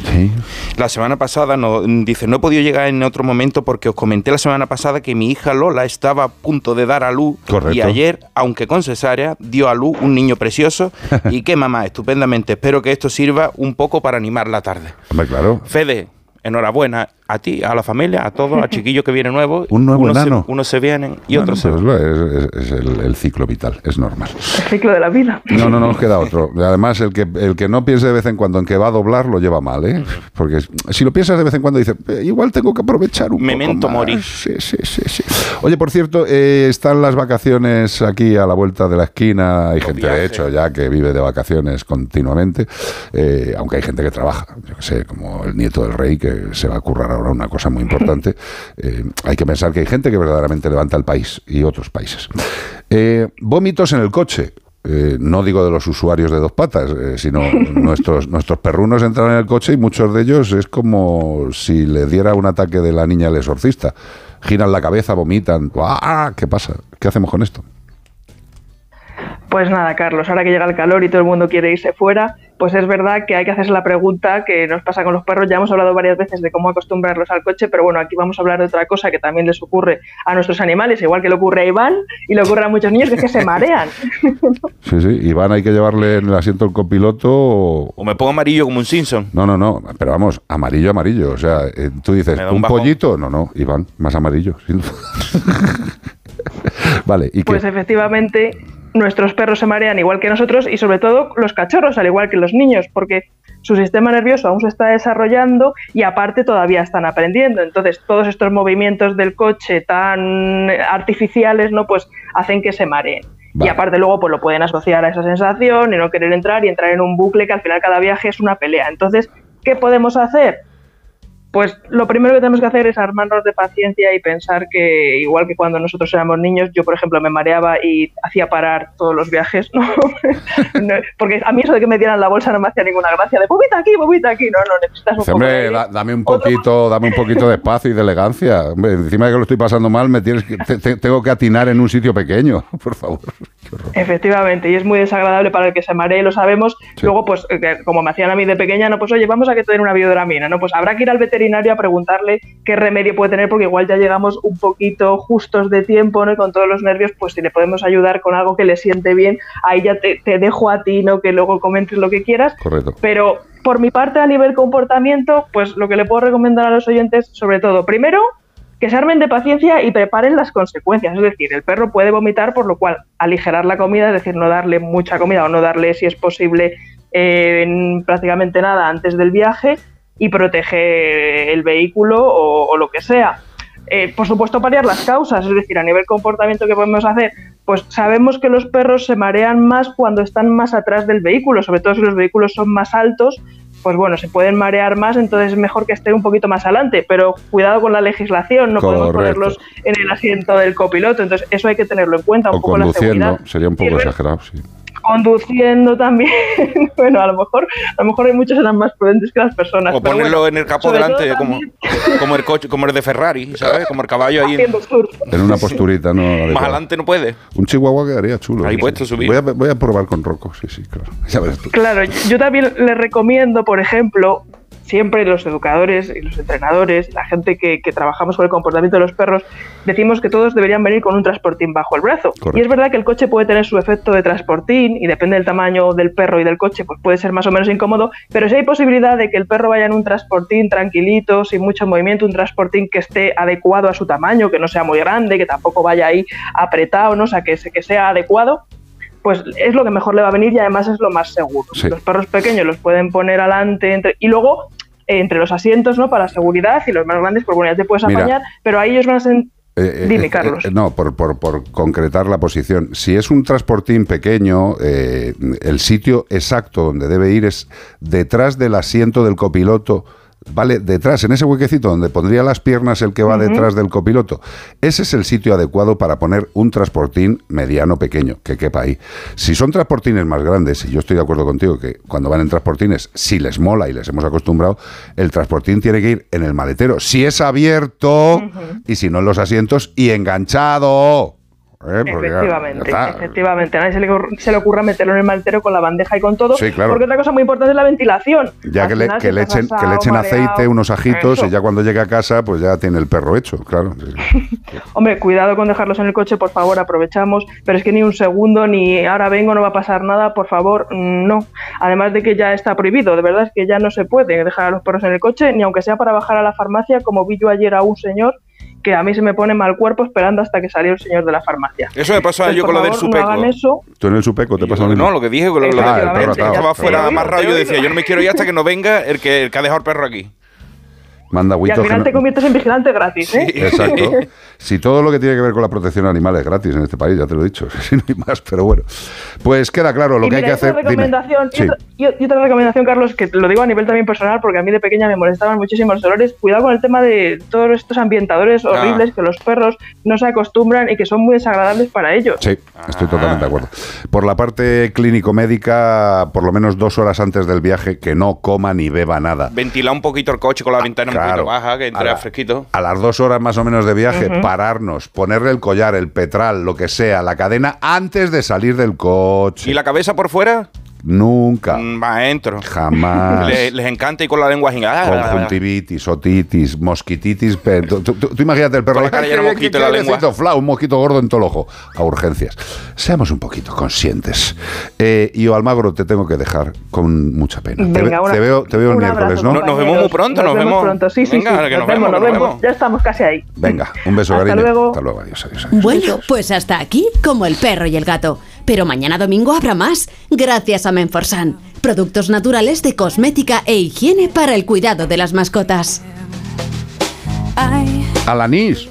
la semana pasada no, dice, no he podido llegar en otro momento porque os comenté la semana pasada que mi hija Lola estaba a punto de dar a luz Correcto. y ayer, aunque con cesárea, dio a luz un niño precioso *laughs* y que mamá, estupendamente, espero que esto sirva un poco para animar la tarde. Hombre, claro. Fede, enhorabuena a ti, a la familia, a todos, a chiquillos que vienen nuevos. *laughs* Un nuevo unos enano. Se, unos se vienen y Bueno, otros se pues van. es, es- es el, el ciclo vital, es normal. El ciclo de la vida. No, no, no nos queda *laughs* otro. Además, el que, el que no piense de vez en cuando en que va a doblar lo lleva mal, ¿eh? Porque si lo piensas de vez en cuando dice, "Eh, igual tengo que aprovechar un Memento poco más". mori. Sí, sí, sí, sí. Oye, por cierto, eh, están las vacaciones aquí a la vuelta de la esquina. Hay gente, de hecho, ya que vive de vacaciones continuamente, eh, aunque hay gente que trabaja. Yo que sé, como el nieto del rey, que se va a currar ahora una cosa muy importante. *laughs* Eh, hay que pensar que hay gente que verdaderamente levanta el país y otros países. Eh, vómitos en el coche. Eh, no digo de los usuarios de dos patas, eh, sino *laughs* nuestros, nuestros perrunos entran en el coche y muchos de ellos es como si le diera un ataque de la niña al exorcista. Giran la cabeza, vomitan. ¡Ah! ¿Qué pasa? ¿Qué hacemos con esto? Pues nada, Carlos, ahora que llega el calor y todo el mundo quiere irse fuera, pues es verdad que hay que hacerse la pregunta que nos pasa con los perros. Ya hemos hablado varias veces de cómo acostumbrarlos al coche, pero bueno, aquí vamos a hablar de otra cosa que también les ocurre a nuestros animales, igual que le ocurre a Iván y le ocurre a muchos niños, que es que se marean. *laughs* Sí, sí. Iván, hay que llevarle en el asiento el copiloto o... O me pongo amarillo como un Simpson. No, no, no. Pero vamos, amarillo, amarillo. O sea, eh, tú dices, un ¿un bajón. pollito? No, no, Iván, más amarillo. sin duda. *laughs* vale, ¿y qué? Pues efectivamente, nuestros perros se marean igual que nosotros y sobre todo los cachorros, al igual que los niños, porque su sistema nervioso aún se está desarrollando y aparte todavía están aprendiendo. Entonces, todos estos movimientos del coche tan artificiales, ¿no? Pues hacen que se mareen. Y aparte luego pues lo pueden asociar a esa sensación y no querer entrar y entrar en un bucle que al final cada viaje es una pelea. Entonces, ¿qué podemos hacer? Pues lo primero que tenemos que hacer es armarnos de paciencia y pensar que, igual que cuando nosotros éramos niños, yo, por ejemplo, me mareaba y hacía parar todos los viajes, ¿no? *laughs* No, Porque a mí eso de que me dieran la bolsa no me hacía ninguna gracia, de vomita aquí, vomita aquí, no, no, necesitas un poco de hombre, aire. da- dame un poquito, dame un poquito de espacio y de elegancia. Hombre, encima de que lo estoy pasando mal, me tienes que, te- te- tengo que atinar en un sitio pequeño, *laughs* por favor. Efectivamente, y es muy desagradable para el que se maree, lo sabemos. Luego, pues, eh, como me hacían a mí de pequeña, no, pues oye, vamos a que te den una biodramina, ¿no? Pues habrá que ir al veterinario a preguntarle qué remedio puede tener, porque igual ya llegamos un poquito justos de tiempo, ¿no? Y con todos los nervios, pues si le podemos ayudar con algo que le siente bien, ahí ya te, te dejo a ti, ¿no? Que luego comentes lo que quieras. Correcto. Pero por mi parte, a nivel comportamiento, pues lo que le puedo recomendar a los oyentes, sobre todo, primero, que se armen de paciencia y preparen las consecuencias. Es decir, el perro puede vomitar, por lo cual aligerar la comida, es decir, no darle mucha comida o no darle, si es posible, eh, en prácticamente nada antes del viaje y proteger el vehículo o, o lo que sea. Eh, por supuesto, paliar las causas, es decir, a nivel comportamiento que podemos hacer, pues sabemos que los perros se marean más cuando están más atrás del vehículo, sobre todo si los vehículos son más altos, pues bueno, se pueden marear más, entonces es mejor que estén un poquito más adelante, pero cuidado con la legislación, no podemos ponerlos en el asiento del copiloto, entonces eso hay que tenerlo en cuenta, un O poco la seguridad. sería un poco exagerado, sí. Conduciendo también, *laughs* bueno, a lo mejor, a lo mejor hay muchos que eran más prudentes que las personas. O pero ponerlo bueno, en el todo delante, como, *laughs* como el coche, como el de Ferrari, ¿sabes? Como el caballo ahí. En una posturita, ¿no? Más adelante no puede. Un chihuahua quedaría chulo. Ahí sí. puesto subir. Voy a, voy a probar con Rocco, sí, sí, claro. *laughs* Ya verás tú. Claro, yo también les recomiendo, por ejemplo, siempre los educadores y los entrenadores, la gente que, que trabajamos con el comportamiento de los perros, decimos que todos deberían venir con un transportín bajo el brazo. Correcto. Y es verdad que el coche puede tener su efecto de transportín y depende del tamaño del perro y del coche, pues puede ser más o menos incómodo, pero si hay posibilidad de que el perro vaya en un transportín tranquilito, sin mucho movimiento, un transportín que esté adecuado a su tamaño, que no sea muy grande, que tampoco vaya ahí apretado, ¿no? o sea, que, se- que sea adecuado, pues es lo que mejor le va a venir y además es lo más seguro. Sí. Los perros pequeños los pueden poner adelante entre, y luego eh, entre los asientos, ¿no? Para seguridad y los más grandes, pues bueno, ya te puedes Mira. apañar, pero ahí ellos van a sen- Eh, eh, Dime, eh, Carlos. eh, no, por, por- por concretar la posición. Si es un transportín pequeño, eh, el sitio exacto donde debe ir es detrás del asiento del copiloto. Vale, detrás, en ese huequecito donde pondría las piernas el que va detrás del copiloto. Ese es el sitio adecuado para poner un transportín mediano pequeño, que quepa ahí. Si son transportines más grandes, y yo estoy de acuerdo contigo que cuando van en transportines, si les mola y les hemos acostumbrado, el transportín tiene que ir en el maletero. Si es abierto y si no en los asientos y enganchado. ¿Eh? Efectivamente, ya efectivamente. A nadie se le, se le ocurra meterlo en el maletero con la bandeja y con todo. Sí, claro. Porque otra cosa muy importante es la ventilación. Ya Al que le, que echen, que le echen aceite, unos ajitos, eso. y ya cuando llegue a casa, pues ya tiene el perro hecho, claro. *laughs* Sí. Hombre, cuidado con dejarlos en el coche, por favor, aprovechamos. Pero es que ni un segundo, ni ahora vengo, no va a pasar nada, por favor, mm, no. Además de que ya está prohibido, de verdad es que ya no se puede dejar a los perros en el coche, ni aunque sea para bajar a la farmacia, como vi yo ayer a un señor que a mí se me pone mal cuerpo esperando hasta que salió el señor de la farmacia. Eso me pasó yo con lo del favor, no supeco. eso. ¿Tú en el supeco te pasa lo mismo? No, lo que dije, lo, lo- Ah, el perro estaba fuera amarrado. Yo decía, yo no me quiero ir hasta que no venga el que, el que ha dejado el perro aquí. Manda Y al final no- te conviertes en vigilante gratis, ¿eh? Exacto. *laughs* Si todo lo que tiene que ver con la protección animal es gratis en este país, ya te lo he dicho, si no hay más, pero bueno. Pues queda claro lo y que hay mira, que hacer. Dime. recomendación, y Sí. otra- y, y otra recomendación, Carlos, que lo digo a nivel también personal, porque a mí de pequeña me molestaban muchísimo los olores. Cuidado con el tema de todos estos ambientadores Ah. horribles que los perros no se acostumbran y que son muy desagradables para ellos. Sí, estoy totalmente de acuerdo. Por la parte clínico-médica, por lo menos dos horas antes del viaje, que no coma ni beba nada. Ventilar un poquito el coche con la ventana un claro. poquito baja, que entre A la- fresquito. A las dos horas más o menos de viaje, Ujú. Pararnos, ponerle el collar, el petral, lo que sea, la cadena, antes de salir del coche. ¿Y la cabeza por fuera? Nunca. Mm, Va adentro. Jamás. Le- les encanta ir con la lengua gingada. Conjuntivitis, otitis, mosquititis. pe- Tú, tú- tú imagínate el perro. Con la cara "Ay, llena de qué- mosquito en la lengua". un mosquito gordo en todo el ojo. A urgencias. Seamos un poquito conscientes. Eh, y yo, Almagro, te tengo que dejar con mucha pena. Te, Venga, ve- una- te veo, te veo el un miércoles, abrazo, ¿no? No- nos vemos muy pronto, nos vemos. pronto, sí, sí, Venga, sí. que nos nos vemos, vemos, nos nos vemos. vemos. Ya estamos casi ahí. Venga, un beso, Hasta cariño. luego. Hasta luego, adiós, adiós. adiós. Bueno, pues hasta aquí como el perro y el gato. Pero mañana domingo habrá más, gracias a Menforsan. Productos naturales de cosmética e higiene para el cuidado de las mascotas. Alanis.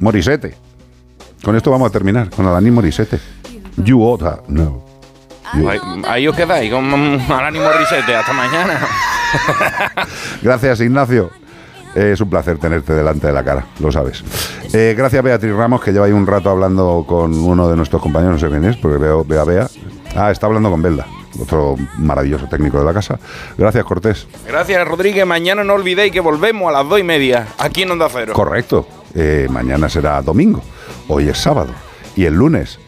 Morisete. Con esto vamos a terminar, con Alanis Morisete. You oughta know. You- Ahí, ahí os quedáis con Alani Morissette. Hasta mañana. Gracias, Ignacio. Es un placer tenerte delante de la cara, lo sabes. Eh, gracias, Beatriz Ramos, que lleva ahí un rato hablando con uno de nuestros compañeros, no sé quién es, porque veo, veo a Bea. Ah, está hablando con Belda, otro maravilloso técnico de la casa. Gracias, Cortés. Gracias, Rodríguez. Mañana no olvidéis que volvemos a las dos y media aquí en Onda Cero. Correcto. Eh, mañana será domingo, hoy es sábado. Y el lunes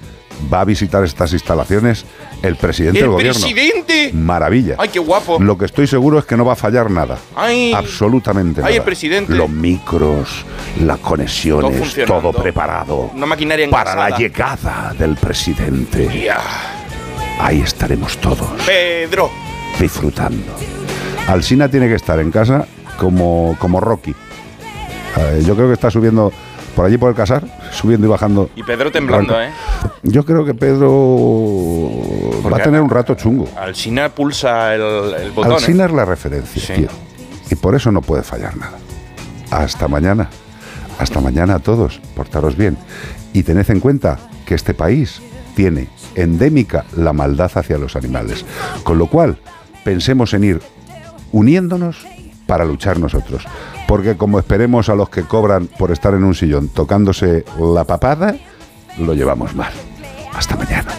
va a visitar estas instalaciones el presidente ¡El del gobierno. presidente! Maravilla. ¡Ay, qué guapo! Lo que estoy seguro es que no va a fallar nada. ¡Ay! Absolutamente Ay, el nada. presidente. Los micros, las conexiones, todo, preparado Una maquinaria para engrasada. la llegada del presidente. Ya. Ahí estaremos todos Pedro. disfrutando. Alsina tiene que estar en casa como, como Rocky. Eh, yo creo que está subiendo por allí por el casar, subiendo y bajando. Y Pedro temblando, ¿eh? Yo creo que Pedro va a tener un rato chungo. Alsina pulsa el, el botón. ¿eh? Alsina es la referencia, tío. Y por eso no puede fallar nada. Hasta mañana. Hasta mañana a todos. Portaros bien. Y tened en cuenta que este país tiene endémica la maldad hacia los animales. Con lo cual, pensemos en ir uniéndonos para luchar nosotros porque como esperemos a los que cobran por estar en un sillón tocándose la papada, lo llevamos mal. Hasta mañana.